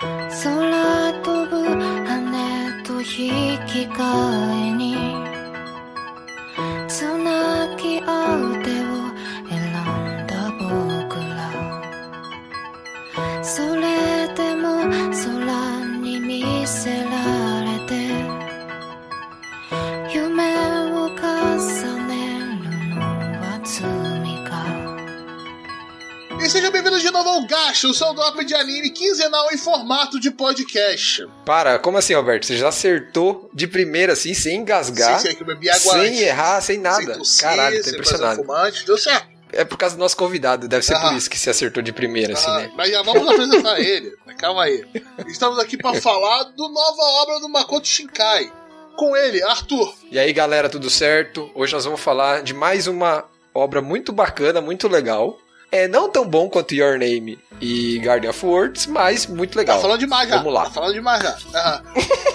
空飛ぶ羽と引き換え Gacha, o seu drop de anime quinzenal em formato de podcast. Para, como assim, Alberto? Você já acertou de primeira, assim, sem engasgar, Sim, sim, bebi água sem antes. errar, sem nada. Sem tossir, Caralho, tô sem impressionado. fumante, deu certo. É por causa do nosso convidado, deve ser Ah. por isso que você acertou de primeira, assim, Ah, né? Mas já vamos apresentar ele. Calma aí. Estamos aqui para falar do nova obra do Makoto Shinkai. Com ele, Arthur. E aí, galera, tudo certo? Hoje nós vamos falar de mais uma obra muito bacana, muito legal. É não tão bom quanto Your Name e Guardian of Words, mas muito legal. Tá falando demais já. Vamos lá. Tá falando demais já. Aham.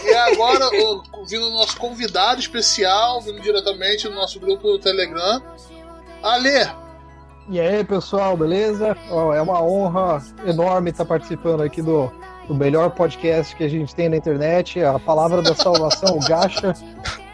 e agora, o- vindo o nosso convidado especial, vindo diretamente do nosso grupo do Telegram. Ale, E aí, pessoal, beleza? É uma honra enorme estar participando aqui do, do melhor podcast que a gente tem na internet, a Palavra da Salvação, o Gacha.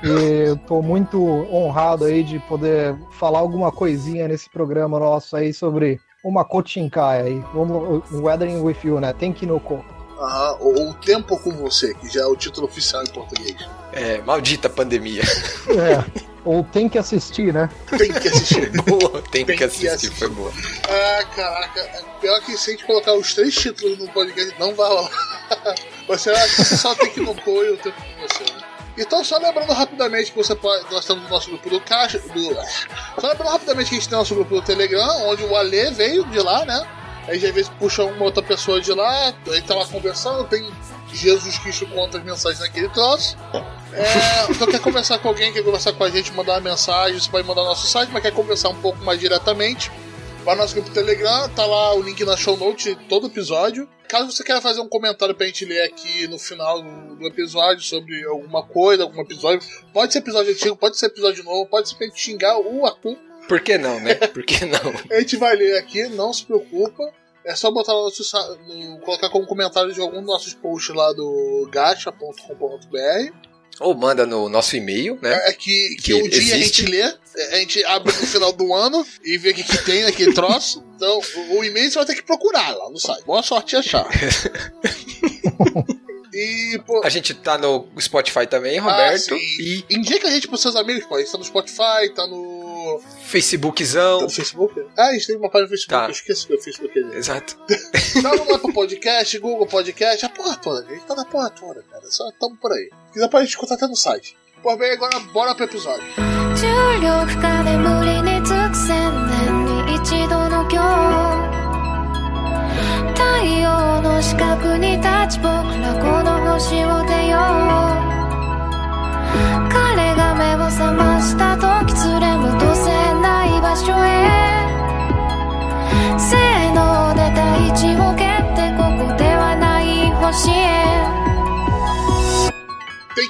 E eu tô muito honrado aí de poder falar alguma coisinha nesse programa nosso aí sobre o Makoto Shinkai aí. O Weathering with You, né? Tem Kinoko. aham, o, o Tempo com Você, que já é o título oficial em português. É, maldita pandemia. É. Ou tem que assistir, né? Tem que assistir. boa, tem, Tem que que assistir, assistir. foi boa. Ah, caraca. Pior que se a gente colocar os três títulos no podcast, não vai rolar. Você só tem que no e o tempo com você, né? Então, só lembrando rapidamente que você pode. Nós estamos no nosso grupo do Caixa. Do, só lembrando rapidamente que a gente tem nosso grupo do Telegram, onde o Ale veio de lá, né? Aí já às vezes puxa uma outra pessoa de lá, aí tá lá conversando, tem Jesus Cristo contra as mensagens naquele troço. É, então quer conversar com alguém, quer conversar com a gente, mandar uma mensagem, você pode mandar no nosso site, mas quer conversar um pouco mais diretamente, vai no nosso grupo Telegram, tá lá o link na show note de todo episódio. Caso você queira fazer um comentário pra gente ler aqui no final do, episódio sobre alguma coisa, algum episódio, pode ser episódio antigo, pode ser episódio novo, pode ser pra gente xingar o Arthur, Por que não, né? Por que não? a gente vai ler aqui, não se preocupa. É só botar no nosso, no, colocar como comentário de algum dos nossos posts lá do gacha.com.br. Ou manda no nosso e-mail, né? É que, que, Que um dia a gente lê, a gente abre no final do ano e vê o que, que tem naquele troço. Então, o, e-mail você vai ter que procurar lá no site. Boa sorte em achar. e, pô. A gente tá no Spotify também, ah, Roberto. sim. e Indica a gente pros seus amigos, pô. A gente tá no Spotify, tá no. Tá Facebookzão. no Facebook? Ah, a gente tem uma página no Facebook, Tá. eu esqueci que o Facebook é. Exato. Tá no Apple Podcast, Google Podcast, a porra toda. A gente tá na porra toda, cara. Só tamo por aí. Se quiser pra gente escutar até no site. Por bem, agora bora pro episódio. 重力下で無理につく千年に一度の今日太陽の四角に立ち僕らこの星を出よう彼が目を覚ました時連れ戻せない場所へせーので大地を蹴ってここではない星へ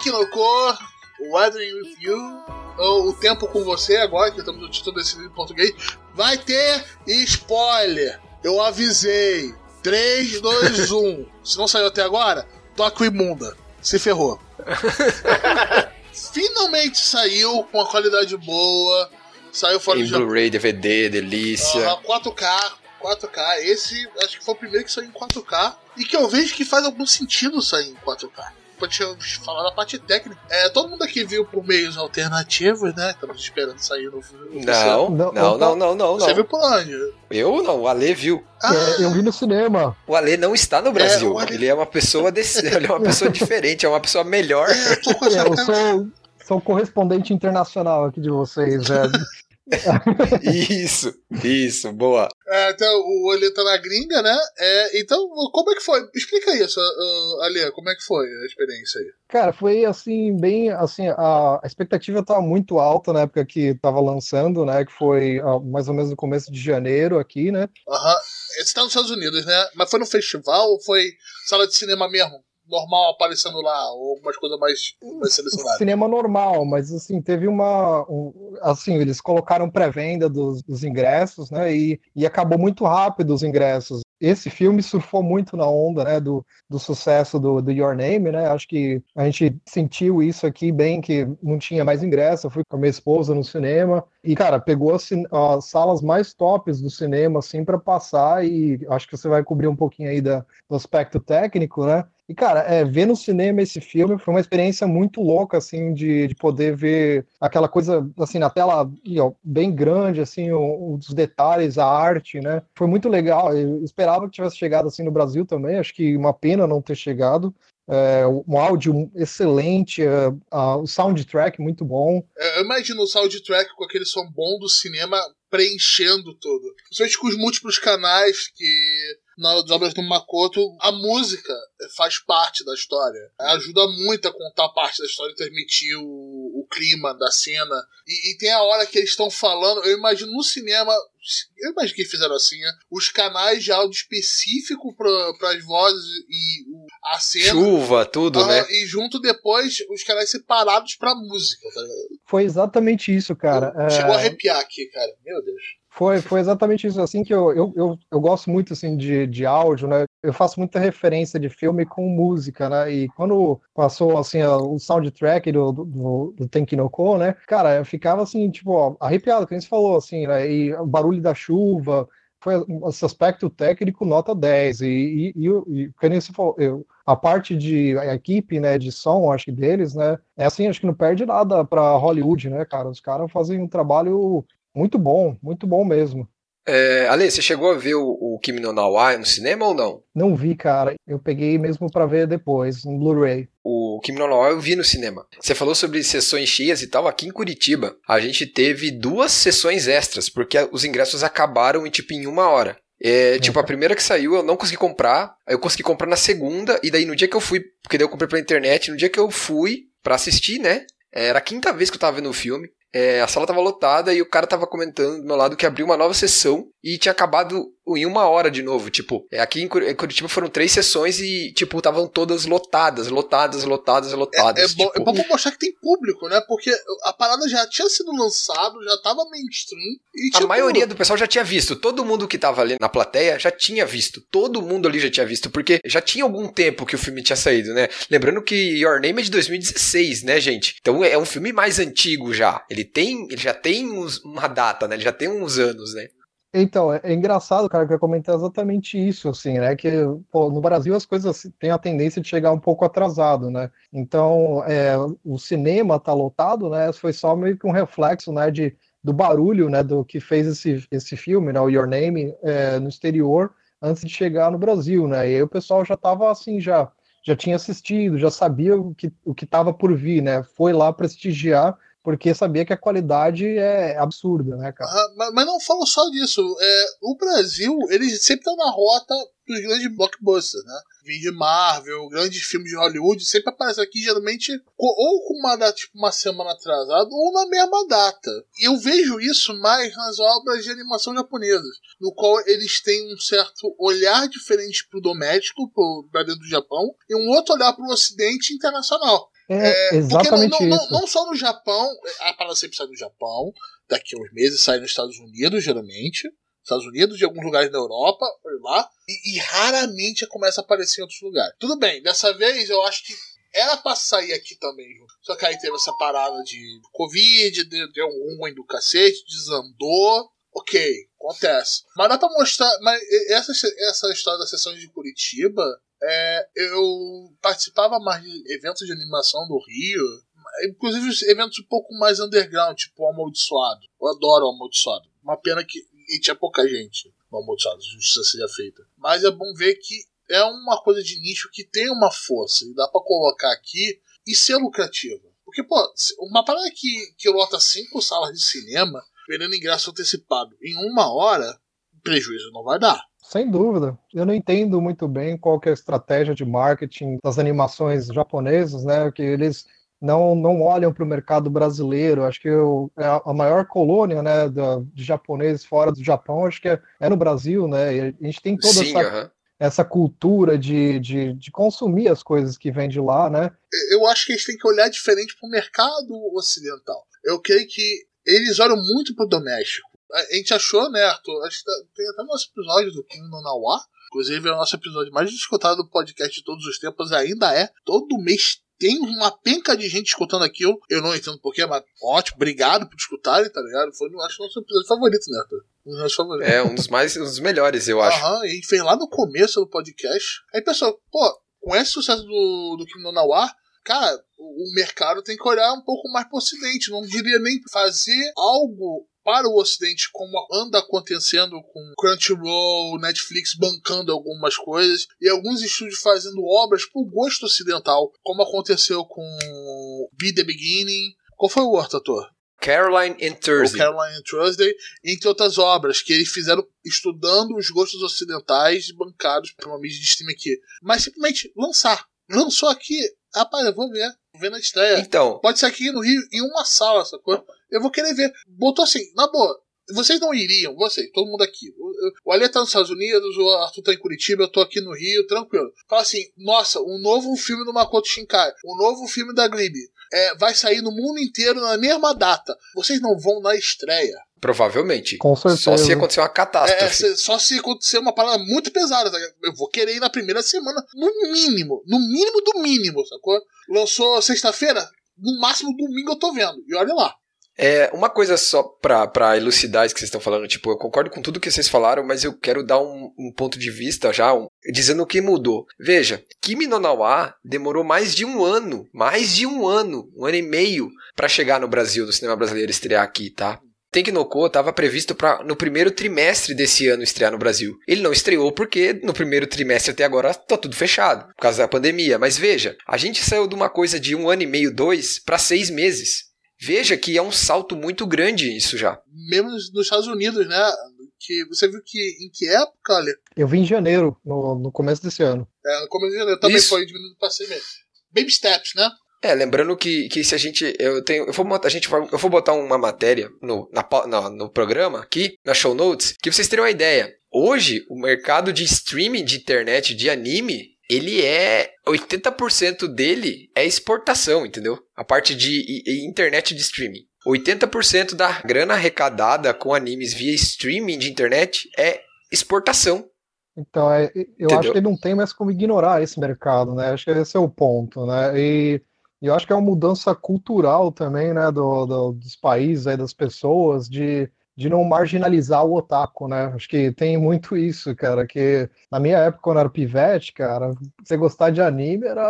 Que no cor, Weathering with You, ou O Tempo com Você, agora que estamos no título desse livro em português, vai ter spoiler. Eu avisei. 3, 2, 1. Se não saiu até agora, toca o imunda. Se ferrou. Finalmente saiu com uma qualidade boa. Saiu fora Em do. Blu-ray, DVD, delícia. Aham, 4K, 4K. Esse acho que foi o primeiro que saiu em 4K. E que eu vejo que faz algum sentido sair em 4K. Pode falar da parte técnica. É, todo mundo aqui viu por meios alternativos, né? Estamos esperando sair no no Não, Não, não, não, não, não, Você não. viu por onde? Eu não, o Ale viu. Ah, É, eu vi no cinema. O Ale não está no Brasil. o Ale- Ele é uma pessoa desse, ele é uma pessoa diferente, é uma pessoa melhor. é, eu tô com É, eu sou, sou o correspondente internacional aqui de vocês, velho. Isso, isso, boa. É, então, o Ale tá na gringa, né? É, então, como é que foi? Explica isso, uh, Ale, como é que foi a experiência aí? Cara, foi assim, bem assim, a, a expectativa estava muito alta na época que estava lançando, né? Que foi ah, mais ou menos no começo de janeiro aqui, né? Aham. Você tá nos Estados Unidos, né? Mas foi no festival ou foi sala de cinema mesmo? Normal aparecendo lá, ou algumas coisas mais, mais selecionadas? Cinema normal, mas assim, teve uma. um- assim, eles colocaram pré-venda dos, dos ingressos, né? E, e acabou muito rápido os ingressos. esse filme surfou muito na onda, né, do, do sucesso do, do Your Name, né? Acho que a gente sentiu isso aqui bem, que não tinha mais ingresso. Eu fui com a minha esposa no cinema e, cara, pegou as, as salas mais tops do cinema, assim, para passar. E acho que você vai cobrir um pouquinho aí da, do aspecto técnico, né? E, cara, é, ver no cinema esse filme foi uma experiência muito louca, assim, de, de poder ver aquela coisa, assim, na tela ó, bem grande, assim, os detalhes, a arte, né? Foi muito legal. Eu esperava que tivesse chegado, assim, no Brasil também. Acho que uma pena não ter chegado. É, um áudio excelente, é, o soundtrack muito bom. É, eu imagino o soundtrack com aquele som bom do cinema preenchendo tudo. Principalmente com os múltiplos canais que nas obras do Makoto, a música faz parte da história. Ajuda muito a contar parte da história e transmitir o, o clima da cena. E, e, tem a hora que eles estão falando, eu imagino no cinema, eu imagino que fizeram assim, né? os canais de áudio específico para as vozes e a cena. Chuva, tudo, né? E junto depois os canais separados pra música, tá Foi exatamente isso, cara. Chegou é... a arrepiar aqui, cara. Meu Deus. Foi, foi exatamente isso, assim, que eu, eu, eu, eu, gosto muito, assim, de, de áudio, né, eu faço muita referência de filme com música, né, e quando passou, assim, o soundtrack do, do, do Tenkinoko, né, cara, eu ficava, assim, tipo, arrepiado, como você falou, assim, né, e o barulho da chuva, foi esse aspecto técnico nota 10, e, e, e, e falou, eu, a parte de a equipe, né, de som, acho que deles, né, é assim, acho que não perde nada para Hollywood, né, cara, os caras fazem um trabalho muito bom, muito bom mesmo. É, Ale, você chegou a ver o, o Kimi no Nawa no cinema ou não? Não vi, cara. Eu peguei mesmo para ver depois, no Blu-ray. O Kimi no Nawa eu vi no cinema. Você falou sobre sessões cheias e tal. Aqui em Curitiba, a gente teve duas sessões extras, porque os ingressos acabaram em, tipo, em uma hora. É, tipo, a primeira que saiu eu não consegui comprar, aí eu consegui comprar na segunda, e daí no dia que eu fui, porque daí eu comprei pela internet, no dia que eu fui para assistir, né? Era a quinta vez que eu tava vendo o filme. É, a sala tava lotada e o cara tava comentando do meu lado que abriu uma nova sessão e tinha acabado em uma hora de novo. Tipo, é, aqui em Curitiba foram três sessões e, tipo, estavam todas lotadas, lotadas, lotadas, lotadas. É, é, tipo... bom, é bom pra mostrar que tem público, né? Porque a parada já tinha sido lançado, já tava mainstream. E, tipo... A maioria do pessoal já tinha visto. Todo mundo que tava ali na plateia já tinha visto. Todo mundo ali já tinha visto. Porque já tinha algum tempo que o filme tinha saído, né? Lembrando que Your Name é de 2016, né, gente? Então é um filme mais antigo já. Ele tem. Ele já tem uns, uma data, né? Ele já tem uns anos, né? Então, é, é, engraçado, cara, que eu comentar exatamente isso, assim, né? Que pô, no Brasil as coisas têm a tendência de chegar um pouco atrasado, né? Então, é, o cinema tá lotado, né? Foi só meio que um reflexo, né? De, do barulho, né? Do que fez esse, esse filme, né? O Your Name, é, no exterior, antes de chegar no Brasil, né? E aí o pessoal já tava assim, já já tinha assistido, já sabia o que o estava por vir, né? Foi lá prestigiar porque sabia que a qualidade é absurda, né, cara? Ah, mas, mas, não falo só disso. É, o Brasil, ele sempre tá na rota dos grandes blockbusters, né? Vim de Marvel, grandes filmes de Hollywood, sempre aparece aqui, geralmente, ou com uma data, tipo, uma semana atrasada, ou na mesma data. E eu vejo isso mais nas obras de animação japonesas, no qual eles têm um certo olhar diferente pro doméstico, pro, pra dentro do Japão, e um outro olhar pro ocidente internacional. É, é exatamente não, isso. Não, não, só no Japão, a parada sempre sai no Japão, daqui a uns meses sai nos Estados Unidos, geralmente. Estados Unidos, de alguns lugares da Europa, lá, e, e, raramente começa a aparecer em outros lugares. Tudo bem, dessa vez eu acho que era pra sair aqui também, só que aí teve essa parada de Covid, deu, deu um ruim do cacete, desandou. Ok, acontece. Mas dá pra mostrar. Mas essa, essa história das sessões de Curitiba é, eu participava mais de eventos de animação do Rio, inclusive eventos um pouco mais underground, tipo o Amaldiçoado. Eu adoro o Amaldiçoado. Uma pena que tinha pouca gente no Amaldiçoado, justiça seja feita. Mas é bom ver que é uma coisa de nicho que tem uma força e dá para colocar aqui e ser lucrativa. Porque, pô, uma parada que, que lota cinco salas de cinema, vendendo ingresso antecipado em uma hora, prejuízo não vai dar. Sem dúvida. Eu não entendo muito bem qual é a estratégia de marketing das animações japonesas, né? Que eles não, não olham para o mercado brasileiro. Acho que eu, é a maior colônia né, da, de japoneses fora do Japão, acho que é, é no Brasil, né? E a gente tem toda Sim, essa, essa cultura de, de, de, consumir as coisas que vêm de lá, né? Eu acho que a gente tem que olhar diferente para o mercado ocidental. Eu creio que eles olham muito para o doméstico. A gente achou, né, Arthur? Acho que tá, tem até nosso episódio do Kim no Inclusive, é o nosso episódio mais escutado do podcast de todos os tempos ainda é. Todo mês tem uma penca de gente escutando aquilo. Eu não entendo porquê, mas ótimo, obrigado por escutarem, tá ligado? Foi, acho, nosso episódio favorito, né, Arthur? Um dos nossos favoritos. É, um dos mais, um dos melhores, eu acho. Aham, e fez lá no começo do podcast. Aí, pessoal, pô, com esse sucesso do, do Kim no cara, o, o mercado tem que olhar um pouco mais pro ocidente. Não diria nem fazer algo para o Ocidente, como anda acontecendo com Crunchyroll, Netflix bancando algumas coisas e alguns estúdios fazendo obras por gosto ocidental, como aconteceu com Be the Beginning. Qual foi o outro ator? Caroline and O Thursday. Caroline and Thursday, entre outras obras que eles fizeram estudando os gostos ocidentais bancados por uma mídia de streaming aqui. Mas simplesmente lançar. Lançou aqui, rapaz, eu vou ver. Vou ver na estreia. Então, Pode ser aqui no Rio, em uma sala, sacou? Eu vou querer ver. Botou assim, na boa. Vocês não iriam, vocês, todo mundo aqui. O, Ale tá nos Estados Unidos, o Arthur tá em Curitiba, eu tô aqui no Rio, tranquilo. Fala assim, nossa, um novo filme do Makoto Shinkai, um novo filme da Ghibli, é, vai sair no mundo inteiro na mesma data. Vocês não vão na estreia. Provavelmente. Com certeza. Só se acontecer uma É, catástrofe. se- só se acontecer uma parada muito pesada. tá? Eu vou querer ir na primeira semana, no mínimo. No mínimo do mínimo, sacou? Lançou sexta-feira, no máximo domingo eu tô vendo. E olha lá. É, uma coisa só pra, pra elucidar isso que vocês estão falando, tipo, eu concordo com tudo que vocês falaram, mas eu quero dar um, um ponto de vista já, um- dizendo o que mudou. Veja, Kimi no Nawa demorou mais de um ano, mais de um ano, um ano e meio, pra chegar no Brasil, no cinema brasileiro, estrear aqui, tá? Tenki no Ko estava previsto para no primeiro trimestre desse ano estrear no Brasil. Ele não estreou porque no primeiro trimestre até agora tá tudo fechado, por causa da pandemia. Mas veja, a gente saiu de uma coisa de um ano e meio, dois, para seis meses. Veja que é um salto muito grande isso já. Mesmo nos Estados Unidos, né? Que você viu que em que época, olha, Eu vim em janeiro, no, no começo desse ano. é, no começo de janeiro também Isso. foi diminuído para seis meses. Baby steps, né? É, lembrando que, que se a gente. Eu tenho. Eu vou, botar- a gente vai, eu vou botar uma matéria no, na, no programa aqui, na show notes, que vocês terem uma ideia. Hoje, o mercado de streaming de internet de anime, ele é. 80% dele é exportação, entendeu? A parte de i- i- internet de streaming. 80% da grana arrecadada com animes via streaming de internet é exportação. Então, é, eu Entendeu? acho que não tem mais como ignorar esse mercado, né? Acho que esse é o ponto, né? E, e eu acho que é uma mudança cultural também, né, do, do- dos países, aí, das pessoas, de, de não marginalizar o otaku, né? Acho que tem muito isso, cara, que na minha época, quando eu era pivete, cara, você gostar de anime era,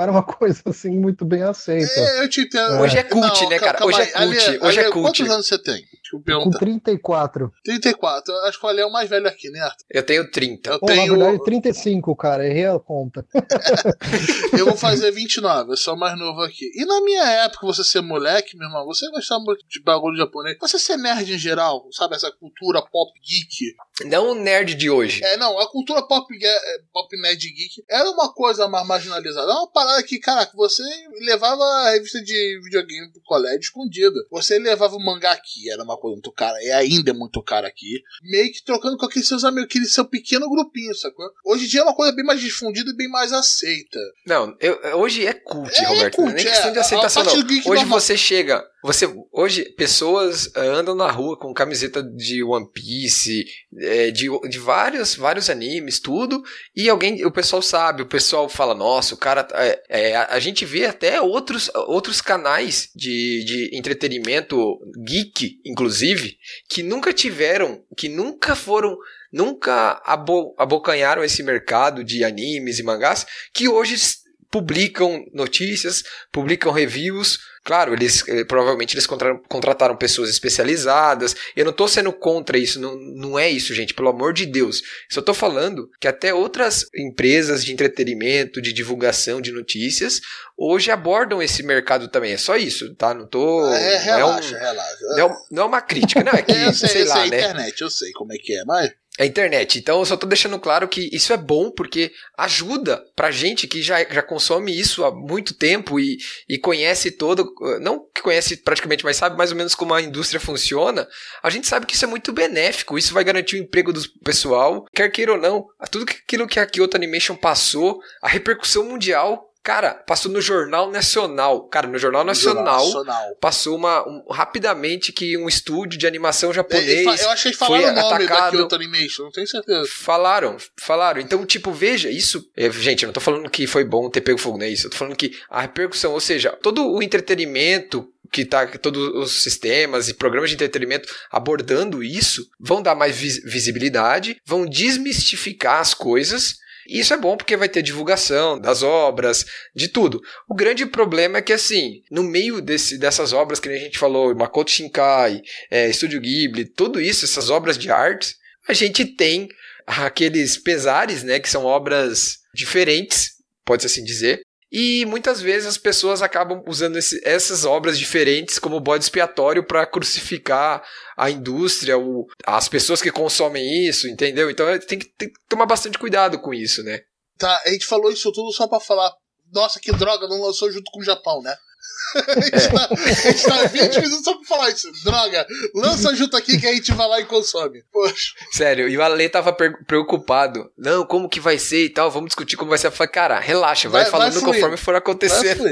era uma coisa, assim, muito bem aceita. É, eu te entendo. Hoje é cult, Não, né, cara? calma Hoje é cult, hoje é Ale, cult. Quantos anos você tem? Deixa eu Com perguntar. 34. 34. Eu Acho que o Ale é o mais velho aqui, né, Arthur? Eu tenho 30. Eu Pô, na tenho. verdade, 35, cara, errei a conta. Eu vou fazer 29, eu sou o mais novo aqui. E na minha época, você ser moleque, meu irmão, você gostava muito de bagulho japonês. Você ser nerd em geral, sabe? Essa cultura pop geek. Não o nerd de hoje. É, não, a cultura pop, ge- é, pop nerd geek era uma coisa mais marginalizada. Era uma parada que, caraca, você levava a revista de videogame pro colégio escondida. Você levava o mangá aqui, era uma coisa muito cara, e ainda é muito cara aqui. Meio que trocando com aqueles seus amigos, aquele seu pequeno grupinho, sacou? Hoje em dia é uma coisa bem mais difundida e bem mais aceita. Não, eu- hoje é cult, É, é Roberto. não é cult, nem questão é. de aceitação, não. Hoje normal. você chega. Você, hoje, pessoas ah, andam na rua com camiseta de One Piece, é, de, de vários, vários animes, tudo, e alguém, o pessoal sabe, o pessoal fala, nossa, o cara. é, é, a, gente vê até outros, outros canais de, de entretenimento geek, inclusive, que nunca tiveram, que nunca foram. Nunca abo- abocanharam esse mercado de animes e mangás, que hoje publicam notícias, publicam reviews. Claro, eles eh, provavelmente eles contra- contrataram pessoas especializadas. Eu não tô sendo contra isso, não, não é isso, gente, pelo amor de Deus. Só tô falando que até outras empresas de entretenimento, de divulgação de notícias, hoje abordam esse mercado também. É só isso, tá? Não tô. é, não, é um- relaxa, relaxa. não, é não é uma crítica, não é que, É, eu sei, sei eu lá, sei, né? internet, eu sei como é que é, mas. A internet. Então eu só tô deixando claro que isso é bom porque ajuda pra gente que já, já consome isso há muito tempo e, e conhece todo, não que conhece praticamente, mas sabe mais ou menos como a indústria funciona, a gente sabe que isso é muito benéfico, isso vai garantir o emprego do pessoal, quer queira ou não, tudo aquilo que a Kyoto Animation passou, a repercussão mundial Cara, passou no Jornal Nacional. Cara, no Jornal Nacional, Nacional. passou uma um, rapidamente que um estúdio de animação japonês. eu achei que falaram o nome atacado. da Kyoto Animation, não tenho certeza. Falaram, falaram. Então, tipo, veja, isso. É, gente, eu não tô falando que foi bom ter pego fogo, não é isso. Eu tô falando que a repercussão, ou seja, todo o entretenimento que tá todos os sistemas e programas de entretenimento abordando isso vão dar mais vis visibilidade, vão desmistificar as coisas e isso é bom porque vai ter divulgação das obras, de tudo. O grande problema é que, assim, no meio desse, dessas obras que a gente falou, Makoto Shinkai, é, Estúdio Ghibli, tudo isso, essas obras de arte, a gente tem aqueles pesares, né, que são obras diferentes, pode-se assim dizer, e muitas vezes as pessoas acabam usando esse, essas obras diferentes como bode expiatório para crucificar a indústria, o, as pessoas que consomem isso, entendeu? Então tem que, tem que tomar bastante cuidado com isso, né? Tá, a gente falou isso tudo só para falar. Nossa, que droga, não lançou junto com o Japão, né? a, gente tá, 20 tá minutos só pra falar isso. Droga, lança junto aqui que a gente vai lá e consome. Poxa. Sério, e o Ale tava preocupado. Não, como que vai ser e tal, vamos discutir como vai ser. Eu falei, cara, relaxa, vai, vai falando vai conforme for acontecendo.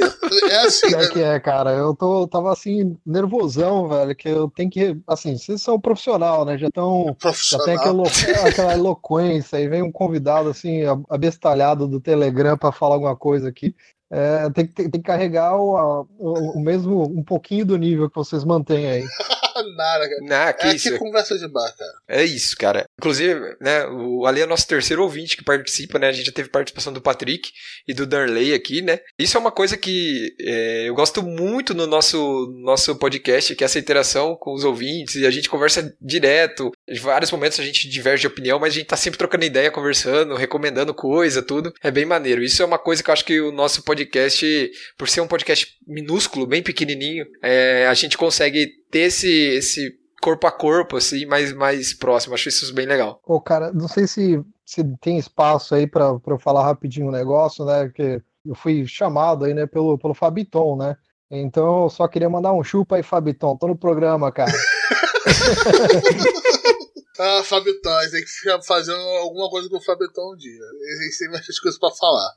É assim. É que é, cara, eu tô, tava assim, nervosão, velho, que eu tenho que. Assim, vocês são profissional, né? Já estão. Já tem aquela, aquela eloquência, aí vem um convidado assim, abestalhado do Telegram para falar alguma coisa aqui é, tem, tem, tem, que carregar o, o, o, mesmo, um pouquinho do nível que vocês mantêm aí. Nada, cara. Não, que é isso. que conversa de bar, cara. É isso, cara. Inclusive, né, o Ali é nosso terceiro ouvinte que participa, né? A gente já teve participação do Patrick e do Darley aqui, né? Isso é uma coisa que é, eu gosto muito no nosso, nosso podcast, que é essa interação com os ouvintes, e a gente conversa direto. Em vários momentos a gente diverge de opinião, mas a gente tá sempre trocando ideia, conversando, recomendando coisa, tudo. É bem maneiro. Isso é uma coisa que eu acho que o nosso podcast, por ser um podcast minúsculo, bem pequenininho, é, a gente consegue ter esse, esse corpo a corpo, assim, mais, mais próximo. Acho isso bem legal. Ô, cara, não sei se, se tem espaço aí para eu falar rapidinho um negócio, né? Que eu fui chamado aí, né, pelo, pelo Fabiton, né? Então eu só queria mandar um chupa aí, Fabiton. Tô no programa, cara. ah, Fabiton, tem que fazer alguma coisa com o Fabiton um dia. Eles têm mais coisas para falar.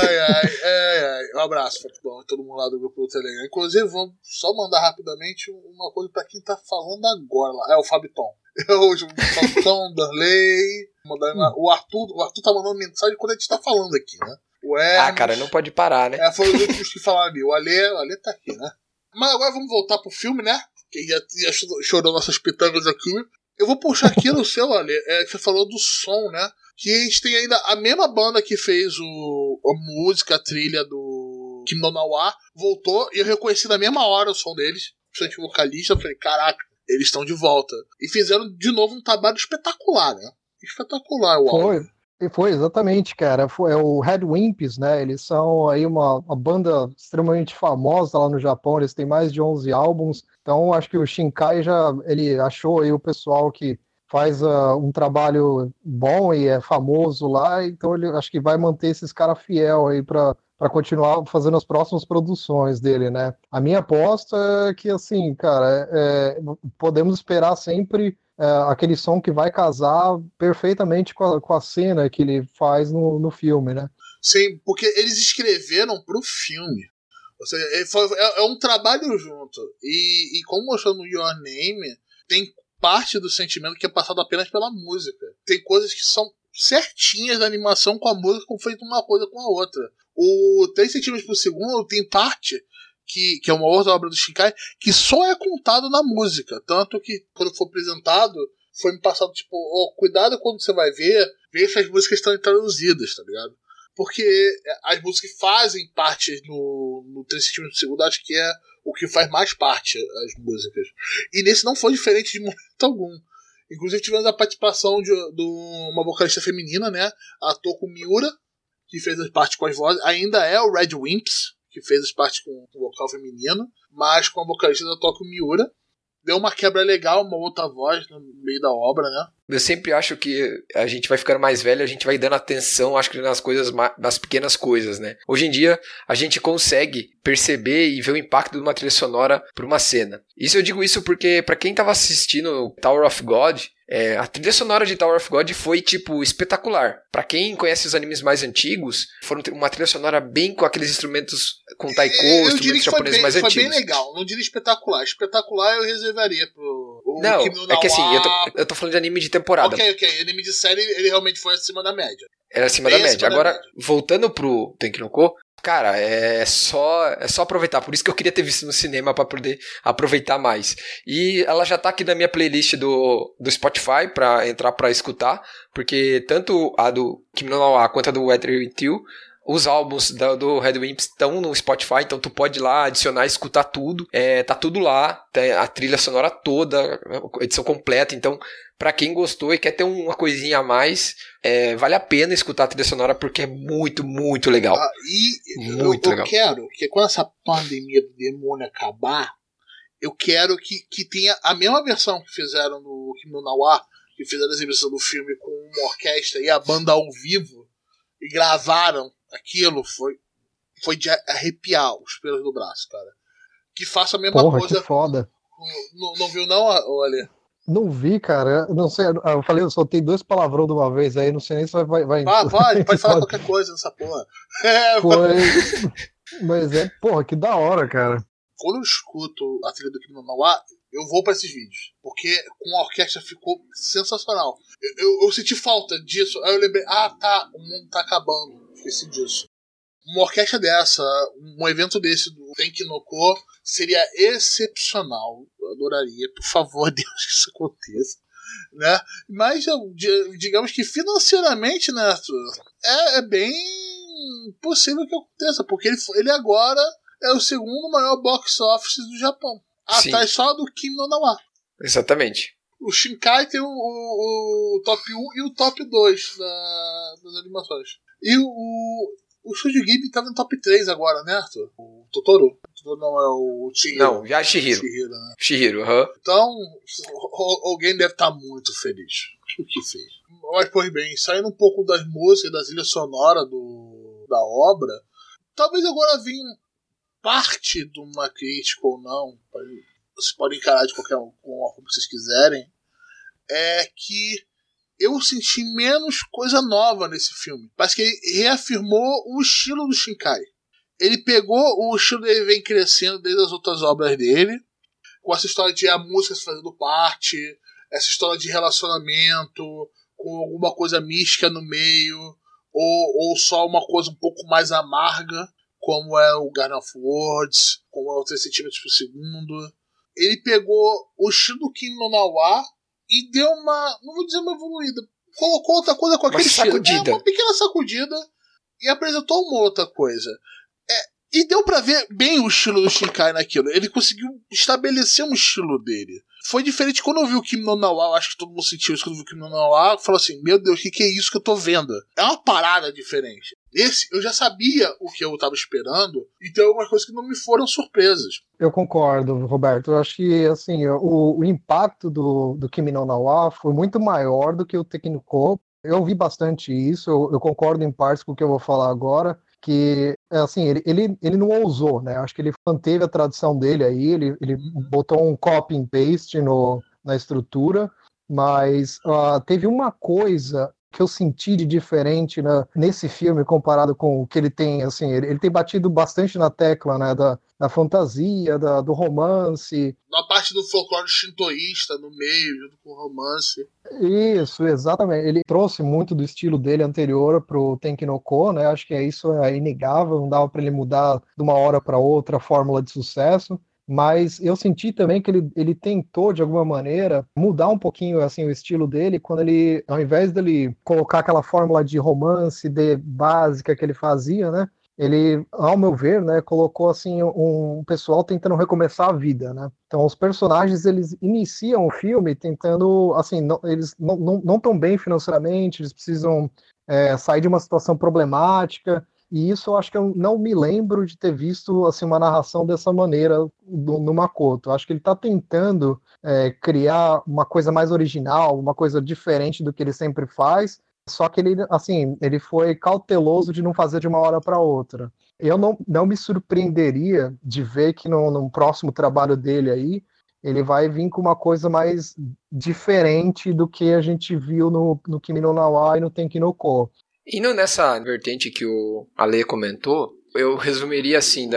Ai, ai, ai, ai. Um abraço para todo mundo lá do grupo do Telegram. Inclusive, vamos só mandar rapidamente uma coisa para quem tá falando agora lá. É o Fabiton. Hoje, o Fabiton, Darley. O Arthur, o Arthur tá mandando mensagem quando a gente tá falando aqui, né? O Hermes, ah, cara, não pode parar, né? É, foi os últimos que falaram ali. O Alê, o Alê tá aqui, né? Mas agora vamos voltar pro filme, né? Que já, já chorou nossas pitangas aqui. Eu vou puxar aqui no seu, Alê. É, você falou do som, né? que a gente tem ainda a mesma banda que fez o, a música, a trilha do Kim Donawa, voltou e eu reconheci na mesma hora o som deles, principalmente o vocalista, eu falei, caraca, eles estão de volta. E fizeram de novo um trabalho espetacular, né? Espetacular o álbum. Foi. Foi, exatamente, cara. Foi, é o Red Wimps, né? Eles são aí uma, uma, banda extremamente famosa lá no Japão. Eles têm mais de 11 álbuns. Então, acho que o Shinkai já ele achou aí o pessoal que faz uh, um trabalho bom e é famoso lá, então ele acho que vai manter esses caras fiel aí para para continuar fazendo as próximas produções dele, né? A minha aposta é que, assim, cara, é, podemos esperar sempre é, aquele som que vai casar perfeitamente com a, com a cena que ele faz no, no filme, né? Sim, porque eles escreveram para o filme. Ou seja, é, é, é, um trabalho junto. E, e como mostrou no Your Name, tem parte do sentimento que é passado apenas pela música. Tem coisas que são certinhas da animação com a música, como feito uma coisa com a outra. O 3 centímetros por segundo tem parte que, que é uma outra obra do Shinkai que só é contado na música. Tanto que quando for apresentado, foi me passado tipo, oh, cuidado quando você vai ver, ver se as músicas estão traduzidas, tá ligado? Porque as músicas fazem parte no, no 3 centímetros por segundo, acho que é o que faz mais parte as músicas. E nesse não foi diferente de momento algum. Inclusive tivemos a participação de, de uma vocalista feminina, né? A Toko Miura, que fez as partes com as vozes. Ainda é o Red Wimps, que fez as partes com o vocal feminino, mas com a vocalista da Toko Miura. Deu uma quebra legal, uma outra voz no meio da obra, né? Eu sempre acho que a gente vai ficando mais velho, a gente vai dando atenção, acho que nas coisas, nas pequenas coisas, né? Hoje em dia, a gente consegue perceber e ver o impacto de uma trilha sonora para uma cena. Isso eu digo isso porque, para quem tava assistindo Tower of God, é, a trilha sonora de Tower of God foi, tipo, espetacular. Para quem conhece os animes mais antigos, foram uma trilha sonora bem com aqueles instrumentos com taiko, eu instrumentos japoneses bem, mais foi antigos. Foi bem legal, não diria espetacular. Espetacular eu reservaria pro. Não, é que assim, eu tô, eu tô falando de anime de temporada. Ok, ok. Anime de série, ele realmente foi acima da média. Era acima bem da média. Acima Agora, da média. voltando pro Tenkinoko, Cara, é só é só aproveitar. Por isso que eu queria ter visto no cinema para poder aproveitar mais. E ela já tá aqui na minha playlist do, do Spotify para entrar para escutar, porque tanto a do Kim no Na quanto a do Weather You os álbuns da, do Red Wimps estão no Spotify, então tu pode ir lá adicionar, escutar tudo. É, tá tudo lá, tem a trilha sonora toda, edição completa. Então, para quem gostou e quer ter uma coisinha a mais, é, vale a pena escutar a trilha sonora porque é muito, muito legal. Ah, e muito eu, legal. eu quero que quando essa pandemia do demônio acabar, eu quero que, que tenha a mesma versão que fizeram no Kimono Nawa, que fizeram a exibição do filme com uma orquestra e a banda ao vivo e gravaram aquilo foi, foi de arrepiar os pelos do braço, cara. Que faça a mesma Porra, coisa. Que foda. Não, não viu, não, Ale? Não vi, cara. Não sei. Eu falei, eu soltei dois palavrões de uma vez aí, não sei nem se vai. vai ah, pode, pode falar qualquer coisa nessa porra. É, Foi... Mas é, porra, que da hora, cara. Quando eu escuto a trilha do Kino Mauá, eu vou para esses vídeos. Porque com a orquestra ficou sensacional. Eu, eu, eu, senti falta disso. Aí eu lembrei, ah tá, o mundo tá acabando esqueci disso. Uma orquestra dessa, um evento desse do Tenkinoko seria excepcional. Eu adoraria, por favor, Deus, que isso aconteça. Né? Mas digamos que financeiramente, né, é, é bem possível que aconteça, porque ele, ele agora é o segundo maior box office do Japão. Atrás só do Kim no Nawa. Exatamente. O Shinkai tem o, o, o, top 1 e o top 2 da, das animações. E o, o Studio Ghibli tá no top 3 agora, né, Arthur? O Totoro. O Totoro não é o Chihiro. Não, já é Shihiro. Shihiro, né? Shihiro, aham. Então, alguém deve estar tá muito feliz o que fez. Mas, pois bem, saindo um pouco das músicas, das ilhas sonoras do, da obra, talvez agora venha parte de uma crítica ou não, vocês podem encarar de qualquer forma que vocês quiserem, é que eu senti menos coisa nova nesse filme. Parece que ele reafirmou o estilo do Shinkai. Ele pegou o estilo dele vem crescendo desde as outras obras dele, com essa história de a música fazendo parte, essa história de relacionamento, com alguma coisa mística no meio, ou, ou só uma coisa um pouco mais amarga, como é o Garden of Words, como é o 3 centímetros por segundo. Ele pegou o estilo do Kim no Nawa e deu uma. Não vou dizer uma evoluída. Colocou outra coisa com aquele uma sacudida. É, uma pequena sacudida e apresentou uma outra coisa. É, e deu para ver bem o estilo do Shinkai naquilo. Ele conseguiu estabelecer um estilo dele. Foi diferente quando eu vi o Kim no Nawa, acho que todo mundo sentiu isso quando viu o Kim no Nawa, falou assim, meu Deus, o que, que é isso que eu tô vendo? É uma parada diferente. Esse, eu já sabia o que eu estava esperando, e tem algumas coisas que não me foram surpresas. Eu concordo, Roberto. Eu acho que, assim, o, o impacto do, do Kimi no Nawa foi muito maior do que o Teknico. Eu ouvi bastante isso, eu, eu concordo em partes com o que eu vou falar agora, que assim ele, ele, ele não ousou, né? Acho que ele manteve a tradição dele aí, ele, ele botou um copy and paste no, na estrutura, mas uh, teve uma coisa que eu senti de diferente né, nesse filme comparado com o que ele tem, assim, ele, ele tem batido bastante na tecla, né, da, da fantasia, da, do romance. Na parte do folclore shintoísta no meio, junto com o romance. Isso, exatamente. Ele trouxe muito do estilo dele anterior pro Tenkinoko, né, acho que é isso é inegável, não dava para ele mudar de uma hora para outra a fórmula de sucesso mas eu senti também que ele, ele tentou, de alguma maneira, mudar um pouquinho assim o estilo dele, quando ele, ao invés dele colocar aquela fórmula de romance de básica que ele fazia, né? Ele, ao meu ver, né, colocou assim um, pessoal tentando recomeçar a vida, né? Então os personagens eles iniciam o filme tentando, assim, não, eles não, não, não tão bem financeiramente, eles precisam é, sair de uma situação problemática, e isso eu acho que eu não me lembro de ter visto assim uma narração dessa maneira do, no Makoto. Eu acho que ele está tentando é, criar uma coisa mais original, uma coisa diferente do que ele sempre faz. Só que ele, assim, ele foi cauteloso de não fazer de uma hora para outra. Eu não, não me surpreenderia de ver que no, no próximo trabalho dele aí ele vai vir com uma coisa mais diferente do que a gente viu no, no Kimi no Nawa e no Tenki no Ko. Indo nessa vertente que o Ale comentou, eu resumiria assim,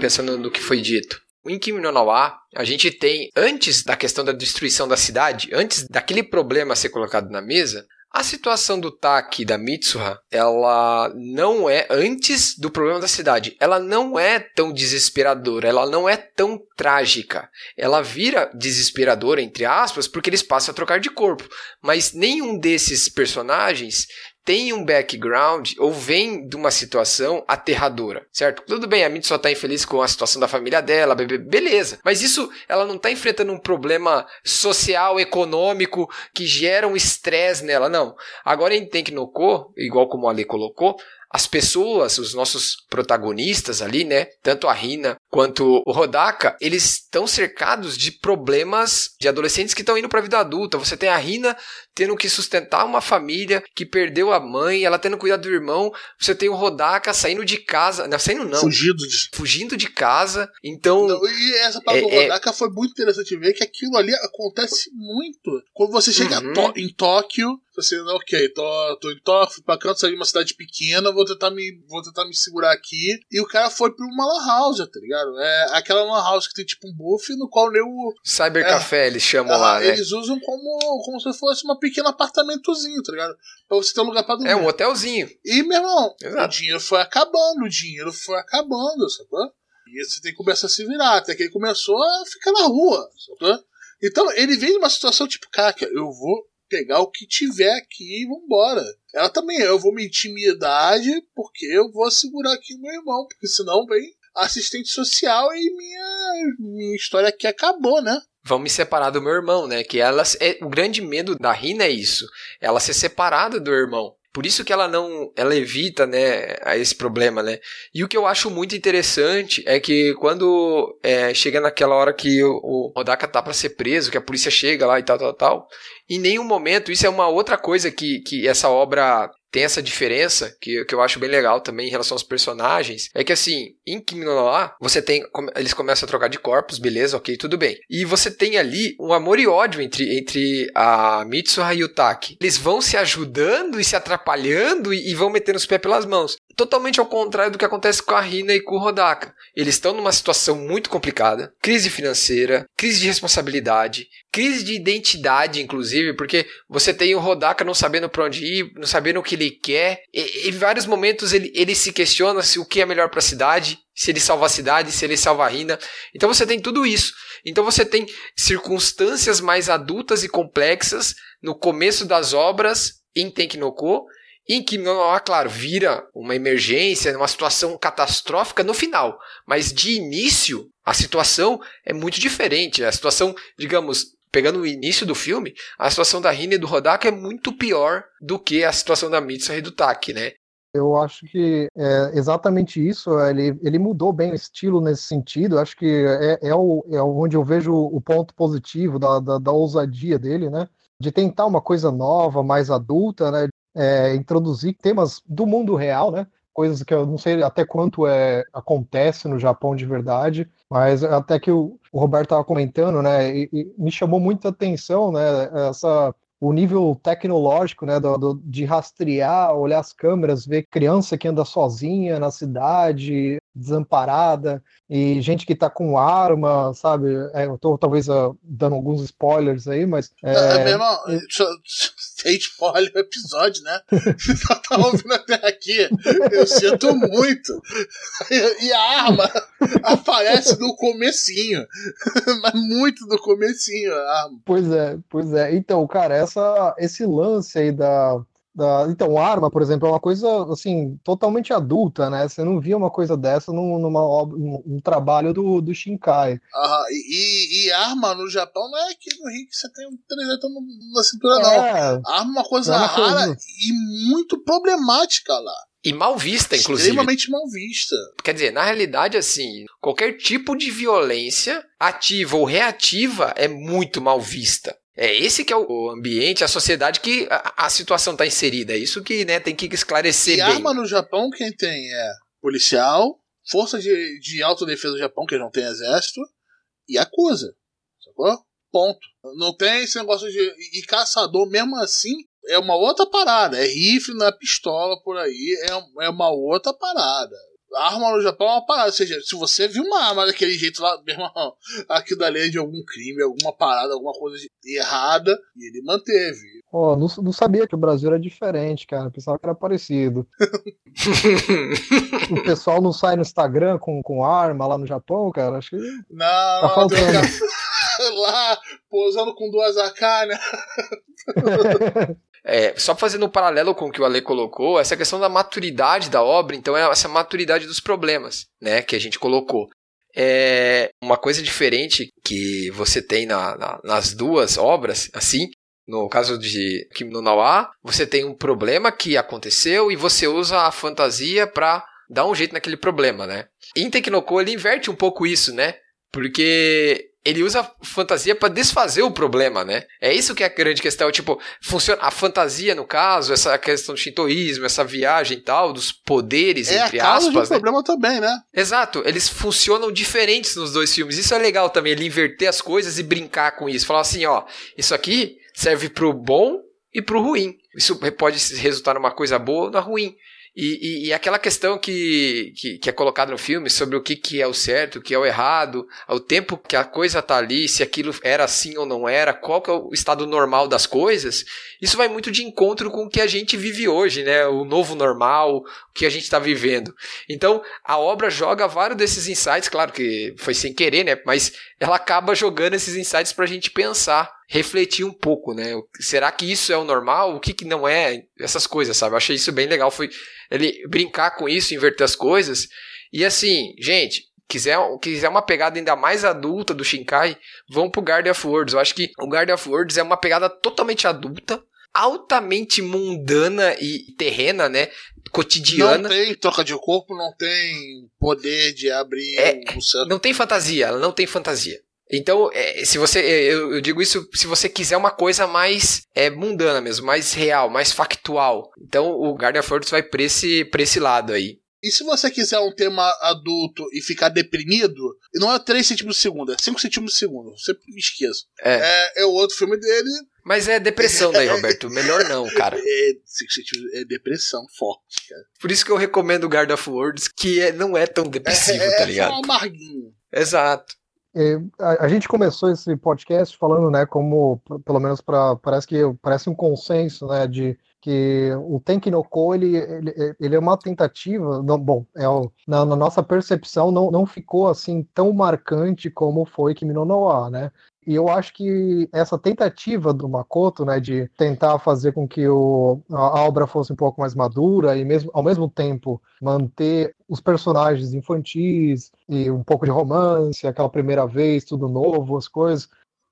pensando no que foi dito. Em Kimi no a gente tem, antes da questão da destruição da cidade, antes daquele problema ser colocado na mesa, a situação do Taki da Mitsuha, ela não é antes do problema da cidade. Ela não é tão desesperadora, ela não é tão trágica. Ela vira desesperadora entre aspas porque eles passam a trocar de corpo, mas nenhum desses personagens tem um background ou vem de uma situação aterradora, certo? Tudo bem, a Mitsu só tá infeliz com a situação da família dela, beleza. Mas isso, ela não tá enfrentando um problema social, econômico, que gera um estresse nela, não. Agora em Tenkinoko, igual como a Ale colocou, as pessoas, os nossos protagonistas ali, né? Tanto a Rina quanto o Rodaka, eles estão cercados de problemas de adolescentes que estão indo para a vida adulta. Você tem a Rina tendo que sustentar uma família que perdeu a mãe, ela tendo cuidar do irmão. Você tem o Rodaka saindo de casa, não saindo não, fugindo de, fugindo de casa. Então, não, e essa parte é, do Rodaka é... foi muito interessante ver que aquilo ali acontece muito quando você chega uhum. em Tóquio assim, ok, tô, tô em Tóquio, pra canto, saí de uma cidade pequena, vou tentar me, vou tentar me segurar aqui. E o cara foi pra uma lan house, tá ligado? É aquela lan house que tem tipo um buff no qual o Cyber é, Café, eles chamam é, lá, né? Eles usam como, como se fosse um pequeno apartamentozinho, tá ligado? Pra você ter um lugar pra dormir. É um hotelzinho. E, meu irmão, Exato. o dinheiro foi acabando, o dinheiro foi acabando, sacou? E você tem que começar a se virar, até que ele começou a ficar na rua, sacou? Então, ele vem de uma situação tipo, cara, eu vou pegar o que tiver aqui e vambora. Ela também, eu vou mentir minha idade porque eu vou segurar aqui o meu irmão, porque senão vem assistente social e minha, minha história aqui acabou, né? Vão me separar do meu irmão, né? Que ela é o grande medo da Rina é isso, ela ser separada do irmão. Por isso que ela não, ela evita, né, esse problema, né? E o que eu acho muito interessante é que quando é, chega naquela hora que o, o Rodaka tá para ser preso, que a polícia chega lá e tal, tal, tal, em nenhum momento, isso é uma outra coisa que, que essa obra tem essa diferença, que, que eu acho bem legal também em relação aos personagens, é que assim, em Kimi no Na você tem, eles começam a trocar de corpos, beleza, ok, tudo bem. E você tem ali um amor e ódio entre, entre a Mitsuha e o Taki. Eles vão se ajudando e se atrapalhando e, e vão metendo os pés pelas mãos. Totalmente ao contrário do que acontece com a Rina e com o Rodaka. Eles estão numa situação muito complicada, crise financeira, crise de responsabilidade, crise de identidade, inclusive, porque você tem o Rodaka não sabendo para onde ir, não sabendo o que ele quer. E, em vários momentos ele, ele se questiona se o que é melhor para a cidade, se ele salva a cidade, se ele salva a Rina. Então você tem tudo isso. Então você tem circunstâncias mais adultas e complexas no começo das obras em Tenkinoko em que, claro, vira uma emergência, uma situação catastrófica no final. Mas de início, a situação é muito diferente. A situação, digamos, pegando o início do filme, a situação da Rina e do Rodaka é muito pior do que a situação da Mitsuha e do Taki, né? Eu acho que é exatamente isso. Ele, ele mudou bem o estilo nesse sentido. Acho que é, é, o, é onde eu vejo o ponto positivo da, da, da ousadia dele, né? De tentar uma coisa nova, mais adulta, né? É, introduzir temas do mundo real, né? Coisas que eu não sei até quanto é, acontece no Japão de verdade, mas até que o, o Roberto estava comentando, né, e, e me chamou muita atenção, né, essa o nível tecnológico, né, do, do, de rastrear, olhar as câmeras, ver criança que anda sozinha na cidade, desamparada, e gente que tá com arma, sabe? É, eu tô talvez uh, dando alguns spoilers aí, mas. É, é mesmo, sem spoiler o episódio, né? Você tá ouvindo até aqui, eu sinto muito. E a arma aparece no comecinho, mas muito no comecinho a arma. Pois é, pois é. Então, cara, essa, esse lance aí da da, então, arma, por exemplo, é uma coisa assim totalmente adulta, né? Você não via uma coisa dessa num, numa obra, num, trabalho do, do Shinkai. Aham, e, e, arma no Japão não é aqui no Rio que você tem um 300 na cintura, é, não. Arma é uma coisa é rara coisa... e muito problemática lá. E mal vista, inclusive. Extremamente mal vista. Quer dizer, na realidade, assim, qualquer tipo de violência, ativa ou reativa, é muito mal vista. É esse que é o ambiente, a sociedade que a, a situação está inserida. É isso que né, tem que esclarecer e bem. arma no Japão, quem tem é policial, força de, de autodefesa do Japão, que não tem exército, e acusa. Sacou? Ponto. Não tem esse negócio de. E caçador, mesmo assim, é uma outra parada. É rifle na pistola por aí, é, é uma outra parada. Arma no Japão é uma parada. Ou seja, se você viu uma arma daquele jeito lá, meu irmão, aquilo dali é de algum crime, alguma parada, alguma coisa errada, e ele manteve. Oh, não, não sabia que o Brasil era diferente, cara. Pensava que era parecido. o pessoal não sai no Instagram com, com arma lá no Japão, cara. Acho que. Não, tá não, faltando. lá posando com duas AK, né? É, só fazendo um paralelo com o que o Ale colocou, essa questão da maturidade da obra, então é essa maturidade dos problemas, né, que a gente colocou. É uma coisa diferente que você tem na, na, nas duas obras, assim, no caso de Kim no Nawa, você tem um problema que aconteceu e você usa a fantasia para dar um jeito naquele problema, né? Em Teknoko ele inverte um pouco isso, né? Porque ele usa fantasia para desfazer o problema, né? É isso que é a grande questão. Tipo, funciona a fantasia, no caso, essa questão do shintoísmo, essa viagem e tal, dos poderes, é entre a causa aspas. Do né? problema também, né? Exato. Eles funcionam diferentes nos dois filmes. Isso é legal também, ele inverter as coisas e brincar com isso. Falar assim, ó, isso aqui serve pro bom e pro ruim. Isso pode resultar numa coisa boa ou na ruim. E, e, e, aquela questão que, que, que, é colocada no filme sobre o que, que é o certo, o que é o errado, o tempo que a coisa tá ali, se aquilo era assim ou não era, qual que é o estado normal das coisas, isso vai muito de encontro com o que a gente vive hoje, né? O novo normal, o que a gente está vivendo. Então, a obra joga vários desses insights, claro que foi sem querer, né? Mas ela acaba jogando esses insights para a gente pensar refletir um pouco, né? Será que isso é o normal? O que, que não é? Essas coisas, sabe? Eu achei isso bem legal. Foi ele brincar com isso, inverter as coisas. E assim, gente, quiser, quiser uma pegada ainda mais adulta do Shinkai, vão pro Guardian of Worlds. Eu acho que o Guardian of Worlds é uma pegada totalmente adulta, altamente mundana e terrena, né? Cotidiana. Não tem troca de corpo, não tem poder de abrir é. Não tem fantasia, ela não tem fantasia. Então, é, se você, é, eu, eu, digo isso se você quiser uma coisa mais é, mundana mesmo, mais real, mais factual. Então, o Guardian Force vai pra esse, pra esse lado aí. E se você quiser um tema adulto e ficar deprimido, não é 3 centímetros de segundo, é 5 centímetros de segundo. Você me esqueça. É. é. É, o outro filme dele. Mas é depressão daí, Roberto. Melhor não, cara. É, 5 centímetros é depressão forte, cara. Por isso que eu recomendo o Guard of Words, que é, não é tão depressivo, é, tá ligado? É só amarguinho. Exato. É, a, a, gente começou esse podcast falando, né, como pelo menos para parece que parece um consenso, né, de que o Tenkinoko ele, ele, ele é uma tentativa, não, bom, é na, na, nossa percepção não, não ficou assim tão marcante como foi Kimi no Noa, né? E eu acho que essa tentativa do Makoto, né, de tentar fazer com que o, a obra fosse um pouco mais madura e mesmo ao mesmo tempo manter os personagens infantis e um pouco de romance, aquela primeira vez, tudo novo, as coisas.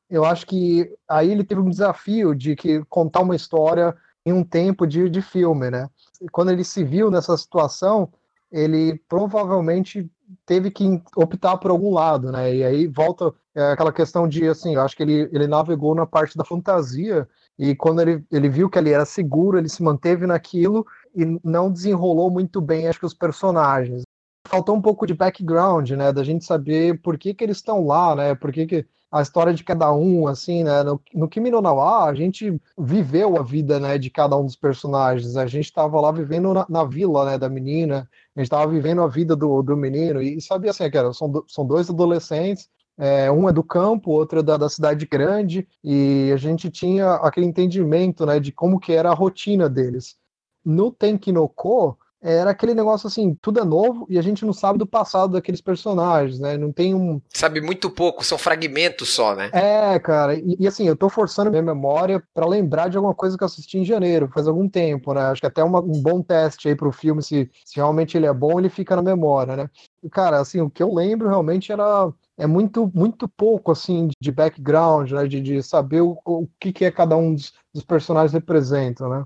Eu acho que aí ele teve um desafio de que contar uma história em um tempo de, de filme, né? E quando ele se viu nessa situação, ele provavelmente teve que optar por algum lado, né? E aí volta é, aquela questão de, assim, eu acho que ele, ele navegou na parte da fantasia e quando ele, ele viu que ali era seguro, ele se manteve naquilo e não desenrolou muito bem, acho que os personagens. Faltou um pouco de background, né? Da gente saber por que que eles estão lá, né? Por que que a história de cada um, assim, né? No, no Kimi no Nawa, a gente viveu a vida, né, de cada um dos personagens. A gente estava lá vivendo na, na, vila, né, da menina. A gente estava vivendo a vida do, do menino. E, sabia, assim, era, são, são dois adolescentes. É, um é do campo, outro é da, da, cidade grande. E a gente tinha aquele entendimento, né, de como que era a rotina deles. No Tenkinoko, era aquele negócio assim, tudo é novo e a gente não sabe do passado daqueles personagens, né? Não tem um. Sabe muito pouco, são fragmentos só, né? É, cara. E, e assim, eu tô forçando minha memória para lembrar de alguma coisa que eu assisti em janeiro, faz algum tempo, né? Acho que até uma, um bom teste aí pro filme, se, se realmente ele é bom, ele fica na memória, né? E, cara, assim, o que eu lembro realmente era é muito muito pouco assim de background, né? De, de saber o, o que, que é cada um dos, dos personagens representam, né?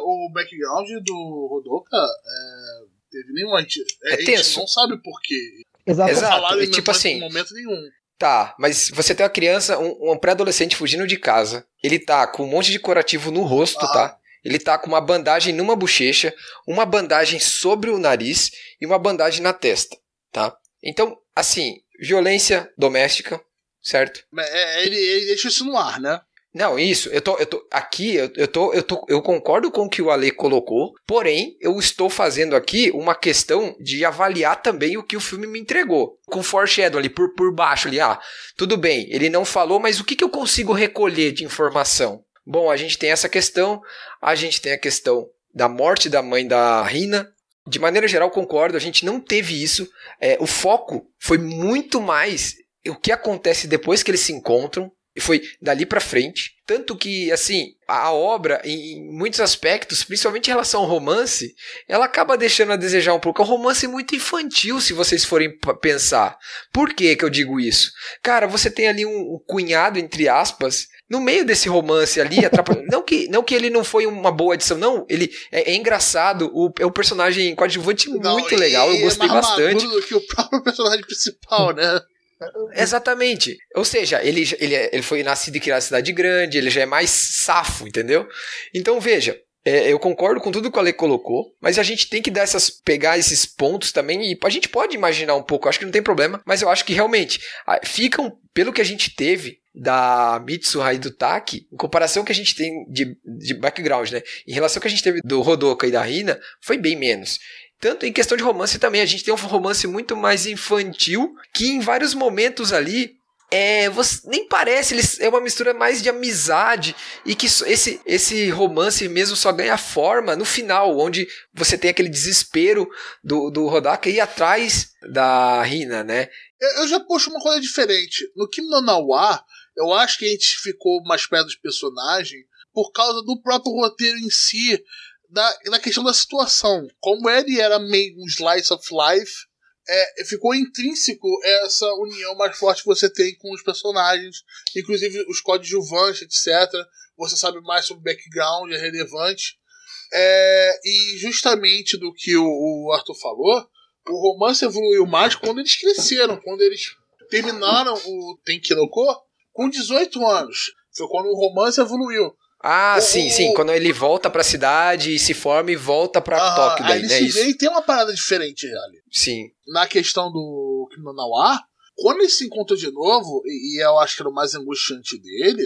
O background do Rodoka é teve nenhum. A gente, É a gente tenso. não sabe por quê. Exato. Exato, e em tipo assim- momento nenhum. Tá, mas você tem uma criança, um, um pré-adolescente fugindo de casa. Ele tá com um monte de curativo no rosto, Ah. tá? Ele tá com uma bandagem numa bochecha, uma bandagem sobre o nariz e uma bandagem na testa, tá? Então, assim, violência doméstica, certo? Mas, é, ele, ele deixa isso no ar, né? Não, isso, eu tô, eu tô aqui, eu, eu tô, eu tô, eu concordo com o que o Ale colocou, porém, eu estou fazendo aqui uma questão de avaliar também o que o filme me entregou. Com foreshadow ali, por, por baixo ali, ah, tudo bem, ele não falou, mas o que, que eu consigo recolher de informação? Bom, a gente tem essa questão, a gente tem a questão da morte da mãe da Rina. De maneira geral, concordo, a gente não teve isso. É, o foco foi muito mais o que acontece depois que eles se encontram, e foi dali pra frente. Tanto que, assim, a obra, em muitos aspectos, principalmente em relação ao romance, ela acaba deixando a desejar um pouco. É um romance muito infantil, se vocês forem pensar. Por que que eu digo isso? Cara, você tem ali um, um cunhado, entre aspas, no meio desse romance ali, atrapalhando. não, que, não que ele não foi uma boa edição, não. Ele é, é engraçado, o, é um personagem coadjuvante Não, muito legal, eu é gostei mais bastante. do que o próprio personagem principal, né? Exatamente. Ou seja, ele, ele, é- ele foi nascido e criado em cidade grande, ele já é mais safo, entendeu? Então veja. é, eu concordo com tudo que o Ale colocou, mas a gente tem que dar essas, pegar esses pontos também e a gente pode imaginar um pouco, acho que não tem problema, mas eu acho que realmente ficam, pelo que a gente teve da Mitsuha e do Taki, em comparação que a gente tem de, de background, né? Em relação que a gente teve do Rodoka e da Rina, foi bem menos. Tanto em questão de romance também, a gente tem um romance muito mais infantil, que em vários momentos ali é, você, nem parece, eles, é uma mistura mais de amizade e que esse, esse romance mesmo só ganha forma no final, onde você tem aquele desespero do, do Rodaka ir atrás da Rina, né? Eu, já puxo uma coisa diferente. No Kim no Nawa, eu acho que a gente ficou mais perto dos personagens por causa do próprio roteiro em si, da, da questão da situação. Como ele era meio um slice of life, é, ficou intrínseco essa união mais forte que você tem com os personagens, inclusive os coadjuvantes, etc. Você sabe mais sobre o background, é relevante. É, e justamente do que o, o Arthur falou, o romance evoluiu mais quando eles cresceram, quando eles terminaram o Tenkinoko com 18 anos. Foi quando o romance evoluiu. Ah, O- sim, sim, o- quando ele volta pra cidade e se forma e volta pra Ah, Tóquio aí daí, ele né? se Isso. vê e tem uma parada diferente ali. Sim. Na questão do Kimono Nawa, quando ele se encontrou de novo, e, e eu acho que era o mais angustiante dele,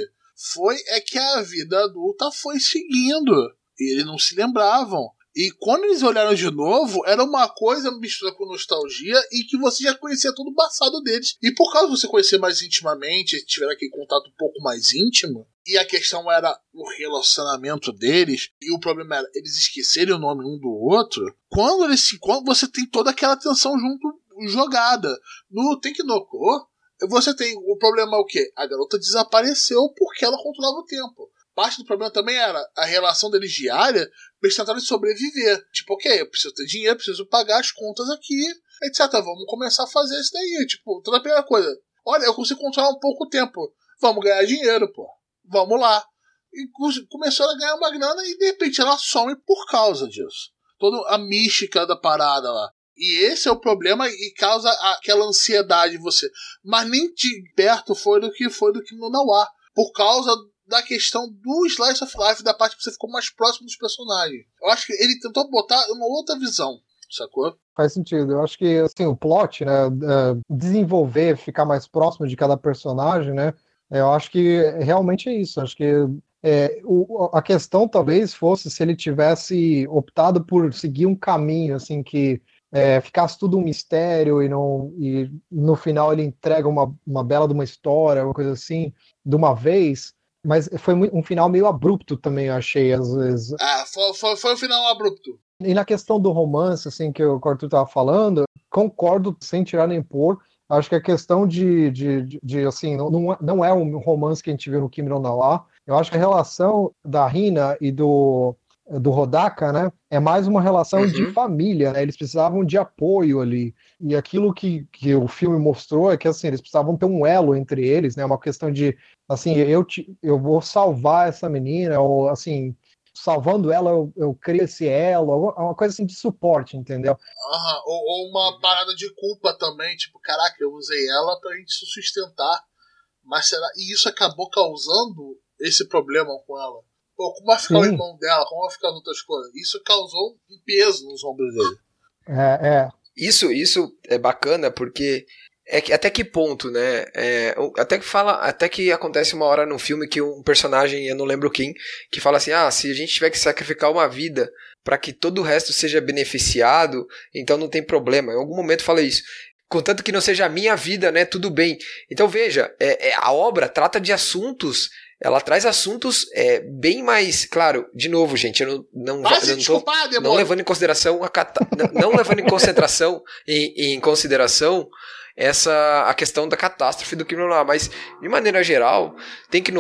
foi é que a vida adulta foi seguindo. E eles não se lembravam. E quando eles olharam de novo, era uma coisa mistura com nostalgia e que você já conhecia todo o passado deles. E por causa de você conhecer mais intimamente, tiver aquele contato um pouco mais íntimo, e a questão era o relacionamento deles, e o problema era eles esquecerem o nome um do outro, quando eles se encontram, você tem toda aquela tensão junto jogada. No Tenkinoko, você tem o problema é o quê? A garota desapareceu porque ela controlava o tempo. Parte do problema também era a relação deles diária pra eles tentarem sobreviver. Tipo, ok, eu preciso ter dinheiro, preciso pagar as contas aqui, etc. Vamos começar a fazer isso daí. Tipo, toda a primeira coisa. Olha, eu consigo controlar um pouco o tempo. Vamos ganhar dinheiro, pô. Vamos lá. E co- começou a ganhar uma grana e de repente ela some por causa disso. Toda a mística da parada lá. E esse é o problema e causa aquela ansiedade em você. Mas nem de perto foi do que foi do que no Nawa. Por causa da questão do Slice of Life, da parte que você ficou mais próximo dos personagens. Eu acho que ele tentou botar uma outra visão, sacou? Faz sentido. Eu acho que assim, o plot, né, é, desenvolver, ficar mais próximo de cada personagem, né? Eu acho que realmente é isso. Acho que é, o- a questão talvez fosse se ele tivesse optado por seguir um caminho assim que é, ficasse tudo um mistério e, não, e no final ele entrega uma, uma bela de uma história, uma coisa assim, de uma vez. Mas foi um final meio abrupto também, eu achei, às vezes. Ah, foi, foi, foi o final abrupto. E na questão do romance, assim, que o Arthur estava falando, concordo sem tirar nem pôr. Acho que a questão de, de, de, de, assim, não, não é- um romance que a gente viu no Kimi no Nawa. Eu acho que a relação da Rina e do, do Rodaka, né, é mais uma relação Uhum. de família, né? Eles precisavam de apoio ali. E aquilo que, que o filme mostrou é que, assim, eles precisavam ter um elo entre eles, né? Uma questão de, assim, eu, te, eu vou salvar essa menina, ou, assim, salvando ela, eu, eu crio esse elo, uma coisa assim de suporte, entendeu? Uhum. Ou, ou, uma parada de culpa também, tipo, caraca, eu usei ela pra gente se sustentar. Mas será. E isso acabou causando esse problema com ela. Pô, como vai ficar Sim. o irmão dela? Como vai ficar as outras coisas? Isso causou um peso nos ombros dele. É, é. Isso, isso é bacana porque é que, até que ponto, né? É, até que fala, até que acontece uma hora no filme que um personagem, eu não lembro quem, que fala assim: ah, se a gente tiver que sacrificar uma vida para que todo o resto seja beneficiado, então não tem problema. Em algum momento fala isso. Contanto que não seja a minha vida, né? Tudo bem. Então veja, é, é, a obra trata de assuntos ela traz assuntos é, bem mais. Claro, de novo, gente, eu não, não, eu não, tô, não levando em consideração a não, não levando em concentração em, em consideração essa a questão da catástrofe do crime lá, mas de maneira geral, tem que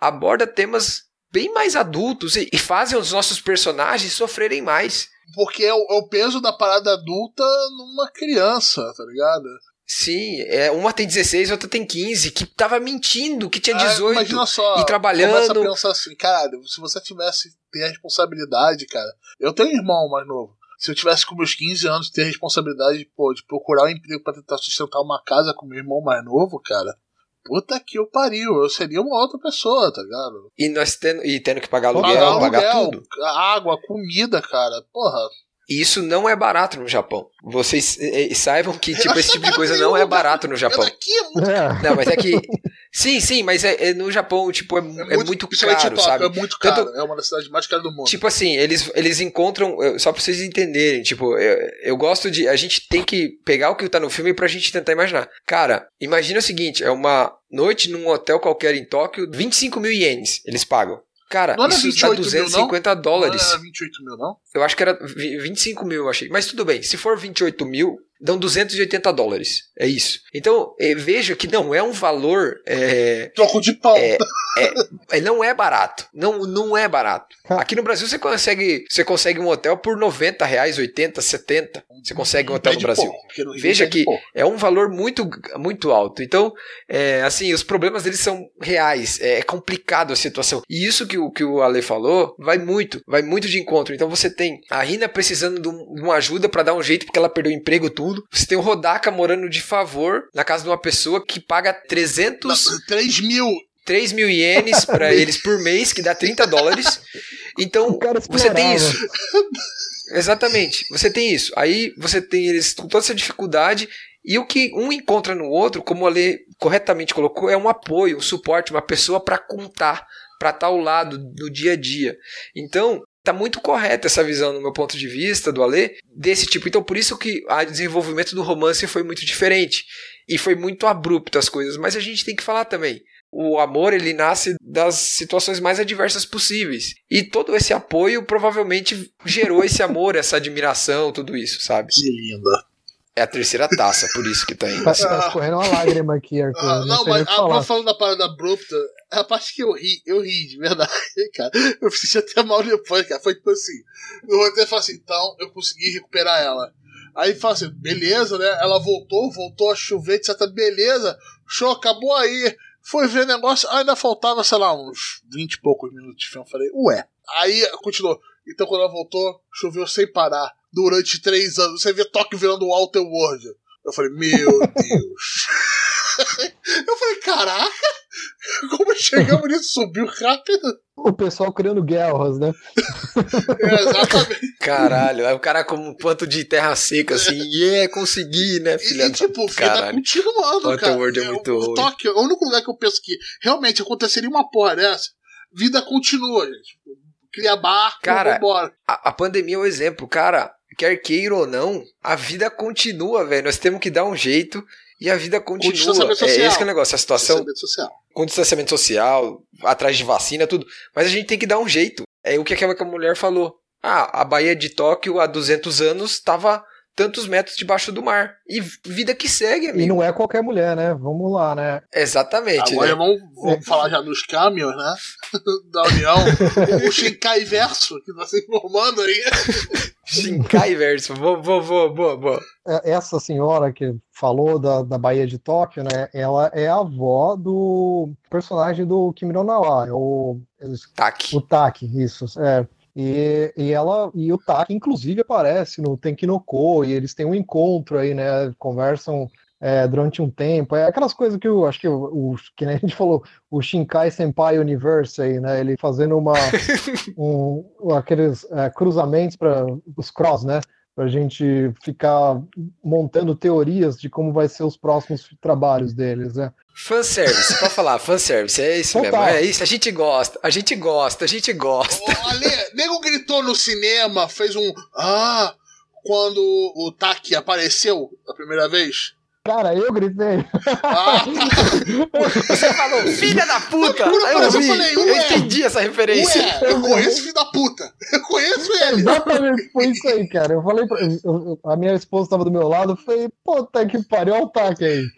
aborda temas bem mais adultos e, e fazem os nossos personagens sofrerem mais. Porque é o, é o peso da parada adulta numa criança, tá ligado? Sim, é, uma tem 16, outra tem 15, que tava mentindo, que tinha 18 ah, imagina só, e trabalhando. Começa a pensar assim, cara, se você tivesse ter a responsabilidade, cara. Eu tenho um irmão mais novo se eu tivesse com meus 15 anos ter a responsabilidade pô, de procurar um emprego para tentar sustentar uma casa com meu irmão mais novo, cara. Puta que eu pariu, eu seria uma outra pessoa, tá ligado? E nós tendo, e tendo que pagar aluguel, pagar, aluguel, pagar tudo. Água, comida, cara. Porra, e isso não é barato no Japão. Vocês eh, eh, saibam que tipo, esse tipo de coisa não é barato no Japão. É. Não, mas é que. Sim, sim, mas é, é no Japão, tipo, é, é muito, é muito caro, sabe? É muito caro, Tanto, é uma das cidades mais caras do mundo. Tipo assim, eles, eles encontram. Só pra vocês entenderem, tipo, eu, eu gosto de. A gente tem que pegar o que tá no filme pra gente tentar imaginar. Cara, imagina o seguinte: é uma noite num hotel qualquer em Tóquio, 25 mil ienes eles pagam. Cara, não isso dá 250 mil, dólares. Não era 28 mil, não? Eu acho que era 25 mil, eu achei. Mas tudo bem, se for 28 mil, dão 280 dólares. É isso. Então, é, veja que não é um valor. É, Troco de pau. É, é, não é barato. Não, não é barato. Aqui no Brasil você consegue, você consegue um hotel por 90 reais, 80, 70. Você consegue um hotel no Brasil. Pouco, veja que é um valor muito, muito alto. Então, é, assim, os problemas deles são reais. É, complicado a situação. E isso que o, que o Ale falou vai muito, vai muito de encontro. Então você tem a Rina precisando de, um, de uma ajuda para dar um jeito porque ela perdeu o emprego tudo mundo. Você tem o Rodaka morando de favor na casa de uma pessoa que paga 300... Não, 3 mil 3 mil ienes para eles por mês, que dá 30 dólares. Então, você tem isso. Exatamente, você tem isso. Aí você tem eles com toda essa dificuldade. E o que um encontra no outro, como a Lê corretamente colocou, é um apoio, um suporte, uma pessoa para contar, para estar ao lado no dia a dia. Então, tá muito correta essa visão, no meu ponto de vista, do Alê, desse tipo. Então, por isso que o desenvolvimento do romance foi muito diferente. E foi muito abrupto as coisas. Mas a gente tem que falar também. O amor, ele nasce das situações mais adversas possíveis. E todo esse apoio provavelmente gerou esse amor, essa admiração, tudo isso, sabe? Que linda. É a terceira taça, por isso que tá indo. Tá, tá escorrendo uma lágrima aqui, Arthur. Ah, não, não mas a, falando da parada abrupta, a parte que eu ri, eu ri de verdade, cara. Eu fiz até mal depois, cara. Foi tipo assim. O roteiro falou assim: então eu consegui recuperar ela. Aí fala assim: beleza, né? Ela voltou, voltou a chover, etc. Beleza, show, acabou aí. Foi ver negócio, ainda faltava, sei lá, uns 20 e poucos minutos de filme. Eu falei, ué. Aí continuou. Então quando ela voltou, choveu sem parar. Durante três anos. Você vê Tóquio virando o Outer World. Eu falei, meu Deus. eu falei, caraca! Como chegamos nisso? Subiu rápido. O pessoal criando guerras, né? É, exatamente. Caralho, aí o cara com um quanto de terra seca, assim, e yeah, é conseguir, né, filha? E, tipo, vida continuando, Outer cara. World é muito o, Tóquio, o único lugar que eu penso que realmente aconteceria uma porra dessa, vida continua, gente. Cria barco, cara, a, a pandemia é um exemplo, cara. Quer queira ou não, a vida continua, velho. Nós temos que dar um jeito e a vida continua. Com distanciamento social. É esse que é o negócio, a situação. Distanciamento social. Com distanciamento social, atrás de vacina, tudo. Mas a gente tem que dar um jeito. É o que aquela mulher falou. Ah, a Bahia de Tóquio há 200 anos estava tantos metros debaixo do mar. E vida que segue, amigo. E não é qualquer mulher, né? Vamos lá, né? Exatamente. Agora né? vamos, vamos falar já dos caminhos, né? da União. o Shinkai Verso, que tá se informando aí. Shinkai Verso. Boa, boa, boa, boa, boa. É, essa senhora que falou da, da Bahia de Tóquio, né? Ela é a avó do personagem do Kimi no Nawa, é o Taki. O Taki, isso. É. E, e ela e o Taki, inclusive, aparece no Tenkinoko, e eles têm um encontro aí, né? Conversam é, durante um tempo. É aquelas coisas que eu acho que o, o que a gente falou, o Shinkai Senpai Universe aí, né? Ele fazendo uma um, aqueles é, cruzamentos para os cross, né? Pra gente ficar montando teorias de como vai ser os próximos trabalhos deles, né? Fanservice, pode falar, fanservice, é isso Total. mesmo, é isso, a gente gosta, a gente gosta, a gente gosta. Ô, Ale, nego gritou no cinema, fez um. Ah! Quando o Taki apareceu a primeira vez. Cara, eu gritei. Ah, Você falou, filha da puta! Por eu vi, falei, eu entendi essa referência. ué, eu conheço filho da puta. Eu conheço ele. Exatamente, foi isso aí, cara. Eu falei pra, eu- a minha esposa estava do meu lado, eu falei, puta que pariu, olha o taque aí.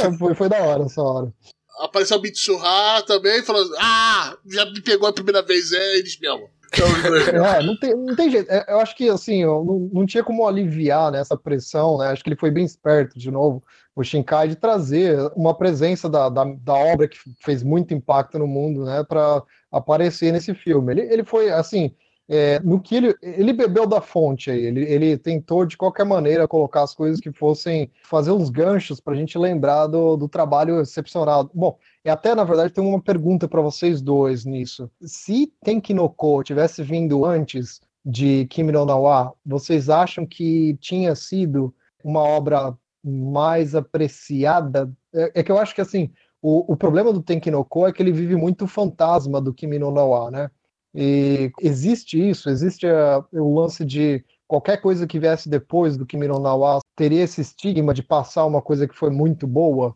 É, foi, foi da hora essa hora. Apareceu o Mitsuha também, falando: Ah, já me pegou a primeira vez, é eles mesmo. Mesmo. É, não tem, não tem jeito. É, Eu acho que assim, não, não tinha como aliviar né, essa pressão, né? Acho que ele foi bem esperto de novo, o Shinkai, de trazer uma presença da, da, da obra que fez muito impacto no mundo, né, para aparecer nesse filme. Ele, ele foi assim. É, no que ele, ele bebeu da fonte aí, ele, ele tentou de qualquer maneira colocar as coisas que fossem fazer uns ganchos para a gente lembrar do, do trabalho excepcional. Bom, e até, na verdade, tem uma pergunta para vocês dois nisso. Se Tenkinoko tivesse vindo antes de Kimi no Nawa, vocês acham que tinha sido uma obra mais apreciada? É, é que eu acho que, assim, o, o problema do Tenkinoko é que ele vive muito fantasma do Kimi no Nawa, né? E existe isso, existe a- o lance de qualquer coisa que viesse depois do Kimi no Nawa teria esse estigma de passar uma coisa que foi muito boa.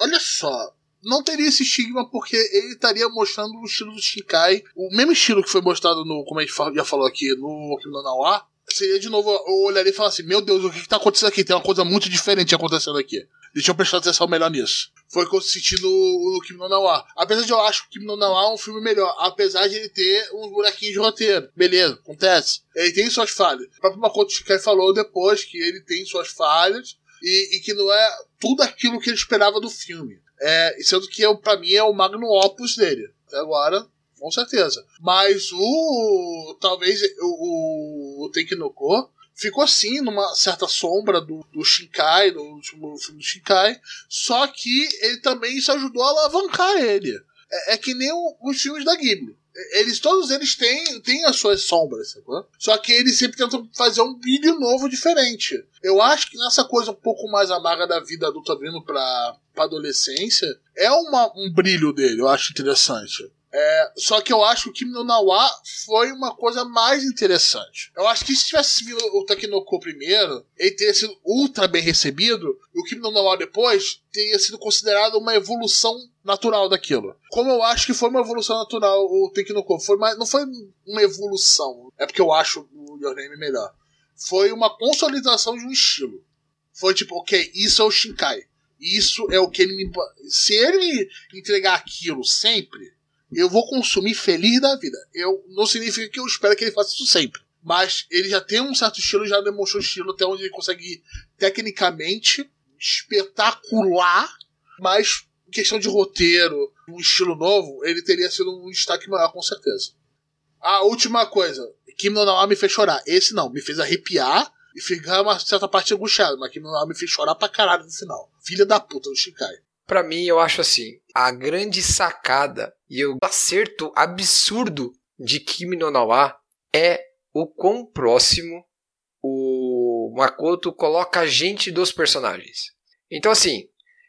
Olha só, não teria esse estigma porque ele estaria mostrando o estilo do Shinkai, o mesmo estilo que foi mostrado no, como a gente já falou aqui, no Kimi no Nawa. Seria de novo, eu olharia e falaria assim: Meu Deus, o que, que tá acontecendo aqui? Tem uma coisa muito diferente acontecendo aqui. Deixa eu prestar atenção melhor nisso. Foi o que eu senti no, no Kimi no Nawa. Apesar de eu acho que o Kimi no Nawa é um filme melhor, apesar de ele ter uns buraquinhos de roteiro. Beleza, acontece. Ele tem suas falhas. O próprio Makoto Shinkai falou depois que ele tem suas falhas e, e que não é tudo aquilo que ele esperava do filme. É, sendo que é, pra mim é o magnum opus dele. Até agora, com certeza. Mas o. Talvez o, o Tenkinoko ficou assim, numa certa sombra do, do Shinkai, do último filme do Shinkai. Só que ele também isso ajudou a alavancar ele. É, é que nem o- os filmes da Ghibli. Eles, todos eles têm, têm as suas sombras, sacou? Só que eles sempre tentam fazer um brilho novo diferente. Eu acho que nessa coisa um pouco mais amarga da vida adulta vindo pra, pra adolescência, é uma, um brilho dele, eu acho interessante. É, só que eu acho que o Kimi no Nawa foi uma coisa mais interessante. Eu acho que se tivesse vindo o Takinoko primeiro, ele teria sido ultra bem recebido, e o Kimi no Nawa depois teria sido considerado uma evolução natural daquilo. Como eu acho que foi uma evolução natural o Takinoko, foi mais, não foi uma evolução, é porque eu acho o Your Name melhor. Foi uma consolidação de um estilo. Foi tipo, ok, isso é o Shinkai. Isso é o que ele me. Se ele me entregar aquilo sempre, eu vou consumir feliz da vida. Eu não significa que eu espero que ele faça isso sempre. Mas ele já tem um certo estilo, já demonstrou estilo até onde ele consegue ir tecnicamente espetacular, mas questão de roteiro, um estilo novo, ele teria sido um destaque maior, com certeza. A última coisa, Kim no Nawa me fez chorar. Esse não, me fez arrepiar e ficar uma certa parte angustiado, mas Kim no Nawa me fez chorar pra caralho no final. Filha da puta do Shinkai. Pra mim, eu acho assim, a grande sacada e o acerto absurdo de Kimi no Nawa é o quão próximo o Makoto coloca a gente dos personagens. Então, assim,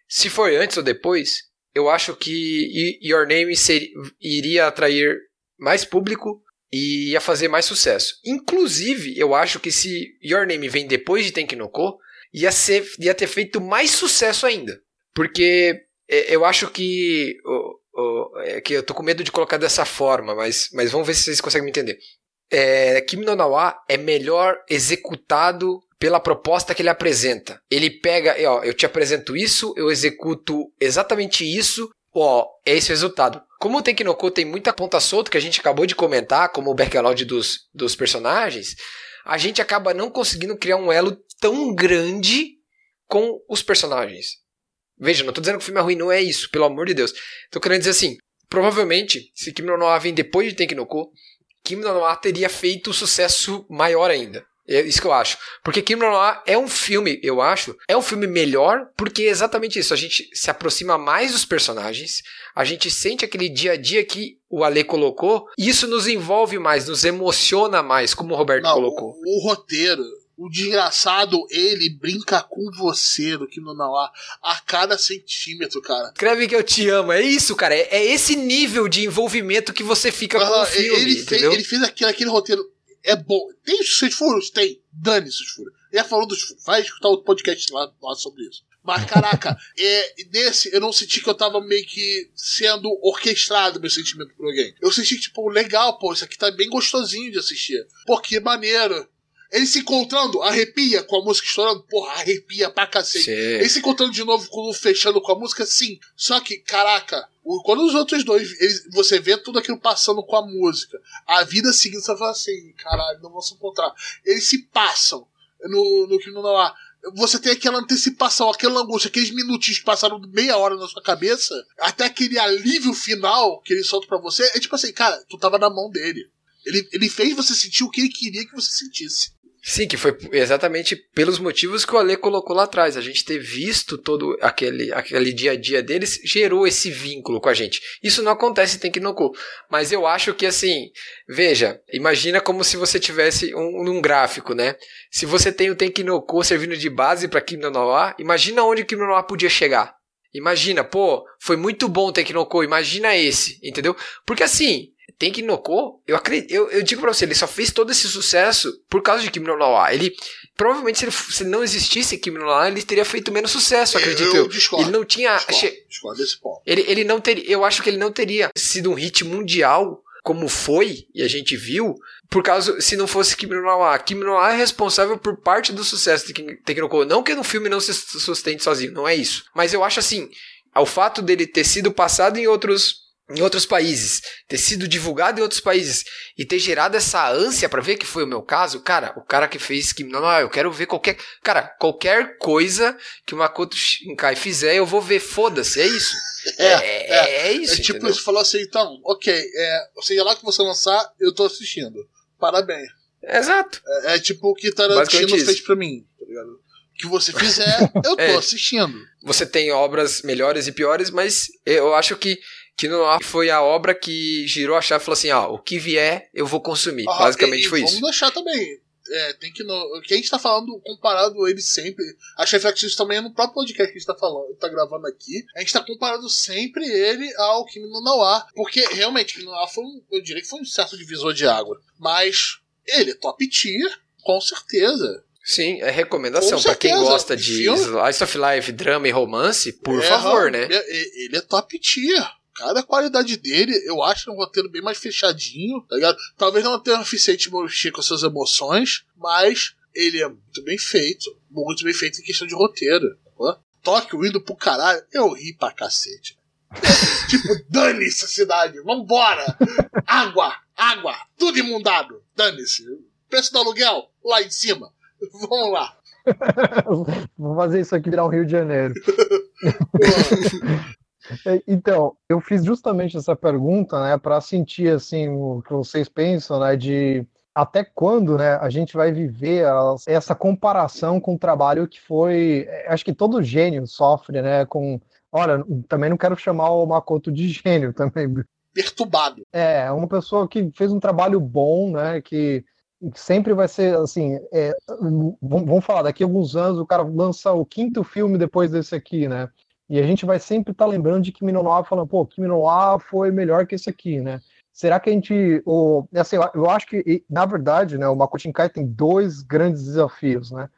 se foi antes ou depois, eu acho que Your Name ser- iria atrair mais público e ia fazer mais sucesso. Inclusive, eu acho que se Your Name vem depois de Tenkinoko, ia, ser, ia ter feito mais sucesso ainda. Porque é, eu acho que. o- o- é que eu tô com medo de colocar dessa forma, mas, mas vamos ver se vocês conseguem me entender. é, Kim no Nawa é melhor executado pela proposta que ele apresenta. Ele pega, ó, eu te apresento isso, eu executo exatamente isso, ó, é esse o resultado. Como o Tenkinoko tem muita ponta solta que a gente acabou de comentar, como o background dos, dos personagens, a gente acaba não conseguindo criar um elo tão grande com os personagens. Veja, não estou dizendo que o filme é ruim, não é isso, pelo amor de Deus. Estou querendo dizer assim, provavelmente, se Kim no Noir vem depois de Kim no Noir teria feito um sucesso maior ainda. É isso que eu acho. Porque Kim Noir é um filme, eu acho, é um filme melhor porque é exatamente isso. A gente se aproxima mais dos personagens, a gente sente aquele dia a dia que o Ale colocou, e isso nos envolve mais, nos emociona mais, como o Roberto Não, colocou. O, o roteiro, o desgraçado, ele brinca com você do Kim Noir a cada centímetro, cara. Escreve que eu te amo, é isso, cara. É, é esse nível de envolvimento que você fica com o filme, ele, fez, ele fez aquele, aquele roteiro é bom. Tem seus furos? Tem. Dane seus furos. Já falou dos furos. Vai escutar outro podcast lá, lá sobre isso. Mas, caraca, é, nesse eu não senti que eu tava meio que sendo orquestrado meu sentimento por alguém. Eu senti que, tipo, legal, pô, isso aqui tá bem gostosinho de assistir. Pô, que maneiro. Ele se encontrando, arrepia com a música estourando, porra, arrepia pra cacete. Sim. Ele se encontrando de novo com o fechando com a música, sim. Só que, caraca, quando os outros dois, eles- você vê tudo aquilo passando com a música, a vida seguinte, você fala assim, caralho, não vão se encontrar. Eles se passam no, no que não há. Você tem aquela antecipação, aquela angústia, aqueles minutinhos que passaram meia hora na sua cabeça, até aquele alívio final que ele solta pra você, é tipo assim, cara, tu tava na mão dele. Ele, ele fez você sentir o que ele queria que você sentisse. Sim, que foi exatamente pelos motivos que o Ale colocou lá atrás. A gente ter visto todo aquele, aquele dia a dia deles gerou esse vínculo com a gente. Isso não acontece em Tenkinoko. Mas eu acho que assim, veja, imagina como se você tivesse um, um gráfico, né? Se você tem o Tenkinoko servindo de base para Kim no imagina onde Kim no podia chegar. Imagina, pô, foi muito bom o Tenkinoko, imagina esse, entendeu? Porque assim, Tenkinoko, eu acredito, eu, eu digo pra você, ele só fez todo esse sucesso por causa de Kim no Nawa. Ele, provavelmente, se, ele, se não existisse Kim no Nawa, ele teria feito menos sucesso, acredito eu. discordo. Ele não tinha, discordo, discordo desse ponto. ele, ele não teria, eu acho que ele não teria sido um hit mundial como foi e a gente viu, por causa se não fosse Kim no Nawa. Kim no Nawa é responsável por parte do sucesso de Tenkinoko. Não que no filme não se sustente sozinho, não é isso. Mas eu acho assim, ao fato dele ter sido passado em outros em outros países, ter sido divulgado em outros países e ter gerado essa ânsia pra ver que foi o meu caso, cara, o cara que fez no Nawa, eu quero ver qualquer, cara, qualquer coisa que o Makoto Shinkai fizer, eu vou ver, foda-se, é isso. É, é, é, é isso, É tipo, entendeu? você falou assim, então, ok, é, seja lá que você lançar, eu tô assistindo. Parabéns. Exato. É, é tipo o que Tarantino fez pra mim, tá ligado? O que você fizer, eu tô É. assistindo. Você tem obras melhores e piores, mas eu acho que Noir foi a obra que girou a chave e falou assim: ó, o que vier eu vou consumir. Ah, Basicamente e- foi vamos isso. deixar também. É, tem que no, o que a gente tá falando comparado ele sempre. A Chef X também é no próprio podcast que a gente tá falando, tá gravando aqui. A gente tá comparando sempre ele ao Kimi no Nawa. Porque realmente, Kimi no Nawa foi um, eu diria que foi um certo divisor de água. Mas ele é top tier, com certeza. Sim, é recomendação. Com Pra quem gosta de Slice of Life, drama e romance, por É, favor, né? é- Ele é top tier. Cara, a qualidade dele, eu acho um roteiro bem mais fechadinho, tá ligado? Talvez não tenha o suficiente de mexer com as suas emoções, mas ele é muito bem feito. Muito bem feito em questão de roteiro. Ó, Tóquio indo pro caralho, eu ri pra cacete. tipo, dane-se a cidade, vambora! Água, água, tudo imundado, dane-se. Preço do aluguel, lá em cima. Vamos lá. Vou fazer isso aqui virar um Rio de Janeiro. É, Então, eu fiz justamente essa pergunta, né, para sentir assim o que vocês pensam, né, de até quando, né, a gente vai viver essa comparação com o trabalho que foi, é, acho que todo gênio sofre, né, com, olha, também não quero chamar o Makoto de gênio também, Perturbado. é, uma pessoa que fez um trabalho bom, né? Que sempre vai ser assim. é, vamos vamos falar, daqui a alguns anos o cara lança o quinto filme depois desse aqui, né? E a gente vai sempre estar lembrando de Kimi no Nawa, falando, pô, Kimi no Nawa foi melhor que esse aqui, né? Será que a gente. O, assim, eu- eu acho que, na verdade, né, o Makoto Shinkai tem dois grandes desafios, né?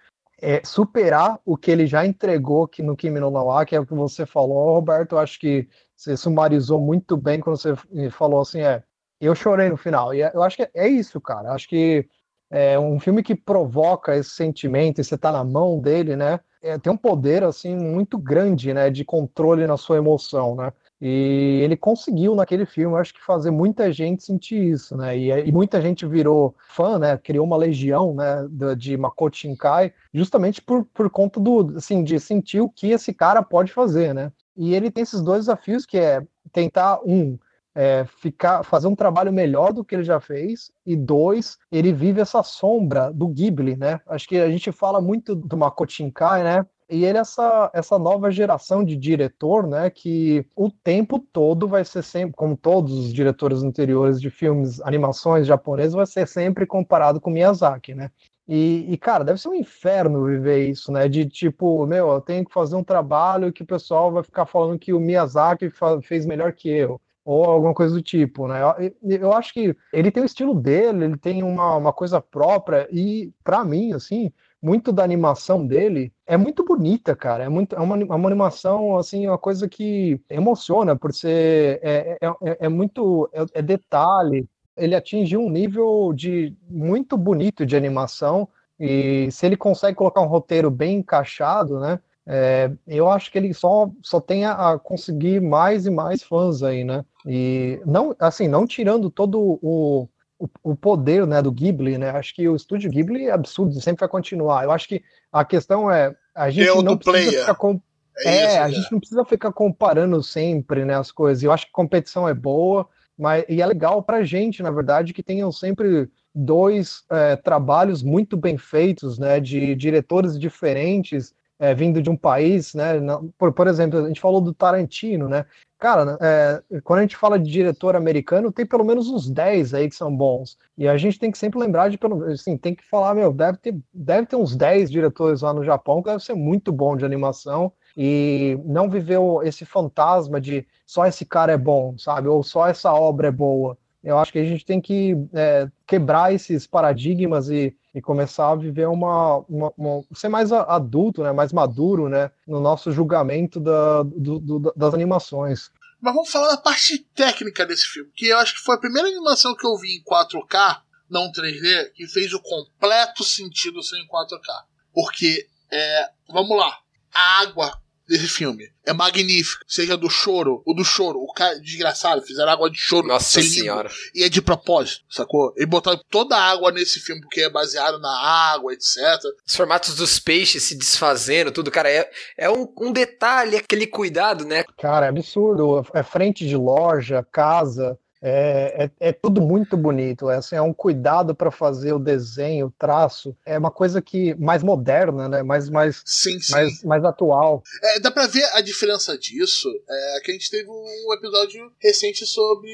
É superar o que ele já entregou aqui no Kimi no Nawa, que é o que você falou, Roberto. Eu acho que você sumarizou muito bem quando você falou assim, é eu chorei no final. E é, eu acho que é isso, cara. Acho que é um filme que provoca esse sentimento e você tá na mão dele, né? É, tem um poder assim muito grande, né, de controle na sua emoção, né? E ele conseguiu naquele filme, acho que fazer muita gente sentir isso, né? E, e, muita gente virou fã, né? Criou uma legião, né? De, de Makoto Shinkai, justamente por, por conta do, assim, de sentir o que esse cara pode fazer, né? E ele tem esses dois desafios que é tentar um é, ficar, fazer um trabalho melhor do que ele já fez, e dois, ele vive essa sombra do Ghibli, né? Acho que a gente fala muito do Makoto Shinkai, né? E ele é essa, essa nova geração de diretor, né, que o tempo todo vai ser sempre, como todos os diretores anteriores de filmes, animações japonesas, vai ser sempre comparado com Miyazaki, né? E, e, cara, deve ser um inferno viver isso, né? De tipo, meu, eu tenho que fazer um trabalho que o pessoal vai ficar falando que o Miyazaki fez melhor que eu ou alguma coisa do tipo, né? Eu, eu, acho que ele tem o estilo dele, ele tem uma, uma coisa própria e para mim, assim, muito da animação dele é muito bonita, cara. É muito, é uma, uma animação assim, uma coisa que emociona por ser é, é, é, é muito é, é detalhe. Ele atinge um nível de muito bonito de animação e se ele consegue colocar um roteiro bem encaixado, né? É, eu acho que ele só, só tem a, a, conseguir mais e mais fãs aí, né? E não, assim, não tirando todo o, o, o, poder né, do Ghibli, né? Acho que o estúdio Ghibli é absurdo, sempre vai continuar. Eu acho que a questão é a gente não precisa player. ficar com... é, é isso, a gente não precisa ficar comparando sempre né, as coisas. Eu acho que competição é boa, mas e é legal pra gente, na verdade, que tenham sempre dois é, trabalhos muito bem feitos, né, de diretores diferentes é, vindo de um país, né? Por, por exemplo, a gente falou do Tarantino, né? Cara, é, quando a gente fala de diretor americano, tem pelo menos uns 10 aí que são bons. E a gente tem que sempre lembrar de, pelo assim, tem que falar, meu, deve ter, deve ter uns 10 diretores lá no Japão que deve ser muito bom de animação e não viveu esse fantasma de só esse cara é bom, sabe? Ou só essa obra é boa. Eu acho que a gente tem que é, quebrar esses paradigmas e e começar a viver uma, uma, uma, ser mais adulto, né, mais maduro, né, no nosso julgamento da, do, do, das animações. Mas vamos falar da parte técnica desse filme, que eu acho que foi a primeira animação que eu vi em 4K, não 3D, que fez o completo sentido ser em 4K. Porque, é, vamos lá, a água desse filme é magnífico, seja do choro, o do choro, o cara desgraçado, fizeram água de choro. Nossa senhora. E é de propósito, sacou? E botaram toda a água nesse filme porque é baseado na água, etc. Os formatos dos peixes se desfazendo, tudo, cara, é, é um, um detalhe, aquele cuidado, né? Cara, é absurdo. É frente de loja, casa, é, é, é, tudo muito bonito. É, assim, é um cuidado para fazer o desenho, o traço. É uma coisa que mais moderna, né? Mais, mais, sim, sim. mais, mais atual. É, dá para ver a diferença disso. É, que a gente teve um episódio recente sobre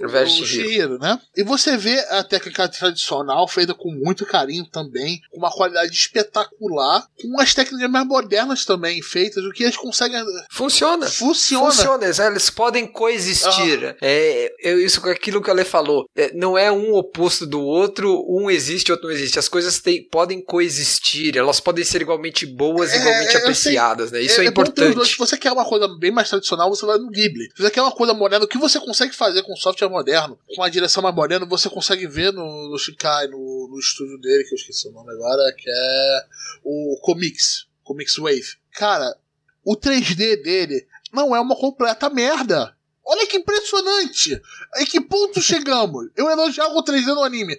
o, o Shihiro, né? E você vê a técnica tradicional feita com muito carinho também, com uma qualidade espetacular, com as técnicas mais modernas também feitas, o que eles conseguem. Funciona. Funciona. Funciona. Eles podem coexistir. Ah. É, eu, isso com aquilo que ela falou. É, não é um oposto do outro, um existe, outro não existe. As coisas tem, podem coexistir, elas podem ser igualmente boas, e é, igualmente apreciadas, né? Isso é, é importante. Se você quer uma coisa bem mais tradicional, você vai no Ghibli. Se você quer uma coisa moderna, o que você consegue fazer com software moderno, com a direção mais moderna, você consegue ver no, no Shikai, no, no estúdio dele, que eu esqueci o nome agora, que é o Comics, Comics Wave. Cara, o 3D dele não é uma completa merda. Olha que impressionante! Em que ponto chegamos? Eu elogiava o 3D no anime.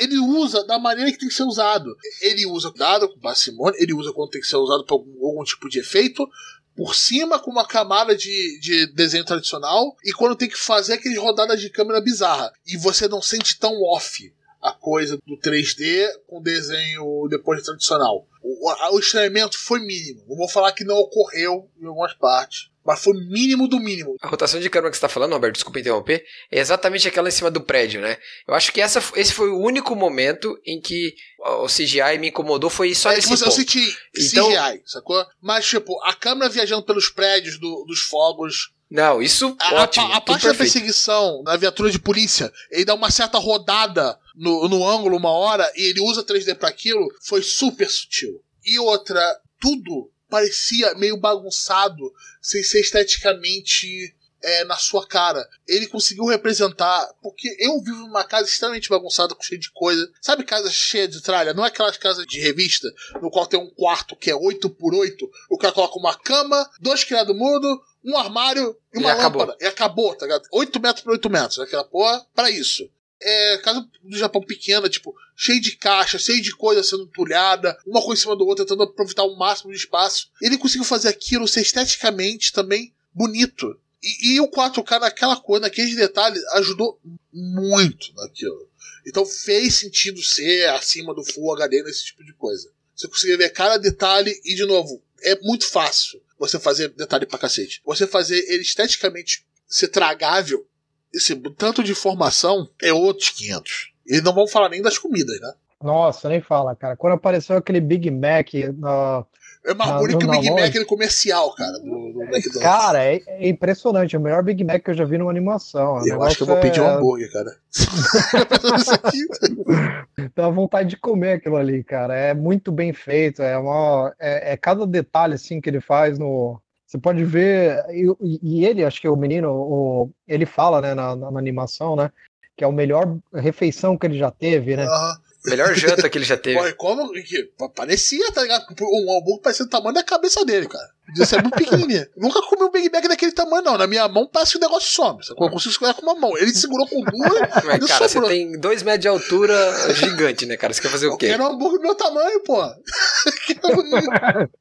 Ele usa da maneira que tem que ser usado. Ele usa dado com parcimônia, ele usa quando tem que ser usado para algum, algum tipo de efeito, por cima com uma camada de, de desenho tradicional e quando tem que fazer aquelas rodadas de câmera bizarra. E você não sente tão off a coisa do 3D com o desenho depois tradicional. O, o estranhamento foi mínimo. Não vou falar que não ocorreu em algumas partes. Mas foi o mínimo do mínimo. A rotação de câmera que você está falando, Roberto, desculpa interromper, é exatamente aquela em cima do prédio, né? Eu acho que essa, esse foi o único momento em que o CGI me incomodou, foi só é, nesse ponto. Eu senti então... CGI, sacou? Mas, tipo, a câmera viajando pelos prédios do, dos fogos, não, isso a, ótimo. A, a parte da perseguição na viatura de polícia, ele dá uma certa rodada no, no ângulo uma hora e ele usa 3D para aquilo, foi super sutil. E outra, tudo parecia meio bagunçado, sem ser esteticamente é, na sua cara. Ele conseguiu representar. Porque eu vivo numa casa extremamente bagunçada, cheia de coisa. Sabe casa cheia de tralha? Não é aquelas casas de revista, no qual tem um quarto que é 8 por 8 o cara coloca uma cama, dois criados mudo, um armário e uma E acabou. lâmpada. E acabou, tá ligado? 8 metros por 8 metros. Aquela porra, pra isso. É, casa do Japão pequena, tipo, cheio de caixa, cheio de coisa sendo entulhada, uma coisa em cima do outro, tentando aproveitar o máximo de espaço. Ele conseguiu fazer aquilo ser esteticamente também bonito. E, e o 4K naquela coisa, naqueles detalhes, ajudou muito naquilo. Então fez sentido ser acima do Full HD nesse tipo de coisa. Você conseguia ver cada detalhe e, de novo, é muito fácil você fazer detalhe pra cacete. Você fazer ele esteticamente ser tragável, esse tanto de informação, é outros 500. E não vamos falar nem das comidas, né? Nossa, nem fala, cara. Quando apareceu aquele Big Mac na, É mais bonito que o Big? Mac no comercial, cara, do, do McDonald's. Cara, é, é impressionante. É o melhor Big Mac que eu já vi numa animação. Eu acho que eu vou pedir um é- hambúrguer, cara. Dá vontade de comer aquilo ali, cara. É muito bem feito. É uma, é, é cada detalhe assim que ele faz no. Você pode ver e, e ele, acho que o menino, o, ele fala, né, na, na animação, né, que é a melhor refeição que ele já teve, né? Aham. Melhor janta que ele já teve. Pô, como que parecia, tá ligado? Um hambúrguer parecia o tamanho da cabeça dele, cara. Podia ser muito pequenininho. Nunca comi um Big Mac daquele tamanho, não. Na minha mão parece que o negócio some. sacou? Eu consigo segurar com uma mão. Ele segurou com duas Mas, cara, você sobrou. tem dois metros de altura gigante, né, cara? Você quer fazer o Eu quê? quero um hambúrguer do meu tamanho, pô.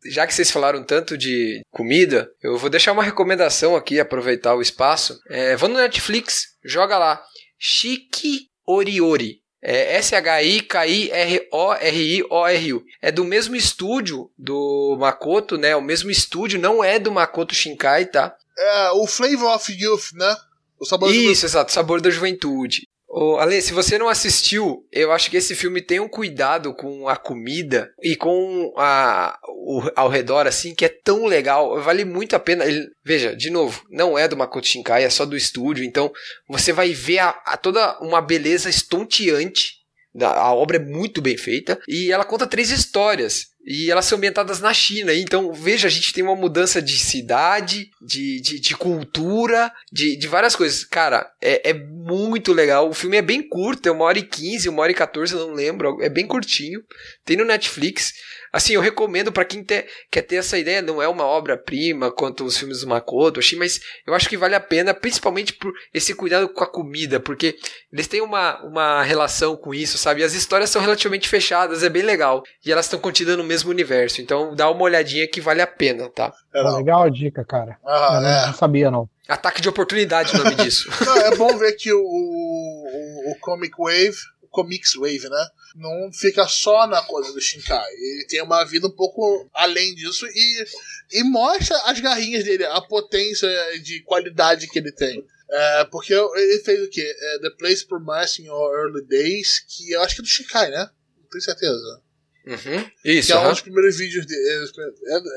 Já que vocês falaram tanto de comida, eu vou deixar uma recomendação aqui, aproveitar o espaço. É, vão no Netflix, joga lá. Chique Oriori. É S-H-I-K-I-R-O-R-I-O-R-U. É do mesmo estúdio do Makoto, né? O mesmo estúdio, não é do Makoto Shinkai, tá? É, o Flavor of Youth, né? O sabor Isso, exato, Sabor da Juventude. Ô, Ale, se você não assistiu, eu acho que esse filme tem um cuidado com a comida e com a, o, ao redor, assim, que é tão legal. Vale muito a pena. Ele- veja, de novo, não é do Makoto Shinkai, é só do estúdio. Então, você vai ver a, a toda uma beleza estonteante. A obra é muito bem feita e ela conta três histórias. E elas são ambientadas na China. Então, veja, a gente tem uma mudança de cidade, de, de, de cultura, de, de várias coisas. Cara, é, é muito legal. O filme é bem curto, é uma hora e quinze, uma hora e 14, eu não lembro. É bem curtinho. Tem no Netflix. Assim, eu recomendo pra quem te- quer ter essa ideia. Não é uma obra-prima quanto os filmes do Makoto, Oshii, mas eu acho que vale a pena, principalmente por esse cuidado com a comida, porque eles têm uma, uma relação com isso, sabe? E as histórias são relativamente fechadas, é bem legal. E elas estão contidas no mesmo universo. Então dá uma olhadinha que vale a pena, tá? É. Legal a dica, cara. Ah, eu não, é. não sabia, não. Ataque de oportunidade, o nome disso. Não, é bom ver que o, o, o Comic Wave, Comics Wave, né? Não fica só na coisa do Shinkai. Ele tem uma vida um pouco além disso e, e mostra as garrinhas dele, a potência de qualidade que ele tem. É, porque ele fez o quê? É, The Place Promising Your Early Days, que eu acho que é do Shinkai, né? Não tenho certeza. Uhum. Isso, que é um dos primeiros vídeos dele.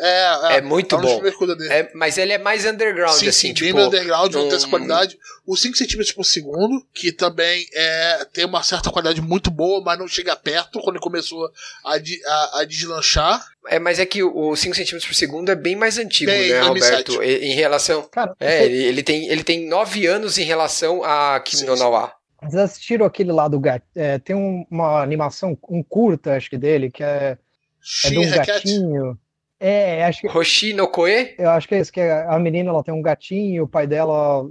É, é, É muito é uma das bom. É, mas ele é mais underground, Sim, assim, sim, tipo. bem underground, não tem essa um- qualidade. O 5 centímetros por segundo, que também é, tem uma certa qualidade muito boa, mas não chega perto quando ele começou a, a, a deslanchar. É, mas é que o 5 cm por segundo é bem mais antigo, Bem, né, 2007. Roberto? Em relação. Cara, É, ele, ele tem, ele tem 9 anos em relação a Kimi no. Nawa. Vocês assistiram aquele lá do gato? É, tem um- uma animação, um curta, acho que dele, que é, é de um gatinho. É, acho que Hoshi no Koe? Eu acho que é isso, que a menina ela tem um gatinho, o pai dela,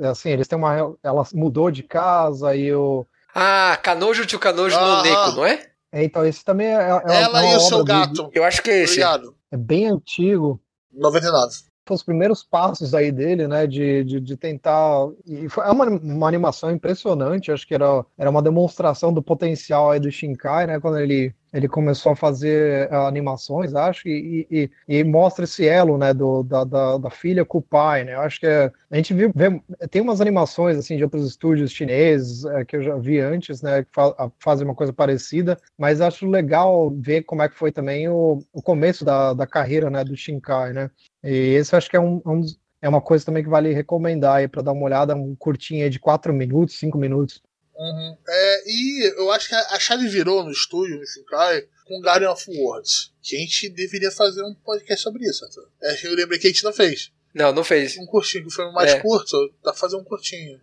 é, assim, eles têm uma. Ela mudou de casa e o. Ah, Kanojo to Kanojo Ah, no Neko, não é? é, Então, esse também é, é Ela é uma e o seu gato. Eu acho que é esse. Obrigado. é bem antigo. 99. Os primeiros passos aí dele, né, de, de, de tentar. E foi, é uma, uma animação impressionante, acho que era, era uma demonstração do potencial aí do Shinkai, né, quando ele, ele começou a fazer ah, animações, acho, e, e, e mostra esse elo, né, do, da, da, da filha com o pai, né, eu acho que é, a gente viu, vê, tem umas animações, assim, de outros estúdios chineses eh, que eu já vi antes, né, que fa- fazem uma coisa parecida, mas acho legal ver como é que foi também o, o começo da, da carreira, né, do Shinkai, né, e esse acho que é, um, um dos- é uma coisa também que vale recomendar aí para dar uma olhada, um curtinho aí de 4 minutos, 5 minutos. Uhum. É, e eu acho que a, a chave virou no estúdio, no Shinkai, com Guardian of Worlds. Que a gente deveria fazer um podcast sobre isso, Arthur. É, eu lembrei que a gente não fez. Não, não fez. Um curtinho, o filme mais É. curto, dá pra fazer um curtinho.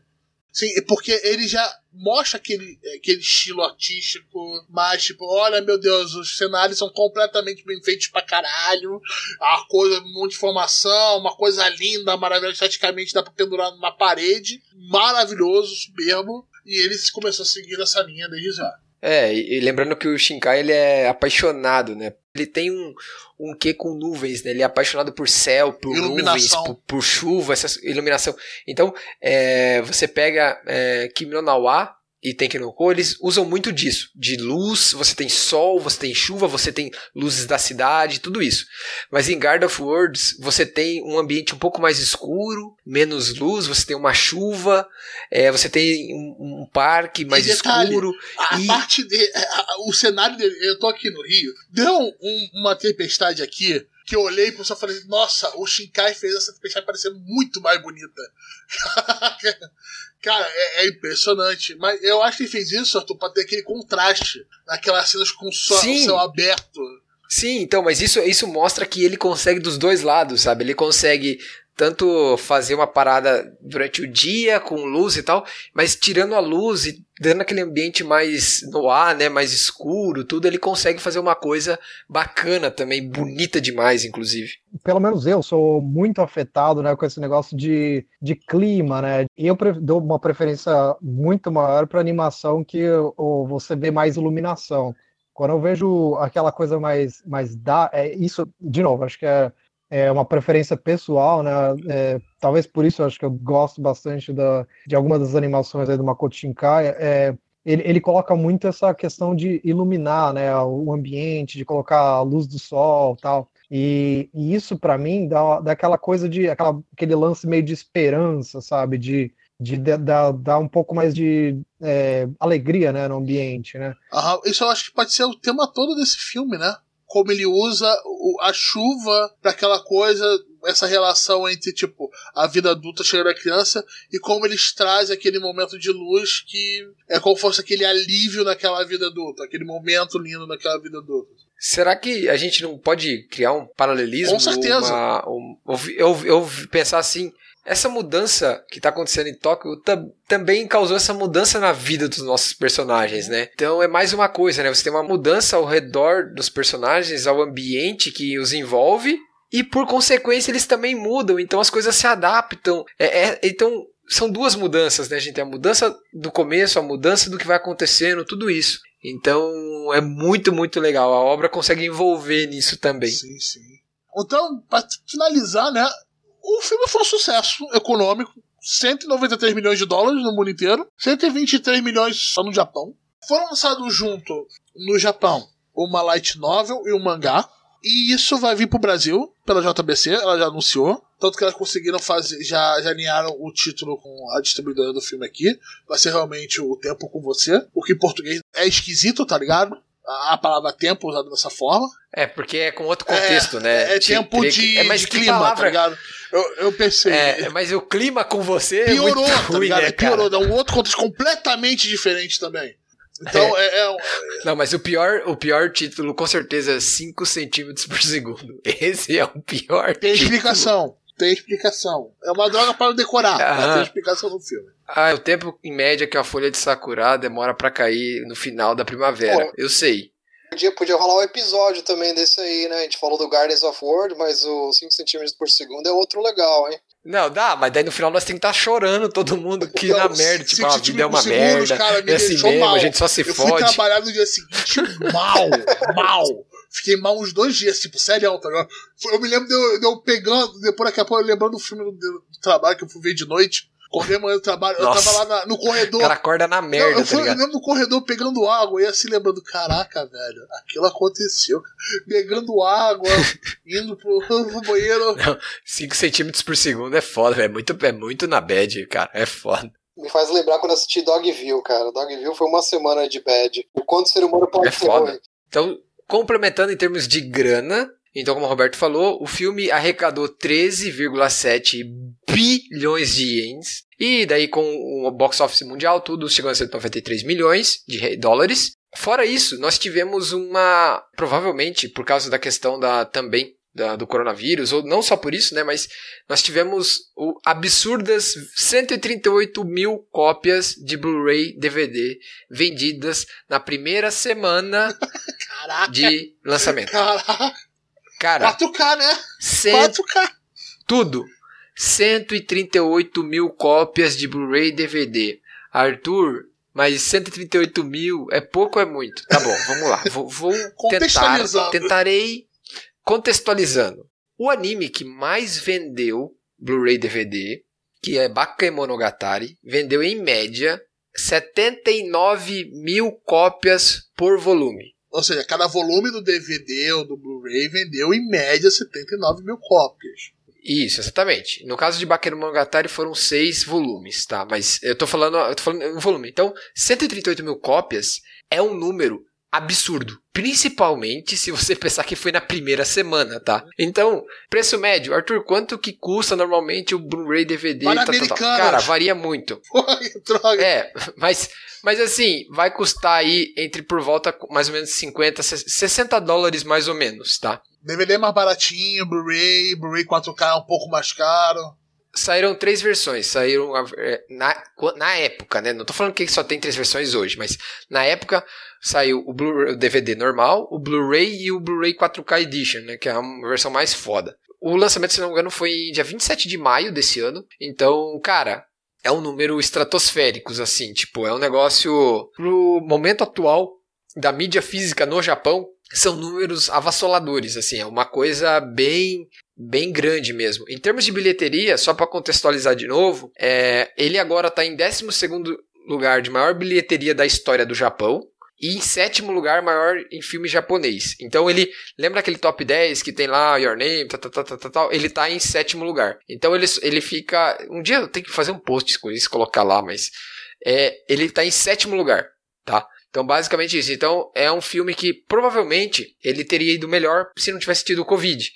Sim, porque ele já mostra aquele, aquele estilo artístico, mas tipo, olha meu Deus, os cenários são completamente bem feitos pra caralho, a coisa, um monte de informação, uma coisa linda, maravilhosa, esteticamente dá pra pendurar numa parede, maravilhoso, soberbo, e ele começou a seguir essa linha desde já. É, e, lembrando que o Shinkai ele é apaixonado, né? Ele tem um, um quê com nuvens, né? Ele é apaixonado por céu, por Iluminação. nuvens, por, por chuva, essa iluminação. Então, é, você pega é, Kimi no Nawa e Tenki no Ko, eles usam muito disso. De luz, você tem sol, você tem chuva, você tem luzes da cidade, tudo isso. Mas em Guard of Words, você tem um ambiente um pouco mais escuro, menos luz, você tem uma chuva, é, você tem um, um parque mais detalhe, escuro. A E- parte dele, o cenário dele, eu tô aqui no Rio, deu um- uma tempestade aqui que eu olhei pro céu e falei, nossa, o Shinkai fez essa tempestade parecer muito mais bonita. Cara, é, é impressionante. Mas eu acho que ele fez isso, Arthur, pra ter aquele contraste naquelas cenas com o sol, Sim. céu aberto. Sim, então, mas isso, isso mostra que ele consegue dos dois lados, sabe? Ele consegue tanto fazer uma parada durante o dia com luz e tal, mas tirando a luz e dando aquele ambiente mais no ar, né, mais escuro, tudo, ele consegue fazer uma coisa bacana também, bonita demais, inclusive. pelo menos eu sou muito afetado né, com esse negócio de, de clima, né? Eu dou uma preferência muito maior para animação que o, você vê mais iluminação. Quando eu vejo aquela coisa mais, mais da, é isso, de novo, acho que é, é uma preferência pessoal, né? É, talvez por isso eu acho que eu gosto bastante da, de algumas das animações aí do Makoto Shinkai. É, ele, ele coloca muito essa questão de iluminar, né, o ambiente, de colocar a luz do sol, tal. E, e isso para mim dá, dá aquela coisa de aquela, aquele lance meio de esperança, sabe? De, de, de- dar, um pouco mais de é, alegria, né, no ambiente, né? Aham, Isso eu acho que pode ser o tema todo desse filme, né? Como ele usa a chuva para aquela coisa, essa relação entre, tipo, a vida adulta chegando à criança e como eles trazem aquele momento de luz que é como fosse aquele alívio naquela vida adulta, aquele momento lindo naquela vida adulta. Será que a gente não pode criar um paralelismo? Com certeza. uma- um- eu, eu, eu pensar assim, essa mudança que está acontecendo em Tóquio tam- também causou essa mudança na vida dos nossos personagens, né? Então é mais uma coisa, né? Você tem uma mudança ao redor dos personagens, ao ambiente que os envolve, e por consequência eles também mudam, então as coisas se adaptam. É- é- então são duas mudanças, né? Gente a mudança do começo, a mudança do que vai acontecendo, tudo isso. Então é muito, muito legal. A obra consegue envolver nisso também. Sim, sim. Então, para finalizar, né? O filme foi um sucesso econômico. 193 milhões de dólares no mundo inteiro. 123 milhões só no Japão. Foram lançados junto no Japão uma light novel e um mangá. E isso vai vir pro Brasil pela JBC, ela já anunciou. Tanto que elas conseguiram fazer, já, já alinharam o título com a distribuidora do filme aqui. Vai ser realmente o Tempo com Você. O que em português é esquisito, tá ligado? A, palavra tempo usada dessa forma. É, porque é com outro contexto, é, né? É Te- tempo de, é, mas de clima, palavra- tá ligado? Eu, eu pensei. É, mas o clima com você é piorou, muito tá ruim, ligado? né, cara? piorou, dá um outro contexto completamente diferente também. Então, é, é um- Não, mas o pior, o pior título com certeza é 5 centímetros por segundo. Esse é o pior tem título. explicação. Tem explicação. É uma droga para decorar, mas tem explicação no filme. Ah, é o tempo em média que a folha de sakura demora pra cair no final da primavera. Pô. Eu sei. Podia, podia rolar um episódio também desse aí, né? A gente falou do Gardens of World, mas o 5 centímetros por segundo é outro legal, hein? Não, dá, mas daí no final nós temos que estar chorando todo mundo que Não, na merda, tipo, cinco a vida é uma segundo, merda. cara, me é assim mesmo, mal. a gente só se Eu fui fode. trabalhar no dia seguinte mal, mal. Fiquei mal uns dois dias, tipo, sério, tá ligado? Eu me lembro de eu, de eu pegando, depois daqui a pouco, eu lembrando do filme do, do trabalho que eu fui ver de noite. Acordei amanhã do trabalho, eu Nossa. tava lá na- no O corredor. cara acorda na merda, Não, eu tá fui mesmo no corredor pegando água e assim lembrando, caraca, velho, aquilo aconteceu. Pegando água, indo pro, pro banheiro. 5 centímetros por segundo é foda, velho. É muito, é muito na bad, cara. É foda. Me faz lembrar quando eu assisti Dogville, cara. Dogville foi uma semana de bad. O quanto o ser humano pode É ser foda. ruim. Então, complementando em termos de grana, então, como o Roberto falou, o filme arrecadou 13,7 bilhões de ienes. E daí, com o box office mundial, tudo chegou a 193 milhões de re- dólares. Fora isso, nós tivemos uma. Provavelmente, por causa da questão da também da, do coronavírus, ou não só por isso, né? Mas nós tivemos o absurdas 138 mil cópias de Blu-ray DVD vendidas na primeira semana Caraca. de lançamento. Caraca. Cara, 4K, né? cento, 4K. tudo. 138 mil cópias de Blu-ray DVD. Arthur, mas 138 mil é pouco ou é muito? Tá bom, vamos lá. Vou, vou tentar. Tentarei contextualizando. O anime que mais vendeu Blu-ray DVD, que é Bakemonogatari, vendeu em média 79 mil cópias por volume. Ou seja, cada volume do DVD ou do Blu-ray vendeu em média 79 mil cópias. Isso, exatamente. No caso de Bakemonogatari foram seis volumes, tá? Mas eu tô falando, eu tô falando um volume. Então, 138 mil cópias é um número absurdo. Principalmente se você pensar que foi na primeira semana, tá? Então, preço médio. Arthur, quanto que custa normalmente o Blu-ray DVD? Tá, tá, tá. Cara, varia muito. Porra, que droga. É, mas, mas assim, vai custar aí entre por volta mais ou menos 50, 60 dólares mais ou menos, tá? DVD é mais baratinho, Blu-ray, Blu-ray 4K é um pouco mais caro. Saíram três versões. Saíram é, na, na época, né? Não tô falando que só tem três versões hoje, mas na época saiu o, o DVD normal, o Blu-ray e o Blu-ray 4K Edition, né? Que é a versão mais foda. O lançamento, se não me engano, foi dia 27 de maio desse ano. Então, cara, é um número estratosféricos, assim. Tipo, é um negócio. Pro momento atual da mídia física no Japão, são números avassaladores, assim. É uma coisa bem bem grande mesmo. Em termos de bilheteria, só para contextualizar de novo, é, ele agora está em 12 lugar de maior bilheteria da história do Japão. E em sétimo lugar, maior em filme japonês. Então ele. Lembra aquele top 10 que tem lá Your Name, tal, tal, tal, tal? Ele tá em sétimo lugar. Então ele, ele fica. Um dia eu tenho que fazer um post com isso, colocar lá, mas. É, ele tá em sétimo lugar, tá? Então, basicamente isso. Então, é um filme que provavelmente ele teria ido melhor se não tivesse tido o Covid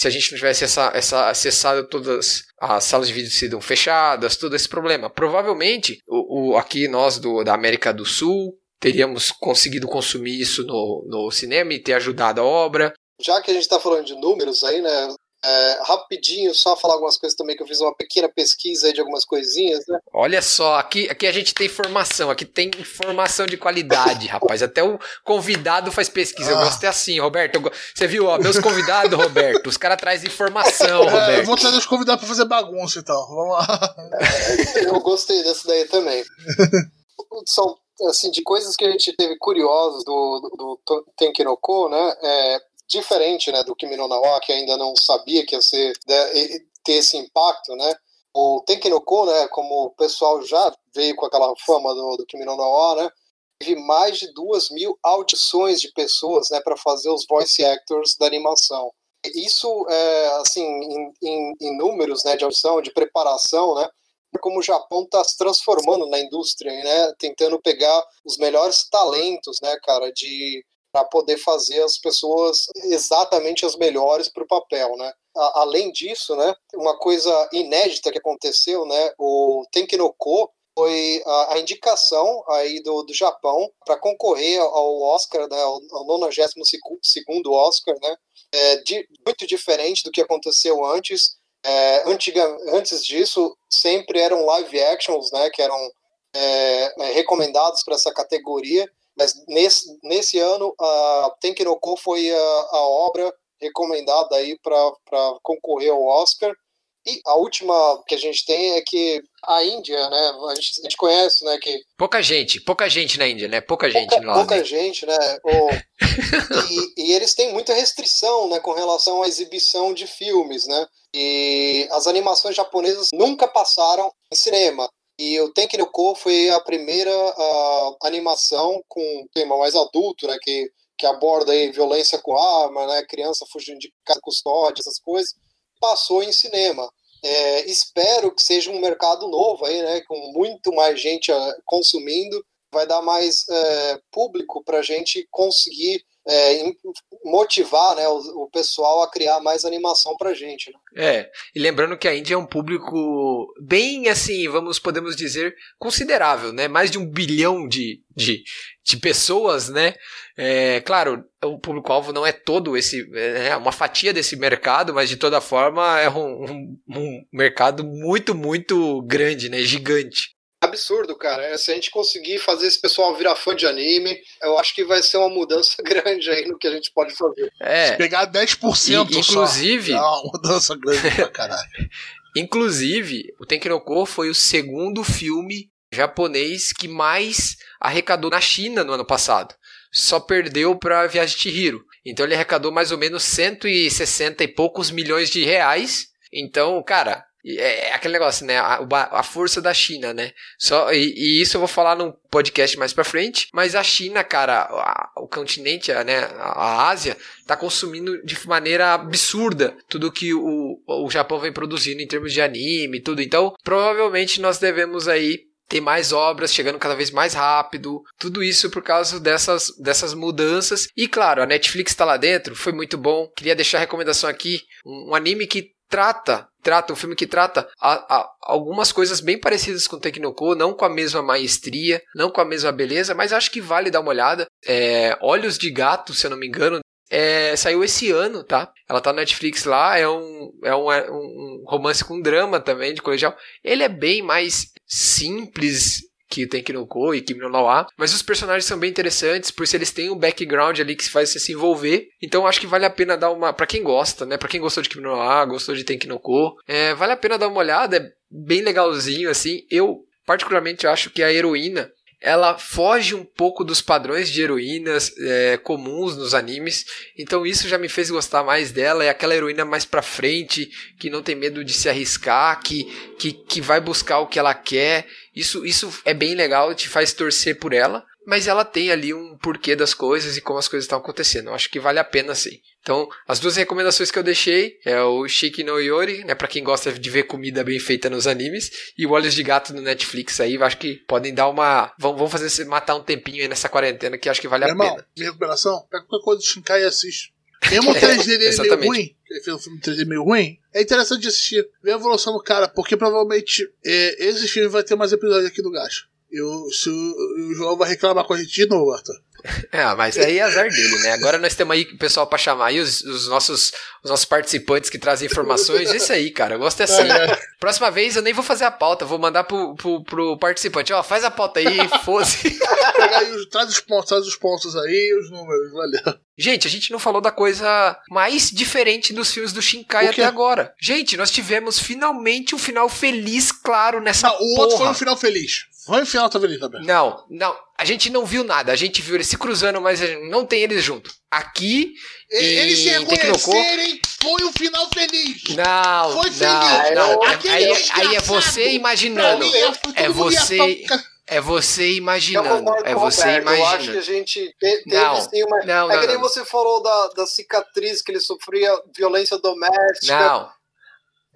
se a gente não tivesse essa, essa acessado todas as salas de vídeo sido fechadas, todo esse problema. Provavelmente, o, o aqui nós do, da América do Sul teríamos conseguido consumir isso no, no cinema e ter ajudado a obra. Já que a gente está falando de números aí, né? É, rapidinho, só falar algumas coisas também, que eu fiz uma pequena pesquisa aí de algumas coisinhas, né? Olha só, aqui, aqui a gente tem informação, aqui tem informação de qualidade, rapaz. Até o convidado faz pesquisa. Eu Ah. gosto é assim, Roberto. eu Você viu, ó, meus convidados, Roberto, os caras trazem informação, É, eu Roberto. vou trazer os convidados pra fazer bagunça então. Vamos lá. Eu gostei dessa daí também. São, assim, de coisas que a gente teve curiosas do, do, do Tenkinoko, né? É, diferente né, do Kimi no Nawa, que ainda não sabia que ia ser, né, ter esse impacto, né? O Tenkinoko, né, como o pessoal já veio com aquela fama do, do Kimi no Nawa, né? Teve mais de duas mil audições de pessoas né, para fazer os voice actors da animação. Isso, é, assim, em, em, em números né, de audição, de preparação, né? Como o Japão está se transformando na indústria, né? Tentando pegar os melhores talentos, né, cara, de para poder fazer as pessoas exatamente as melhores para o papel, né? A- além disso, né, uma coisa inédita que aconteceu, né, o Tenkinoko foi a, a indicação aí do, do Japão para concorrer ao Oscar, né, ao, ao 92º Oscar, né, é, de, muito diferente do que aconteceu antes. É, antiga, antes disso, sempre eram live actions, né, que eram é, é, recomendados para essa categoria, mas nesse, nesse ano a Tenkinoko foi a, a obra recomendada aí para concorrer ao Oscar. E a última que a gente tem é que a Índia, né, a gente, a gente conhece, né, que Pouca gente, pouca gente na Índia, né? Pouca gente pouca, lá. pouca né? gente, né? e, e eles têm muita restrição, né, com relação à exibição de filmes, né? E as animações japonesas nunca passaram em cinema. E o Tenkinoko foi a primeira ah, animação com um tema mais adulto, né, que que aborda aí violência com arma, né, criança fugindo de casa custódia, essas coisas, passou em cinema. É, espero que seja um mercado novo aí, né, com muito mais gente ah, consumindo vai dar mais é, público para a gente conseguir é, motivar né, o, o, pessoal a criar mais animação pra gente. Né? É, e lembrando que a Índia é um público bem assim, vamos podemos dizer, considerável, né? Mais de um bilhão de, de, de pessoas, né? É, claro, o público-alvo não é todo esse, é uma fatia desse mercado, mas de toda forma é um, um, um mercado muito, muito grande, né? Gigante absurdo, cara. É, se a gente conseguir fazer esse pessoal virar fã de anime, eu acho que vai ser uma mudança grande aí no que a gente pode fazer. É. Se pegar 10% e, inclusive, só, é uma mudança grande pra caralho. inclusive, o Tenkinoko foi o segundo filme japonês que mais arrecadou na China no ano passado. Só perdeu para Viagem de Chihiro. Então ele arrecadou mais ou menos 160 e poucos milhões de reais. Então, cara, é, é aquele negócio, né? A, a, força da China, né? Só, e, e, isso eu vou falar num podcast mais pra frente. Mas a China, cara, a, o continente, né? A, Ásia, tá consumindo de maneira absurda tudo que o, o Japão vem produzindo em termos de anime e tudo. Então, provavelmente nós devemos aí ter mais obras chegando cada vez mais rápido, tudo isso por causa dessas, dessas mudanças. E claro, a Netflix está lá dentro, foi muito bom. Queria deixar a recomendação aqui: um, um anime que trata, trata um filme que trata a, a, algumas coisas bem parecidas com Tecnoco, não com a mesma maestria, não com a mesma beleza, mas acho que vale dar uma olhada. É, Olhos de Gato, se eu não me engano, é, saiu esse ano, tá? Ela tá na Netflix lá, é um, é um, é um romance com drama também, de colegial. Ele é bem mais simples que tem que no Ko e Kimi no Nawa, mas os personagens são bem interessantes, por se eles têm um background ali que faz você se envolver. Então acho que vale a pena dar uma, para quem gosta, né? Para quem gostou de Kimi no Nawa, gostou de Tenki no Ko, é, vale a pena dar uma olhada, é bem legalzinho assim. Eu particularmente acho que a heroína ela foge um pouco dos padrões de heroínas é, comuns nos animes, então isso já me fez gostar mais dela. É aquela heroína mais pra frente, que não tem medo de se arriscar, que, que, que vai buscar o que ela quer. Isso, isso é bem legal, te faz torcer por ela, mas ela tem ali um porquê das coisas e como as coisas estão acontecendo. Eu acho que vale a pena sim. Então, as duas recomendações que eu deixei é o Shiki no Yori, né, para quem gosta de ver comida bem feita nos animes, e o Olhos de Gato no Netflix aí, acho que podem dar uma, vão, vão fazer você matar um tempinho aí nessa quarentena que acho que vale Meu a irmão, pena. Minha recuperação, pega qualquer coisa do Shinkai e assiste. Mesmo o 3D dele é meio ruim, ele fez um filme 3D meio ruim, é interessante de assistir, ver a evolução do cara, porque provavelmente é, esse filme vai ter mais episódios aqui do Gacha. Eu, se o, o João vai reclamar com a gente de novo, Arthur. É, mas aí é azar dele, né? Agora nós temos aí o pessoal para chamar aí os, os, nossos, os nossos participantes que trazem informações. Isso aí, cara. Eu gosto assim. É. Próxima vez eu nem vou fazer a pauta, vou mandar pro, pro, pro participante. Ó, faz a pauta aí, fosse. traz os pontos, traz os pontos aí, os números, valeu. Gente, a gente não falou da coisa mais diferente dos filmes do Shinkai até agora. Gente, nós tivemos finalmente um final feliz, claro, nessa não, o porra. outro foi um final feliz. Vai enfiar outra avenida também. Não, não. A gente não viu nada. A gente viu eles se cruzando, mas não tem eles junto. Aqui. Eles se reconhecerem foi um final feliz. Não. Foi feliz. Não, não. Aí, aí, é você imaginando. É você. É você imaginando. É você imaginando. Eu acho que a gente teve não, sim uma. Não, é não, que nem não. você falou da, da cicatriz que ele sofria violência doméstica. Não.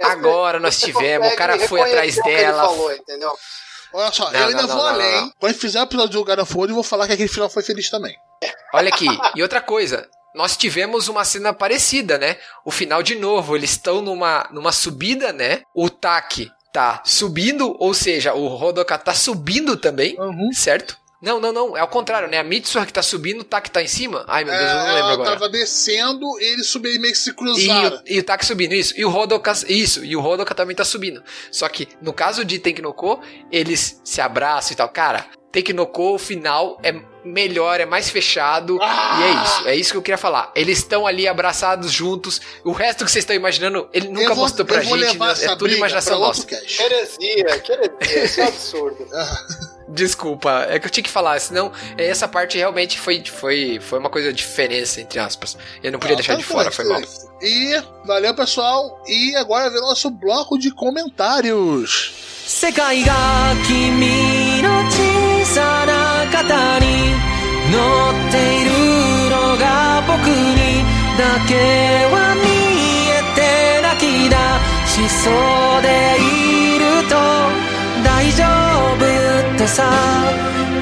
Agora nós tivemos, o cara foi atrás dela. Falou, entendeu? Olha só, não, eu ainda não, vou não, além. Quando fizer o episódio do War, eu vou falar que aquele final foi feliz também. Olha aqui, e outra coisa. Nós tivemos uma cena parecida, né? O final de novo, eles estão numa, numa subida, né? O Taki tá subindo, ou seja, o Rodoka tá subindo também, uhum. certo? Não, não, não. É ao contrário, né? A Mitsuha que tá subindo, o Taki tá em cima. Ai, meu Deus, é, eu não lembro ela agora. Ela tava descendo, ele subiu e meio que se cruzaram. E, e, o Taki subindo, isso. E o Hodoka, isso. E o Hodoka também tá subindo. Só que, no caso de Tenkinoko, eles se abraçam e tal. Cara, Tenkinoko, o final é melhor, é mais fechado. Ah! E é isso. É isso que eu queria falar. Eles estão ali abraçados juntos. O resto que vocês estão imaginando, ele nunca vou, mostrou pra gente. Né? É tudo imaginação nossa. Heresia, que heresia. Isso é absurdo. Desculpa, é que eu tinha que falar, senão eh, essa parte realmente foi, foi, foi uma coisa de diferença, entre aspas. Eu não podia ah, deixar de tá, fora, tá, foi mal. E valeu, pessoal. E agora vem o nosso bloco de comentários. Sekai de 大丈夫ってさ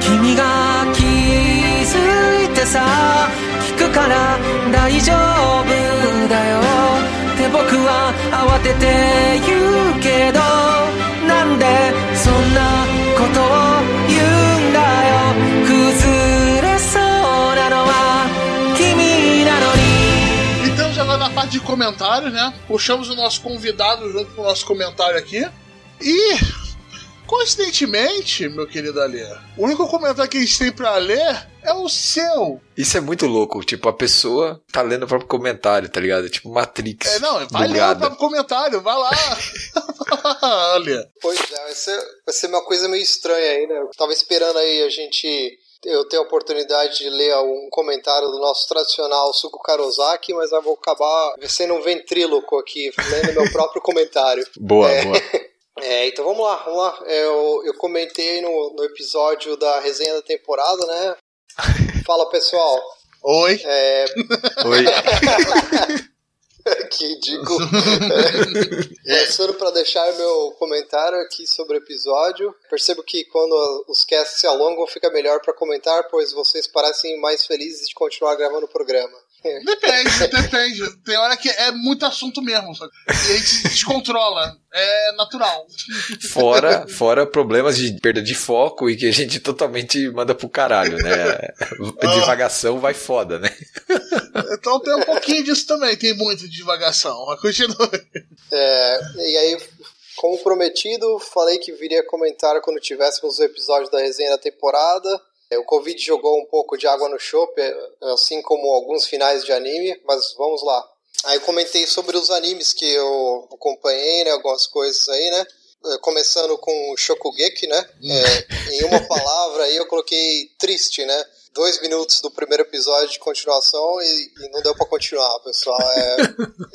君が気づいてさ聞く から大丈夫だよって僕は慌てて言うけどなんでそんなことを言うんだよ崩れそうなのは君なのに Então, já agora na parte de comentários, né? Puxamos o nosso convidado junto com o nosso comentário aqui. E, coincidentemente, meu querido Alê, o único comentário que a gente tem pra ler é o seu. Isso é muito louco. Tipo, a pessoa tá lendo o próprio comentário, tá ligado? Tipo Matrix. É, não, vai ler o próprio comentário, vai lá. Olha. Pois é, vai ser, vai ser uma coisa meio estranha aí, né? Eu tava esperando aí a gente. Eu ter a oportunidade de ler um comentário do nosso tradicional Suko Karozaki, mas eu vou acabar sendo um ventríloco aqui, lendo meu próprio comentário. Boa, É. boa. É, então vamos lá, vamos lá. É, Eu, eu comentei no, no episódio da resenha da temporada, né? Fala pessoal. Oi. É, Oi. que ridículo. É, Começando para deixar meu comentário aqui sobre o episódio. Percebo que quando os casts se alongam, fica melhor para comentar, pois vocês parecem mais felizes de continuar gravando o programa. Depende, depende. Tem hora que é muito assunto mesmo. sabe? E a gente se descontrola. É natural. Fora, fora problemas de perda de foco e que a gente totalmente manda pro caralho, né? Divagação vai foda, né? Então tem um pouquinho disso também. Tem muito de divagação. Mas continua. É, e aí, como prometido, falei que viria comentar quando tivéssemos o episódio da resenha da temporada. É, O Covid jogou um pouco de água no chope, é, assim como alguns finais de anime, mas vamos lá. Aí eu comentei sobre os animes que eu acompanhei, né, algumas coisas aí, né? É, Começando com o Shokugeki, né? É, em uma palavra aí eu coloquei triste, né? Dois minutos do primeiro episódio de continuação e, e não deu pra continuar, pessoal. É,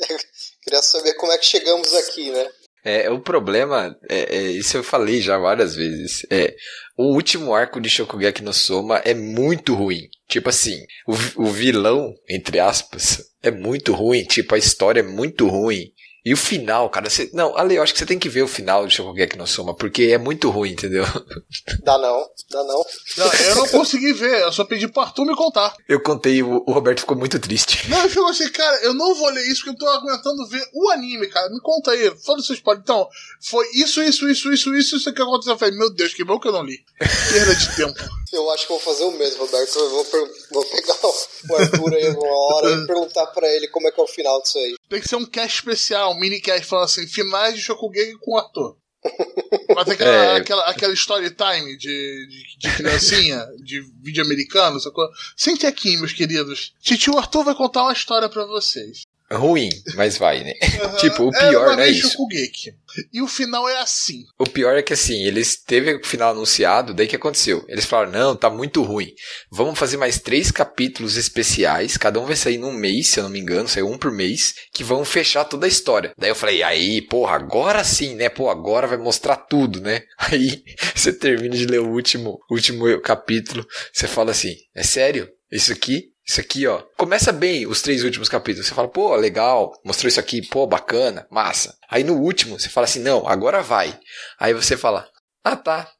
queria saber como é que chegamos aqui, né? É, o problema, é, é, isso eu falei já várias vezes, é, o último arco de Shokugeki no Soma é muito ruim. Tipo assim, o, o vilão, entre aspas, é muito ruim, tipo, a história é muito ruim. E o final, cara, você, não, Ale, eu acho que você tem que ver o final de Shokugeki no Soma, porque é muito ruim, entendeu? Dá não, dá não. Não, eu não consegui ver. Eu só pedi pro Arthur me contar. Eu contei, o, o Roberto ficou muito triste. Não, eu fico assim, cara, eu não vou ler isso porque eu tô aguentando ver o anime, cara. Me conta aí, fala seus spoiler. Então, foi isso, isso, isso, isso, isso, isso que aconteceu. Eu falei, meu Deus, que bom que eu não li. Perda de tempo. Eu acho que vou fazer o mesmo, Roberto. Eu vou, vou pegar o o Arthur aí uma hora e perguntar pra ele como é que é o final disso aí. Tem que ser um cast especial, um mini cast falando assim, finais de Shokugeki com o Arthur. Vai ter aquela, É. aquela, aquela story time de, de, de criancinha, de vídeo americano, sacou? Sente aqui, meus queridos. Titio Arthur vai contar uma história pra vocês. Ruim, mas vai, né? tipo, o pior uma não é isso. Shokugeki. E o final é assim. O pior é que assim, eles teve o final anunciado, daí que aconteceu? Eles falaram, não, tá muito ruim. Vamos fazer mais três capítulos especiais, cada um vai sair num mês, se eu não me engano, saiu um por mês, que vão fechar toda a história. Daí eu falei, aí, porra, agora sim, né? Pô, agora vai mostrar tudo, né? Aí você termina de ler o último, último capítulo, você fala assim, é sério? Isso aqui? Isso aqui, ó. Começa bem os três últimos capítulos. Você fala, pô, legal, mostrou isso aqui, pô, bacana, massa. Aí no último, você fala assim, não, agora vai. Aí você fala, ah tá.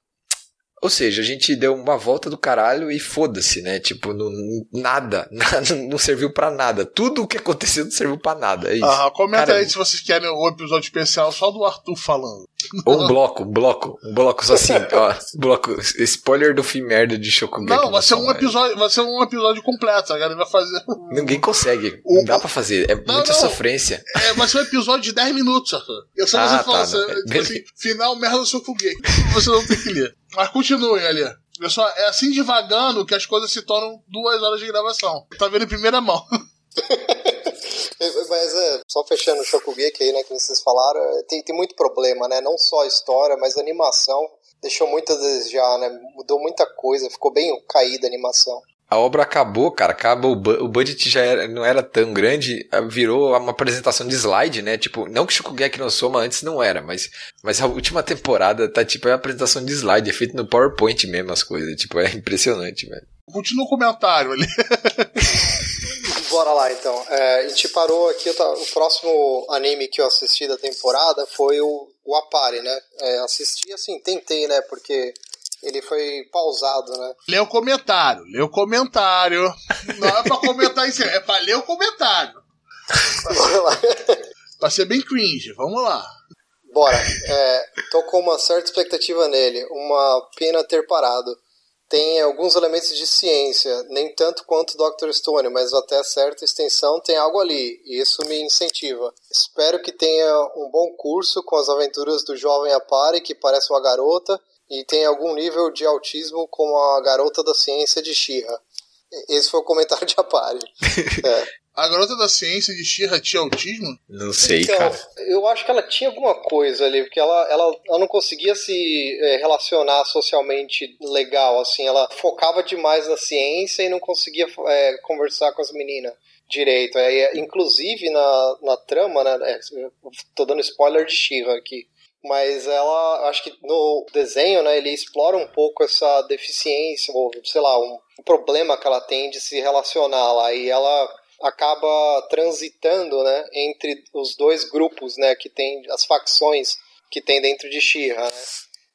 Ou seja, a gente deu uma volta do caralho e foda-se, né? Tipo, não, nada, nada, não serviu pra nada. Tudo o que aconteceu não serviu pra nada. É isso. Aham, comenta aí se vocês querem o episódio especial só do Arthur falando. Ou um bloco, um bloco, um bloco só assim, ó. Bloco, spoiler do fim merda de Shokugeki. Não, vai ser um Soma. episódio, vai ser um episódio completo, a galera vai fazer. Ninguém consegue, O- não dá pra fazer, é Não, muita não. sofrência. É, vai ser um episódio de 10 minutos, Arthur. Eu só Ah, você falar, tá, você, não. tipo Beleza. assim, final merda do Shokugeki. Você não tem que ler. Mas continue ali. Pessoal, é assim devagando que as coisas se tornam duas horas de gravação. Tá vendo em primeira mão. Mas é, só fechando o Shokugeki aí, né, que vocês falaram, é, tem, tem muito problema, né? Não só a história, mas a animação deixou muito a desejar, né? Mudou muita coisa, ficou bem caída a animação. A obra acabou, cara. Acaba o, bu- o budget já era- não era tão grande, virou uma apresentação de slide, né? Tipo, não que Shokugeki no Soma antes não era, mas, mas a última temporada tá tipo é uma apresentação de slide, é feito no PowerPoint mesmo as coisas. Tipo, é impressionante, velho. Continua o comentário ali. Bora lá então. É, a gente parou aqui, tá- o próximo anime que eu assisti da temporada foi o, o Apare, né? É, assisti assim, tentei, né? Porque Ele foi pausado, né? Lê o comentário, lê o comentário. Não é pra comentar isso, é pra ler o comentário. Bora lá. Pra ser bem cringe, vamos lá. Bora. É, tô com uma certa expectativa nele. Uma pena ter parado. Tem alguns elementos de ciência, nem tanto quanto Dr. Stone, mas até certa extensão tem algo ali, e isso me incentiva. Espero que tenha um bom curso com as aventuras do jovem Apari, que parece uma garota, e tenha algum nível de autismo como a garota da ciência de Shira. Esse foi o comentário de Apari. É. A garota da ciência de Shira tinha autismo? Não sei, Então, cara. eu acho que ela tinha alguma coisa ali, porque ela, ela, ela não conseguia se eh, relacionar socialmente legal, assim, ela focava demais na ciência e não conseguia eh, conversar com as meninas direito. Aí, inclusive na, na trama, né, é, tô dando spoiler de Shiva aqui, mas ela, acho que no desenho, né, ele explora um pouco essa deficiência, ou sei lá, um problema que ela tem de se relacionar lá, e ela acaba transitando, né, entre os dois grupos, né, que tem as facções que tem dentro de She-Ra, né?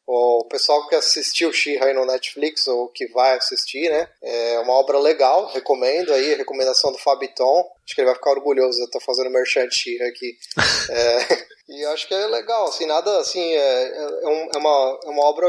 O pessoal que assistiu She-Ra aí no Netflix ou que vai assistir, né? É uma obra legal, recomendo aí, recomendação do Fabiton. Acho que ele vai ficar orgulhoso de eu estar fazendo merchan de She-Ra aqui. É, e acho que é legal, assim, nada assim, é, é, um- é uma, é uma obra,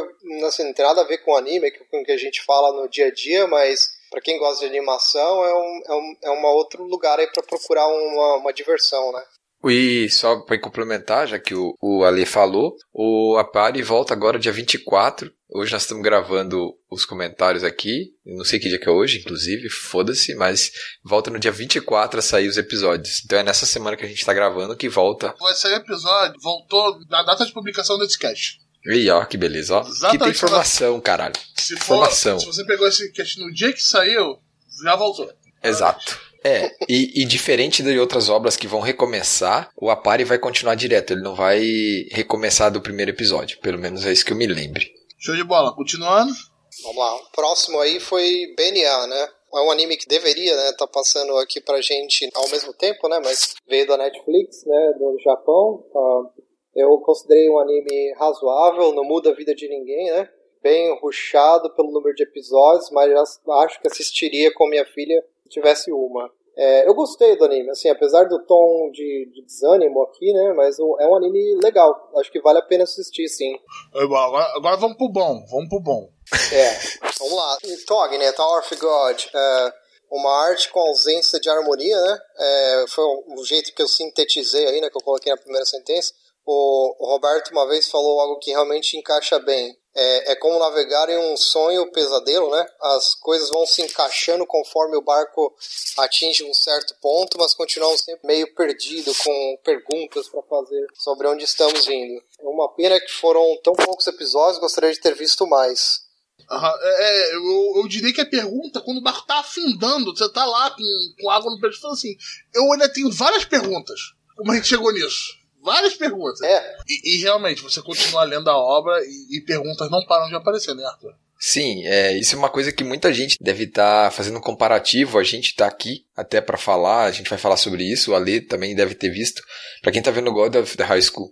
assim, não tem nada a ver com anime, com o que a gente fala no dia a dia, mas Pra quem gosta de animação, é um, é um, é uma outro lugar aí pra procurar uma, uma diversão, né? E só para complementar, já que o, o Ale falou, o Apari volta agora dia 24. Hoje nós estamos gravando os comentários aqui. Não sei que dia que é hoje, inclusive, foda-se, mas volta no dia 24 a sair os episódios. Então é nessa semana que a gente tá gravando que volta. Vai sair episódio, voltou na data de publicação desse cast. E ó, que beleza, ó. Que tem Exatamente. informação, caralho. Se, for, Informação. se você pegou esse cast no dia que saiu, já voltou. Exato. É, e, e diferente de outras obras que vão recomeçar, o Apari vai continuar direto, ele não vai recomeçar do primeiro episódio. Pelo menos é isso que eu me lembre. Show de bola. Continuando. Vamos lá. O próximo aí foi BNA, né? É um anime que deveria, né, tá passando aqui pra gente ao mesmo tempo, né, mas veio da Netflix, né, do Japão. Ah, eu considerei um anime razoável, não muda a vida de ninguém, né? Bem ruchado pelo número de episódios, mas acho que assistiria com minha filha tivesse uma. É, eu gostei do anime, assim, apesar do tom de, de desânimo aqui, né, mas o- é um anime legal. Acho que vale a pena assistir, sim. Agora, agora vamos pro bom. Vamos pro bom. É, vamos lá. Tog, né? Tower of God. É, uma arte com ausência de harmonia, né? É, foi o jeito que eu sintetizei aí, né? Que eu coloquei na primeira sentença. O, o Roberto uma vez falou algo que realmente encaixa bem. É, é como navegar em um sonho pesadelo, né? As coisas vão se encaixando conforme o barco atinge um certo ponto, mas continuamos sempre meio perdido com perguntas para fazer sobre onde estamos indo. É uma pena que foram tão poucos episódios, gostaria de ter visto mais. Aham, é, eu, eu diria que a pergunta, quando o barco tá afundando, você tá lá com, com água no peito, assim, eu ainda tenho várias perguntas. Como a gente chegou nisso? Várias perguntas. É, E, e realmente, você continua lendo a obra e, e perguntas não param de aparecer, né, Arthur? Sim, é, isso é uma coisa que muita gente deve estar fazendo um comparativo. A gente está aqui até para falar, a gente vai falar sobre isso. O Ale também deve ter visto. Para quem tá vendo God of the High School,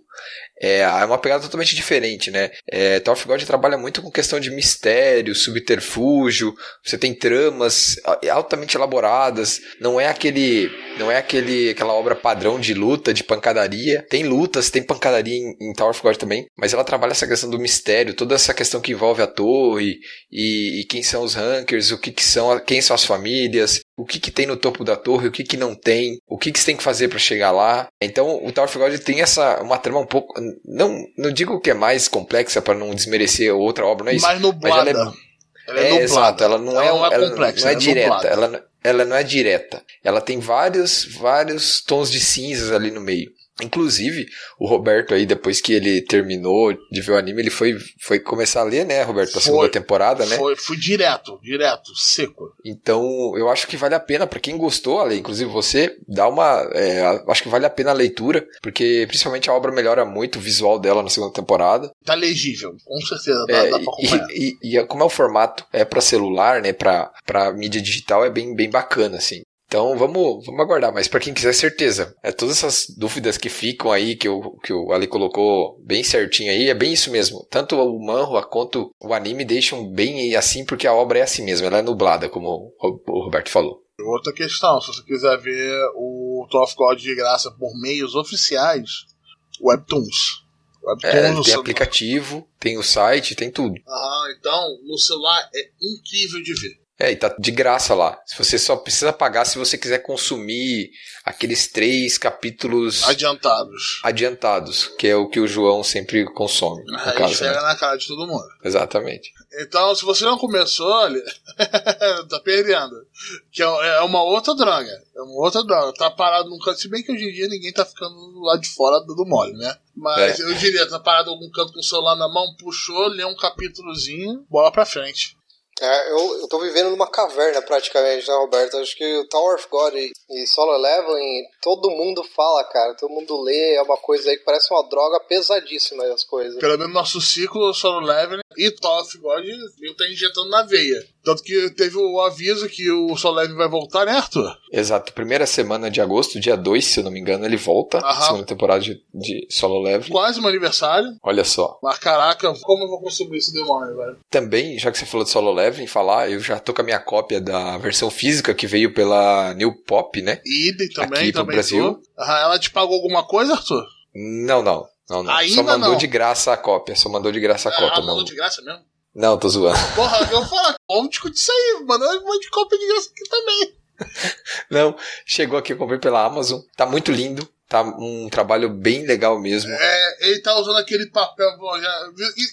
é, é uma pegada totalmente diferente, né? É, Tower of God trabalha muito com questão de mistério, subterfúgio. Você tem tramas altamente elaboradas. Não é aquele, não é aquele, aquela obra padrão de luta, de pancadaria. Tem lutas, tem pancadaria em, em Tower of God também, mas ela trabalha essa questão do mistério, toda essa questão que envolve a torre e, e quem são os rankers, o que, que são, quem são as famílias, o que, que tem no topo da torre, o que, que não tem, o que, que você tem que fazer para chegar lá. Então, o Tower of God tem essa uma trama um pouco, não, não digo que é mais complexa para não desmerecer outra obra, não é isso. Mais nublada. ela é- Ela É, nublada. exato, ela não é, Ela não é ela complexa, não é é direta, ela, não- ela não é direta. Ela tem vários, vários tons de cinzas ali no meio. Inclusive, o Roberto aí, depois que ele terminou de ver o anime, ele foi, foi começar a ler, né, Roberto, a segunda temporada, né? Foi, fui direto, direto, seco. Então, eu acho que vale a pena, pra quem gostou, Ale, inclusive você, dá uma. é, acho que vale a pena a leitura, porque principalmente a obra melhora muito o visual dela na segunda temporada. Tá legível, com certeza, dá, É, dá pra acompanhar. e, e, e como é o formato, é para celular, né, pra, pra mídia digital, é bem, bem bacana, assim. Então vamos, vamos aguardar, mas para quem quiser certeza, é todas essas dúvidas que ficam aí, que o, que o Ali colocou bem certinho aí, é bem isso mesmo. Tanto o manhwa quanto o anime deixam bem assim, porque a obra é assim mesmo, ela é nublada, como o Roberto falou. Outra questão, se você quiser ver o of God de graça por meios oficiais, Webtoons. Webtoons É, tem celular. aplicativo, tem o site, tem tudo. Ah, então, no celular é incrível de ver. É, e tá de graça lá. Se você só precisa pagar se você quiser consumir aqueles três capítulos Adiantados. adiantados, que é o que o João sempre consome, no Aí caso, chega né? na cara de todo mundo. Exatamente. Então, se você não começou, olha, tá perdendo. Que é é uma outra droga. É uma outra droga. Tá parado num canto. Se bem que hoje em dia ninguém tá ficando lá de fora do mole, né? Mas É. eu diria, tá parado em algum canto com o celular na mão, puxou, lê um capítulozinho, bola pra frente. É, eu, eu tô vivendo numa caverna praticamente, né, Roberto? Acho que o Tower of God e, e Solo Leveling, todo mundo fala, cara. Todo mundo lê, é uma coisa aí que parece uma droga pesadíssima as coisas. Pelo menos nosso ciclo, solo leveling e Toll of God, ele tá injetando na veia. Tanto que teve o aviso que o solo leveling vai voltar, né, Arthur? Exato. Primeira semana de agosto, dia 2, se eu não me engano, ele volta. Aham. Segunda temporada de, de Solo Level. Quase meu aniversário. Olha só. Mas caraca, como eu vou consumir esse demônio, velho? Também, já que você falou de Solo Level, falar, eu já tô com a minha cópia da versão física que veio pela New Pop, né? E Idem também, Aqui pro também Brasil? tô. Ah, ela te pagou alguma coisa, Arthur? Não, não. Não, não. Ainda só mandou não. de graça a cópia. Só mandou de graça a Ah, cópia. mandou não. de graça mesmo? não, tô zoando. Porra, eu vou falar, vamos discutir isso aí. Mandou um monte de cópia de graça aqui também. Não, chegou aqui, eu comprei pela Amazon. Tá muito lindo. Tá um trabalho bem legal mesmo. É, ele tá usando aquele papel.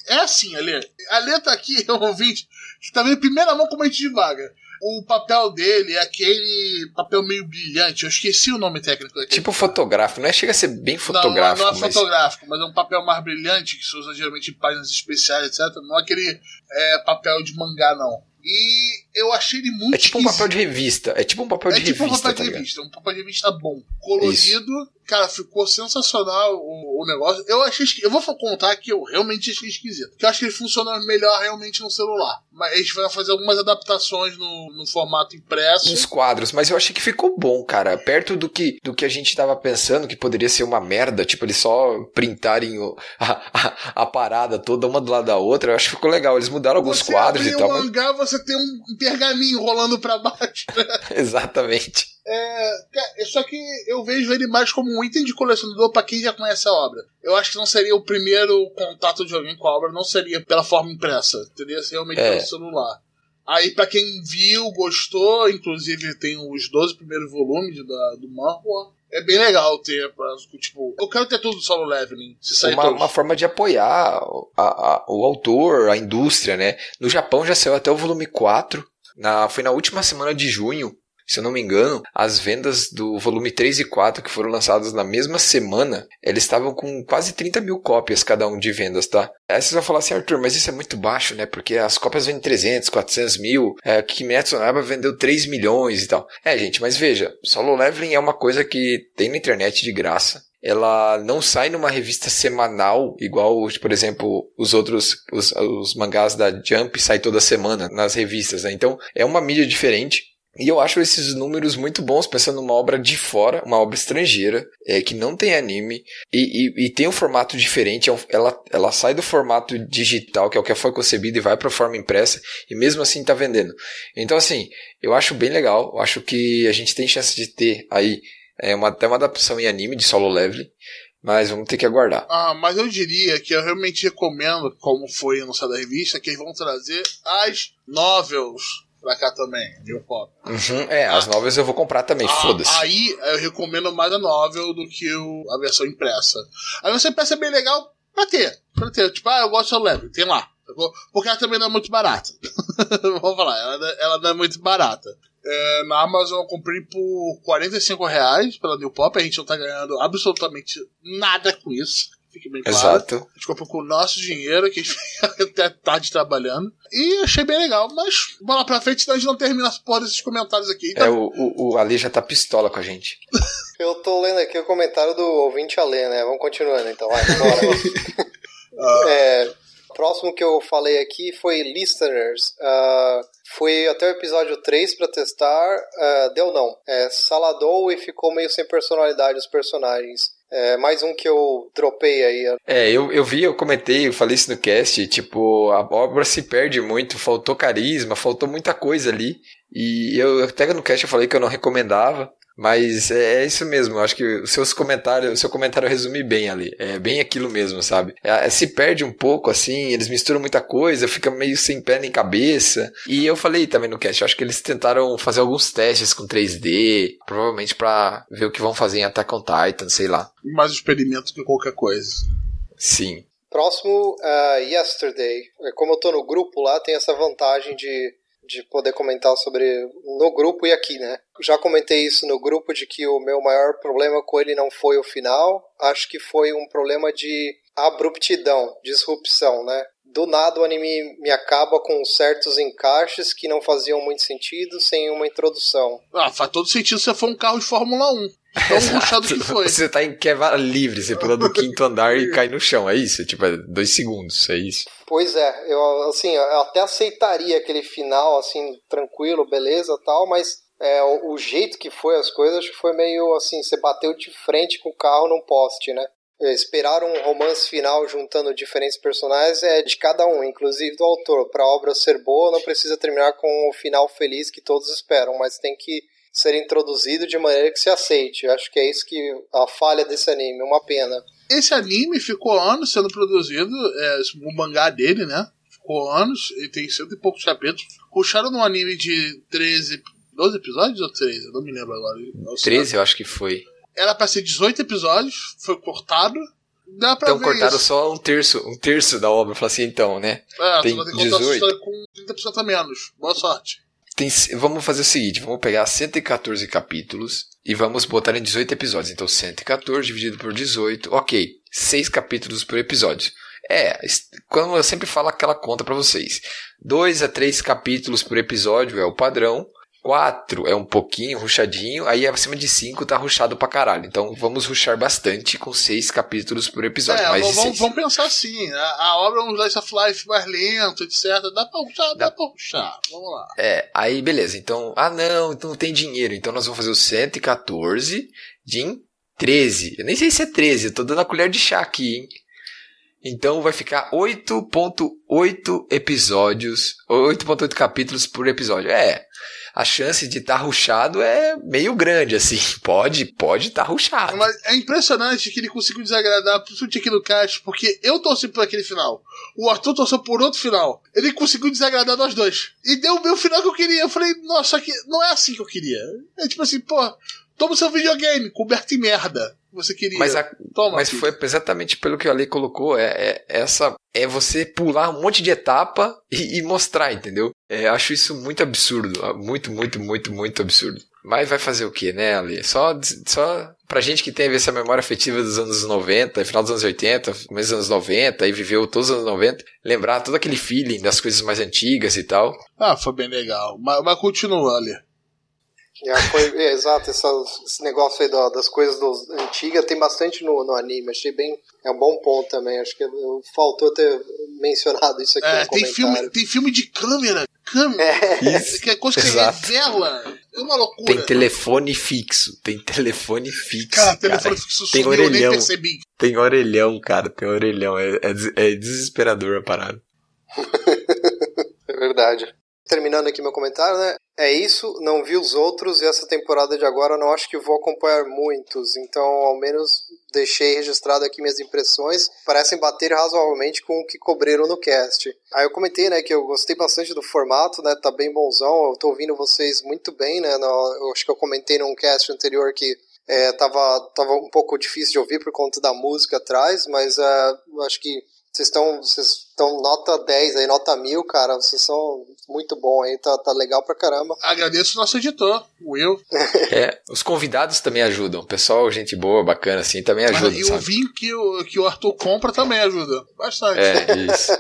É assim, Alê. Alê tá aqui, é um ouvinte, que tá vendo primeira mão como a gente divaga. O papel dele é aquele papel meio brilhante. Eu esqueci o nome técnico daquele. Tipo fotográfico, não é? Chega a ser bem Não, fotográfico, não é mas fotográfico, mas é um papel mais brilhante que se usa geralmente em páginas especiais, etc. Não é aquele é, papel de mangá, não. E eu achei ele muito é tipo um papel de revista. É tipo um papel É de tipo um revista, papel tá de ligado? revista, um papel de revista bom. Colorido, cara, ficou sensacional o, o negócio. Eu achei Eu vou contar que eu realmente achei esquisito. Porque eu acho que ele funciona melhor realmente no celular. Mas a gente vai fazer algumas adaptações no, no formato impresso. Uns quadros, mas eu achei que ficou bom, cara. Perto do que, do que a gente tava pensando, que poderia ser uma merda, tipo, eles só printarem o- a, a, a parada toda uma do lado da outra. Eu acho que ficou legal. Eles mudaram alguns você quadros e tal. um mas- mangá, você tem um pergaminho rolando pra baixo. Exatamente. É, cara, só que eu vejo ele mais como um item de colecionador pra quem já conhece a obra. Eu acho que não seria o primeiro contato de alguém com a obra, não seria pela forma impressa, teria sido realmente É. pelo celular. Aí, pra quem viu, gostou, inclusive tem os 12 primeiros volumes da, do manhwa. É bem legal ter, pra, tipo, eu quero ter tudo do solo leveling, se sair Uma, todos. uma forma de apoiar o- a- a- o autor, a indústria, né? No Japão já saiu até o volume 4. Na, foi na última semana de junho, se eu não me engano, as vendas do volume 3 e 4, que foram lançados na mesma semana, eles estavam com quase 30 mil cópias cada um de vendas, tá? Aí vocês vão falar assim, Arthur, mas isso é muito baixo, né? Porque as cópias vendem 300, 400 mil, é, Kimetsu no Yaiba vendeu 3 milhões e tal. É, gente, mas veja, Solo Leveling é uma coisa que tem na internet de graça. Ela não sai numa revista semanal, igual, por exemplo, os outros, os, os mangás da Jump saem toda semana nas revistas, né? Então, é uma mídia diferente. E eu acho esses números muito bons, pensando numa obra de fora, uma obra estrangeira, é, que não tem anime, e, e, e tem um formato diferente, é um- ela, ela sai do formato digital, que é o que foi concebido, e vai para a forma impressa, e mesmo assim tá vendendo. Então, assim, eu acho bem legal, eu acho que a gente tem chance de ter aí é, uma, até uma adaptação em anime de solo leveling, mas vamos ter que aguardar. Ah, mas eu diria que eu realmente recomendo, como foi anunciado da revista, que eles vão trazer as novels pra cá também, New Pop. Uhum, é, as novas eu vou comprar também, Ah, foda-se. Aí eu recomendo mais a novel do que o- a versão impressa. A versão impressa é bem legal pra ter. Pra ter. Tipo, ah, eu gosto do leve, tem lá. Porque ela também não é muito barata. Vamos falar, ela, é- ela não é muito barata. É, na Amazon eu comprei por 45 reais pela New Pop, a gente não tá ganhando absolutamente nada com isso. Fique bem claro. Exato. A gente comprou com o nosso dinheiro, que a gente fica até tarde trabalhando. E achei bem legal, mas bola pra frente, senão a gente não termina as porra desses comentários aqui. Então, É, o, o, o Ali já tá pistola com a gente. Eu tô lendo aqui o comentário do ouvinte Alê, né? Vamos continuando então, vai, bora. É, próximo que eu falei aqui foi listeners. Ah, Fui até o episódio 3 pra testar, uh, deu não. É, saladou e ficou meio sem personalidade os personagens. É, mais um que eu dropei aí. É, eu, eu vi, eu comentei, eu falei isso no cast, tipo, a obra se perde muito, faltou carisma, faltou muita coisa ali. E eu até no cast eu falei que eu não recomendava, mas é, é isso mesmo, eu acho que os seus comentários, o seu comentário resume bem ali. É bem aquilo mesmo, sabe? É, se perde um pouco, assim, eles misturam muita coisa, fica meio sem pé nem cabeça. E eu falei também no cast, eu acho que eles tentaram fazer alguns testes com 3D, provavelmente para ver o que vão fazer em Attack on Titan, sei lá. Mais experimento que qualquer coisa. Sim. Próximo, uh, Yesterday. Como eu tô no grupo lá, tem essa vantagem de de poder comentar sobre no grupo e aqui, né? Já comentei isso no grupo de que o meu maior problema com ele não foi o final, acho que foi um problema de abruptidão, disrupção, né? Do nada o anime me acaba com certos encaixes que não faziam muito sentido sem uma introdução. Ah, faz todo sentido se for um carro de Fórmula 1. Tão ruxado que foi. Você tá em queda livre, você pula do quinto andar e cai no chão, é isso? Tipo, é dois segundos, é isso? Pois é, eu assim, eu até aceitaria aquele final, assim, tranquilo, beleza tal, mas é, o, o, jeito que foi as coisas, acho que foi meio assim, você bateu de frente com o carro num poste, né? É, esperar um romance final juntando diferentes personagens é de cada um, inclusive do autor. Para a obra ser boa, não precisa terminar com o final feliz que todos esperam, mas tem que ser introduzido de maneira que se aceite. Eu acho que é isso que a falha desse anime, uma pena. Esse anime ficou anos sendo produzido, é, o mangá dele, né? Ficou anos, ele tem cento e poucos capítulos. Puxaram num anime de 13, 12 episódios ou 13? Eu não me lembro agora. Não 13 eu acho que foi. Era pra ser 18 episódios, foi cortado. Dá pra então ver cortaram isso. só um terço, um terço da obra. Falei assim, então, né? É, tem tu vai ter que contar essa 18. história com 30% a menos. Boa sorte. Tem, vamos fazer o seguinte, vamos pegar 114 capítulos e vamos botar em 18 episódios. Então 114 dividido por 18, ok, 6 capítulos por episódio. É, quando eu sempre falo aquela conta para vocês. 2 a 3 capítulos por episódio é o padrão. 4 é um pouquinho ruchadinho, aí acima de 5 tá ruchado pra caralho. Então vamos ruchar bastante com 6 capítulos por episódio. É, mais de vamos, seis. vamos pensar assim: a, a obra é um slice of life mais lento, etc. Dá pra ruxar, dá pra ruxar. Vamos lá. É, aí beleza. Então, ah não, então não tem dinheiro. Então nós vamos fazer o 114 de em 13. Eu nem sei se é 13, eu tô dando a colher de chá aqui, hein? Então vai ficar 8.8 episódios, 8.8 capítulos por episódio. É, a chance de estar tá ruchado é meio grande, assim. Pode, pode estar tá ruchado. Mas é impressionante que ele conseguiu desagradar principalmente aqui no cast, porque eu torci por aquele final. O Arthur torceu por outro final. Ele conseguiu desagradar nós dois. E deu o meu final que eu queria. Eu falei, nossa, que não é assim que eu queria. É tipo assim, pô, toma seu videogame, coberto em merda. Você queria. Mas, a- Toma, mas foi exatamente pelo que a lei colocou. É, é essa é você pular um monte de etapa e, e mostrar, entendeu? É, acho isso muito absurdo. Muito, muito, muito, muito absurdo. Mas vai fazer o que, né, Ale? Só, só pra gente que teve essa memória afetiva dos anos 90, final dos anos 80, começo dos anos 90, e viveu todos os anos 90, lembrar todo aquele feeling das coisas mais antigas e tal. Ah, foi bem legal. Mas, mas continua ali. Foi, é, exato, essa- esse negócio aí da- das coisas dos- antigas tem bastante no, no anime. Achei bem. É um bom ponto também. Acho que eu- faltou ter mencionado isso aqui É, no tem, comentário. filme, tem filme de câmera. Câmera. Isso. Que é coisa que Exato. revela. É uma loucura. Tem telefone fixo, tem telefone fixo. Cara, Cara, telefone fixo tem sumiu, eu nem orelhão. percebi. Tem orelhão, cara, tem orelhão. É, é é desesperador a parada. É verdade. Terminando aqui meu comentário, né? É isso, não vi os outros e essa temporada de agora não acho que vou acompanhar muitos, então ao menos deixei registrado aqui minhas impressões, parecem bater razoavelmente com o que cobriram no cast. Aí eu comentei, né, que eu gostei bastante do formato, né, tá bem bonzão, eu tô ouvindo vocês muito bem, né, no- eu acho que eu comentei num cast anterior que é, tava, tava um pouco difícil de ouvir por conta da música atrás, mas é, acho que vocês estão vocês estão nota 10 aí, nota mil, cara. Vocês são muito bom aí, tá, tá legal pra caramba. Agradeço o nosso editor, o Will. É, os convidados também ajudam. O pessoal, gente boa, bacana, assim, também ajuda, e o vinho que o, que o Arthur compra também ajuda. Bastante. É, isso.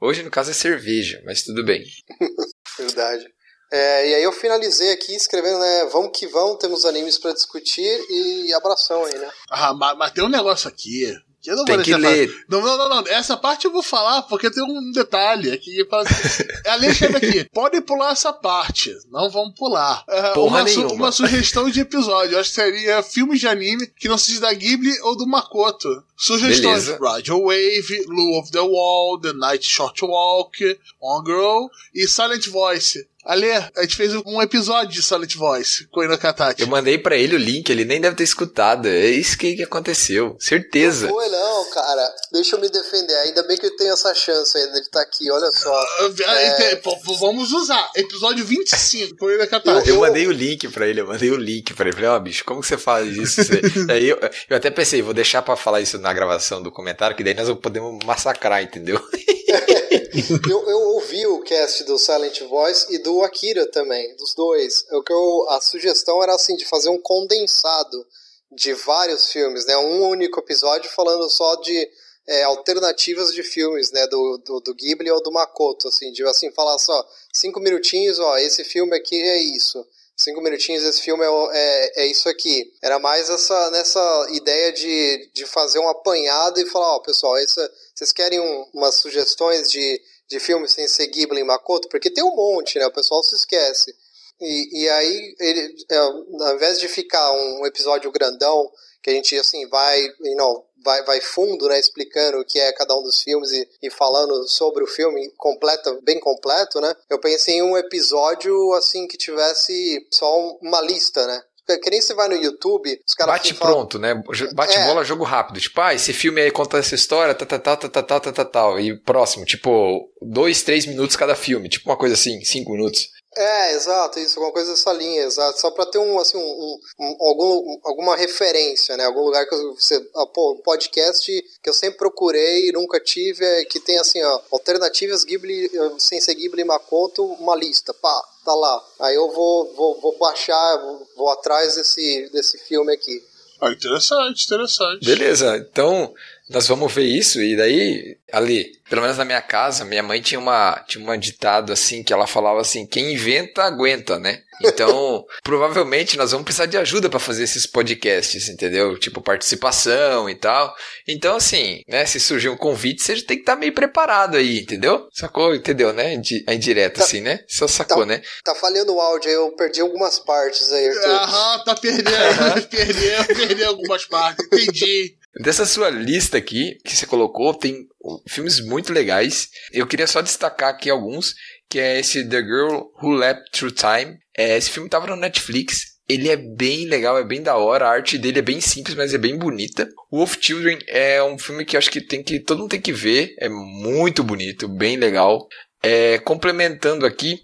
Hoje, no caso, é cerveja, mas tudo bem. Verdade. É, e aí eu finalizei aqui escrevendo, né? Vamos que vamos, temos animes pra discutir e abração aí, né? Ah, mas, mas tem um negócio aqui. Eu não Tem vou que ler. falar. Não, não, não, não. Essa parte eu vou falar porque tem um detalhe aqui. assim, A lei chega aqui. Podem pular essa parte. Não vamos pular. Ah, Porra uma, su- nenhuma. uma sugestão de episódio. Eu acho que seria filmes de anime que não seja da Ghibli ou do Makoto. Sugestões: Beleza. Radio Wave, Lure of the Wall, The Night Short Walk, On Girl e Silent Voice. Ale, a gente fez um episódio de Silent Voice com o Inokatachi. Eu mandei pra ele o link, ele nem deve ter escutado. É isso que, que aconteceu. Certeza. Não foi não, cara. Deixa eu me defender. Ainda bem que eu tenho essa chance ainda. Ele tá aqui, olha só. Ah, pô, pô, Vamos usar. Episódio 25 com o Inokatachi. Eu mandei o link pra ele, eu mandei o link pra ele. Falei, ó, bicho, como que você faz isso? Você- Aí eu, eu até pensei, vou deixar pra falar isso na gravação do comentário, que daí nós podemos massacrar, entendeu? eu, eu ouvi o cast do Silent Voice e do Akira também, dos dois. O que eu, a sugestão era assim de fazer um condensado de vários filmes, né? Um único episódio falando só de é, alternativas de filmes, né? Do, do, do Ghibli ou do Makoto, assim, de assim falar só cinco minutinhos, ó, esse filme aqui é isso. Cinco minutinhos, esse filme é, é, é isso aqui. Era mais essa, nessa ideia de, de fazer um apanhado e falar, ó, pessoal, essa, vocês querem um- umas sugestões de, de filmes sem ser Ghibli e Makoto? Porque tem um monte, né? O pessoal se esquece. E, e aí, ele, é, ao invés de ficar um episódio grandão, que a gente, assim, vai, know, vai, vai fundo, né, explicando o que é cada um dos filmes e, e falando sobre o filme completa, bem completo, né, eu pensei em um episódio, assim, que tivesse só um- uma lista, né, que nem você vai no YouTube, os caras. Bate pronto, né? É. Bate é. bola, jogo rápido. Tipo, ah, esse filme aí conta essa história, tal, tá, tal, tá, tal, tá, tal, tal, tal, tal. E próximo, tipo, dois, três minutos cada filme. Tipo uma coisa assim, cinco minutos. É, exato, isso, alguma coisa dessa linha, exato. Só para ter um, assim, um, um, algum, alguma referência, né? Algum lugar que você. Ah, pô, um podcast que eu sempre procurei nunca tive, é, que tem assim, ó, alternativas Ghibli, eh, sem ser Ghibli e Makoto, uma lista, pá tá lá. Aí eu vou, vou, vou baixar, vou, vou atrás desse, desse filme aqui. Ah, interessante, interessante. Beleza, então nós vamos ver isso. E daí, ali, pelo menos na minha casa, minha mãe tinha uma, tinha uma ditado assim, que ela falava assim: quem inventa, aguenta, né? Então, provavelmente nós vamos precisar de ajuda para fazer esses podcasts, entendeu? Tipo, participação e tal. Então, assim, né? Se surgir um convite, você já tem que estar meio preparado aí, entendeu? Sacou? Entendeu, né? A indireta, Tá. assim, né? Só sacou, Tá. né? Tá falhando o áudio aí, eu perdi algumas partes aí, Arthur. Aham, tá perdendo, perdeu, perdeu algumas partes, entendi. Dessa sua lista aqui que você colocou, tem filmes muito legais. Eu queria só destacar aqui alguns, que é esse The Girl Who Leapt Through Time. É, esse filme tava no Netflix. Ele é bem legal, é bem da hora. A arte dele é bem simples, mas é bem bonita. Wolf Children é um filme que acho que tem que todo mundo tem que ver. É muito bonito, bem legal. É, complementando aqui,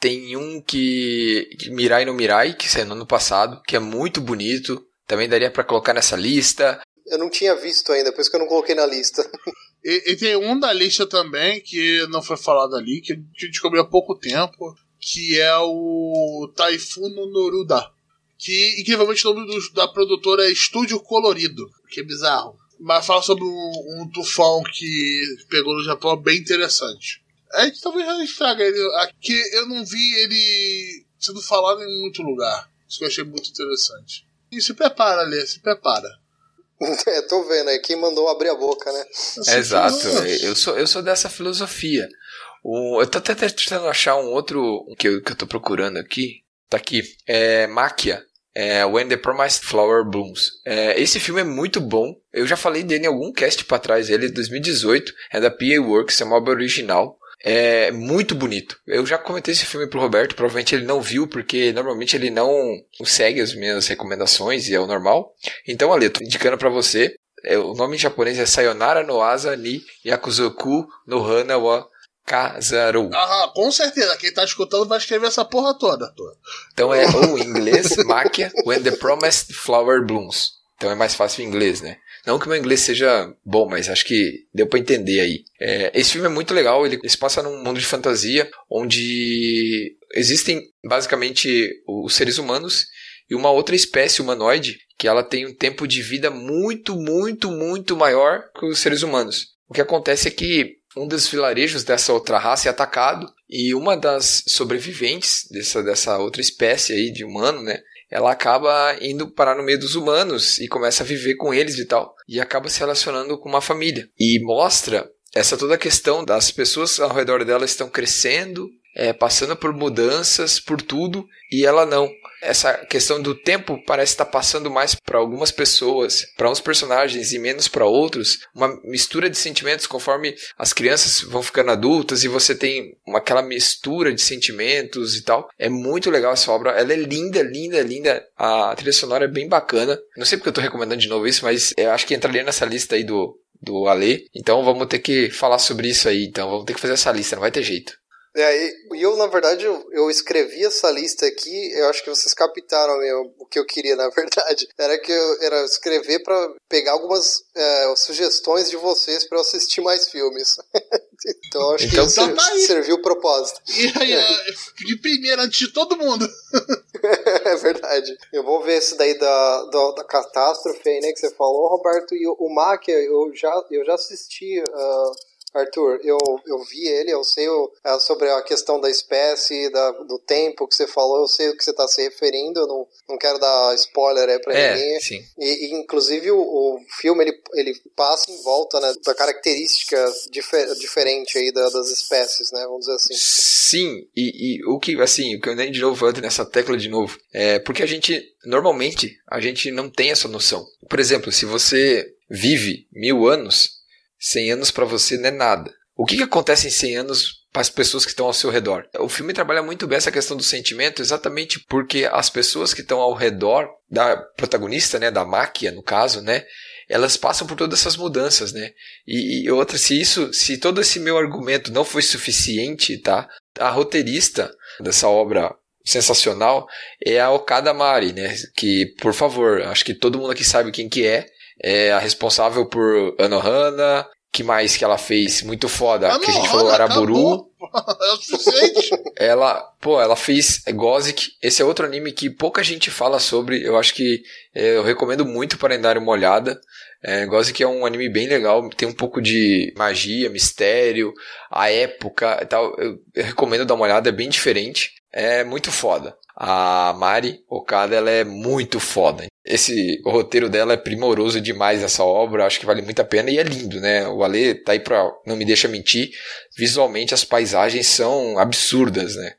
tem um que, que Mirai no Mirai, que saiu no ano passado, que é muito bonito. Também daria pra colocar nessa lista. Eu não tinha visto ainda, por isso que eu não coloquei na lista. E, e tem um da lista também, que não foi falado ali, que a gente descobriu há pouco tempo, que é o Taifuno Noruda. Que, incrivelmente, o nome do- da produtora é Estúdio Colorido, que é bizarro. Mas fala sobre um, um tufão que pegou no Japão, bem interessante. A gente talvez a gente traga ele aqui. Eu não vi ele sendo falado em muito lugar. Isso que eu achei muito interessante. E se prepara, Lê, se prepara. é, tô vendo aí, quem mandou abrir a boca, né? Assim, Exato, eu sou, eu sou dessa filosofia. O, eu tô até tentando achar um outro que eu, que eu tô procurando aqui. Tá aqui. É Máquia. É When the Promised Flower Blooms. É, esse filme é muito bom. Eu já falei dele em algum cast pra trás. Ele é de 2018. É da PA Works. É uma obra original. É muito bonito. Eu já comentei esse filme pro Roberto. Provavelmente ele não viu, porque normalmente ele não segue as minhas recomendações e é o normal. Então, ali, eu tô indicando pra você. É, o nome em japonês é Sayonara no Asa ni Yakuzoku no Hana wa Kazaru. Aham, com certeza. Quem tá escutando vai escrever essa porra toda. Então é ou em inglês, Makia, When the Promised Flower Blooms. Então é mais fácil em inglês, né? Não que meu inglês seja bom, mas acho que deu pra entender aí. É, esse filme é muito legal, ele, ele se passa num mundo de fantasia, onde existem basicamente os seres humanos e uma outra espécie humanoide que ela tem um tempo de vida muito, muito, muito maior que os seres humanos. O que acontece é que um dos vilarejos dessa outra raça é atacado e uma das sobreviventes dessa, dessa outra espécie aí de humano, né? Ela acaba indo parar no meio dos humanos e começa a viver com eles e tal. E acaba se relacionando com uma família. E mostra essa toda a questão das pessoas ao redor dela estão crescendo, é, passando por mudanças, por tudo, e ela não. Essa questão do tempo parece estar passando mais para algumas pessoas, para uns personagens e menos para outros, uma mistura de sentimentos conforme as crianças vão ficando adultas e você tem uma, aquela mistura de sentimentos e tal. É muito legal essa obra, ela é linda, linda, linda. A trilha sonora é bem bacana. Não sei porque eu estou recomendando de novo isso, mas eu acho que entraria nessa lista aí do do Ale. Então vamos ter que falar sobre isso aí. Então vamos ter que fazer essa lista, não vai ter jeito. É, e eu, na verdade, eu, eu, escrevi essa lista aqui, eu acho que vocês captaram meu, o que eu queria, na verdade. Era que eu era escrever para pegar algumas é, sugestões de vocês para eu assistir mais filmes. então acho então, que tá serviu o propósito. E aí, de primeira, antes de todo mundo. é verdade. Eu vou ver esse daí da, da, da catástrofe aí, né, que você falou, Roberto, e o, o Mac, eu já, eu já assisti. Uh, Arthur, eu, eu vi ele, eu sei o, é, sobre a questão da espécie, da, do tempo que você falou, eu sei o que você está se referindo, eu não, não quero dar spoiler aí pra é, ninguém. Sim. E, e inclusive o, o, filme ele, ele passa em volta né, da característica difer, diferente aí da, das espécies, né? Vamos dizer assim. Sim, e, e o que, assim, o que eu nem de novo ando nessa tecla de novo, é porque a gente, normalmente, a gente não tem essa noção. Por exemplo, se você vive mil anos, 100 anos para você não é nada. O que, que acontece em 100 anos para as pessoas que estão ao seu redor? O filme trabalha muito bem essa questão do sentimento, exatamente porque as pessoas que estão ao redor da protagonista, né, da máquina, no caso, né, elas passam por todas essas mudanças, né? E, e outra, se isso, se todo esse meu argumento não foi suficiente, tá? A roteirista dessa obra sensacional é a Okada Mari, né? Que, por favor, acho que todo mundo aqui sabe quem que é. É a responsável por Anohana, que mais que ela fez? Muito foda. Ah, que a gente falou Araburu. é o suficiente. ela, pô, ela fez Gothic. Esse é outro anime que pouca gente fala sobre. Eu acho que é, eu recomendo muito para dar uma olhada. É, Gothic é um anime bem legal, tem um pouco de magia, mistério, a época e tal. Eu, eu recomendo dar uma olhada, é bem diferente. É muito foda. A Mari Okada, ela é muito foda. Esse roteiro dela é primoroso demais essa obra, acho que vale muito a pena e é lindo, né? O Ale tá aí pra não me deixa mentir. Visualmente as paisagens são absurdas, né?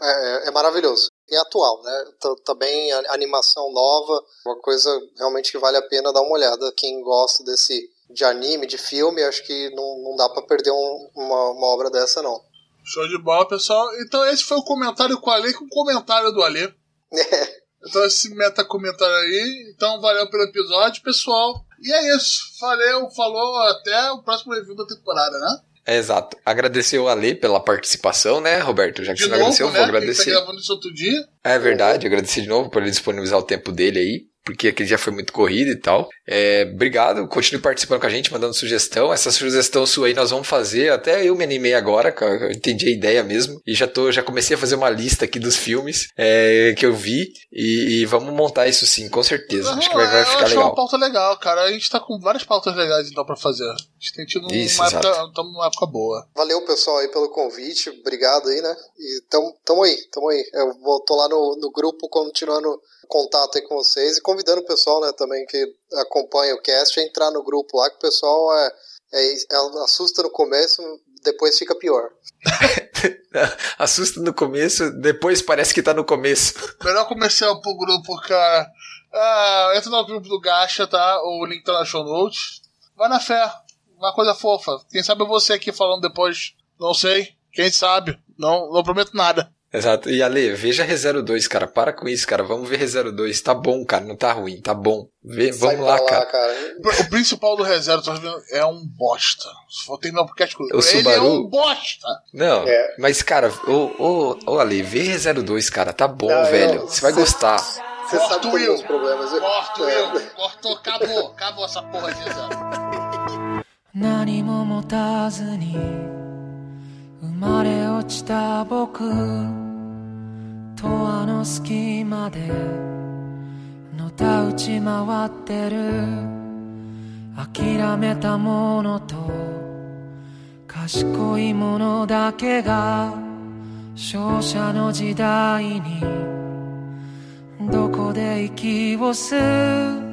É, é maravilhoso. E é atual, né? Também animação nova, uma coisa realmente que vale a pena dar uma olhada. Quem gosta desse de anime, de filme, acho que não, não dá para perder um, uma, uma obra dessa, não. Show de bola, pessoal. Então esse foi o comentário com o Ale com o comentário do Ale. Então esse meta comentário aí. Então valeu pelo episódio, pessoal. E é isso. Valeu, falou até o próximo review da temporada, né? É, exato. Agradecer o Ale pela participação, né, Roberto? Já que de você não agradeceu, né? vou agradecer. Ele tá gravando isso outro dia. É verdade, agradecer de novo por ele disponibilizar o tempo dele aí porque aquele já foi muito corrido e tal. É, obrigado, continue participando com a gente, mandando sugestão. Essa sugestão sua aí nós vamos fazer. Até eu me animei agora, eu entendi a ideia mesmo. E já tô, já comecei a fazer uma lista aqui dos filmes é, que eu vi. E, e, vamos montar isso sim, com certeza. Não, acho que vai, vai ficar legal. uma pauta legal, cara. A gente tá com várias pautas legais então pra fazer. A gente tem tido isso, uma, época, uma época boa. Valeu, pessoal, aí pelo convite. Obrigado aí, né? E tamo, tamo aí, tamo aí. Eu vou, tô lá no, no grupo continuando contato aí com vocês e convidando o pessoal, né, também que acompanha o cast a entrar no grupo lá, que o pessoal é, é, é assusta no começo, depois fica pior. assusta no começo, depois parece que tá no começo. Melhor comercial pro grupo, cara. Ah, entra no grupo do Gacha, tá? O link tá na show notes. Vai na fé. Uma coisa fofa. Quem sabe você aqui falando depois. Não sei. Quem sabe. Não, não prometo nada. Exato. E Ale, veja Re02, cara. Para com isso, cara. Vamos ver Re02. Tá bom, cara. Não tá ruim. Tá bom. Vê, vamos lá, lá, cara. cara. O principal do Re0, tô vendo, é um bosta. For terminar o podcast com ele, o Subaru... é um bosta. Não, é. mas, cara, ô, ô, ô Ale, vê Re02, cara. Tá bom, não, velho. Você vai gostar. Você sabe quais os problemas. Corto é. eu. Cortou. Acabou. Acabou essa porra de Re0. まれ落ちた僕とあの隙間でのたうち回ってる。諦めたものと賢いものだけが勝者の時代にどこで息を吸う？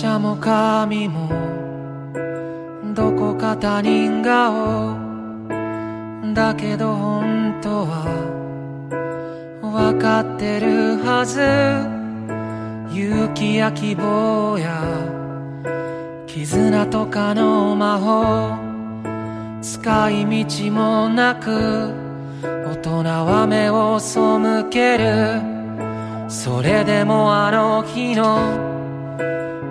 者も神もどこか他人顔だけど本当は分かってるはず。勇気や希望や絆とかの魔法。使い道もなく大人は目を背ける。それでもあの日の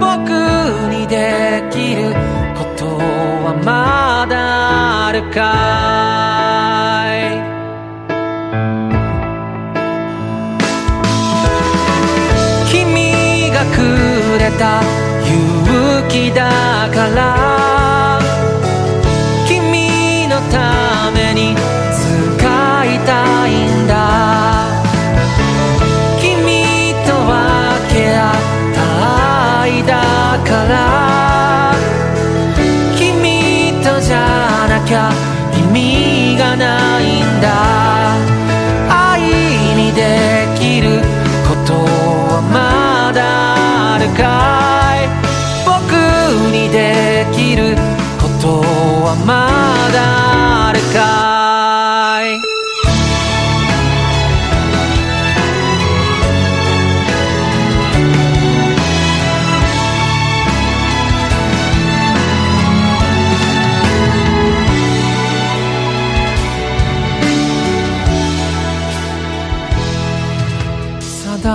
僕にできることはまだあるかい？君がくれた勇気だから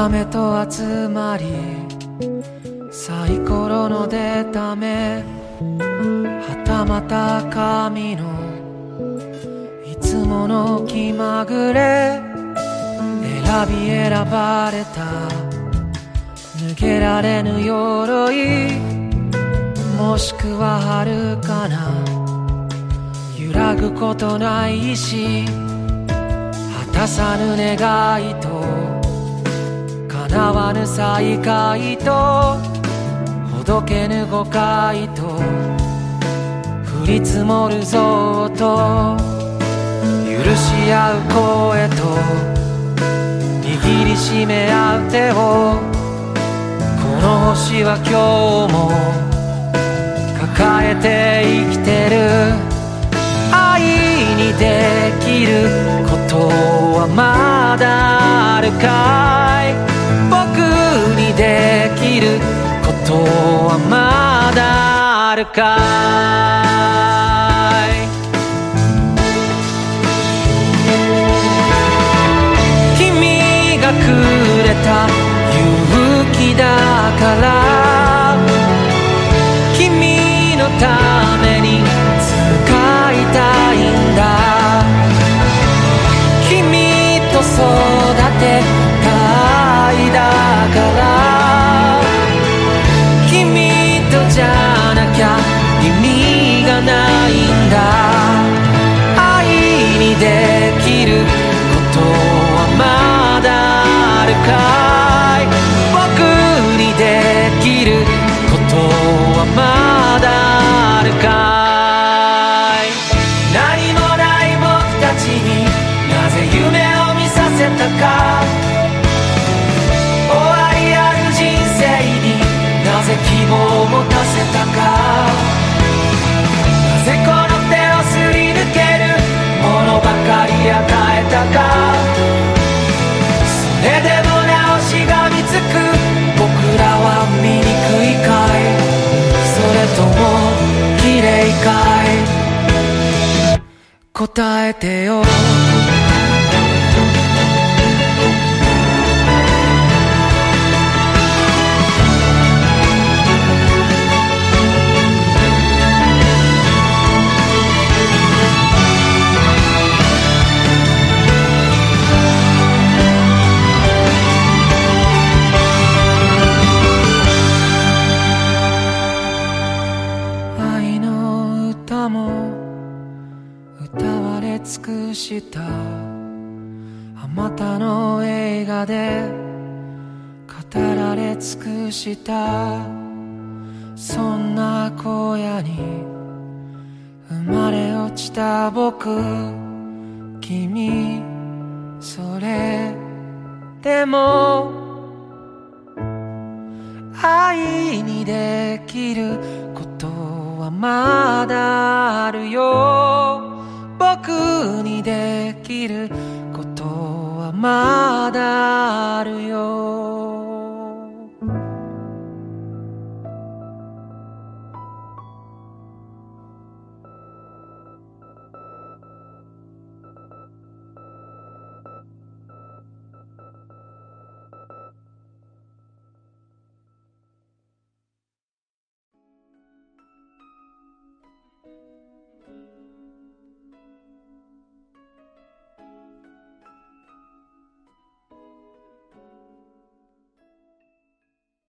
定めと集まりサイコロの出た目はたまた神のいつもの気まぐれ選び選ばれた抜けられぬ鎧もしくは遥かな揺らぐことないし果たさぬ願いと叶わぬ再会とほどけぬ誤解と降り積もるぞと許し合う声と握りしめ合う手をこの星は今日も抱えて生きてる。愛にできることはまだあるかできることはまだあるかい？君がくれた勇気だから。君のために使いたいんだ。君と育て答えてよ。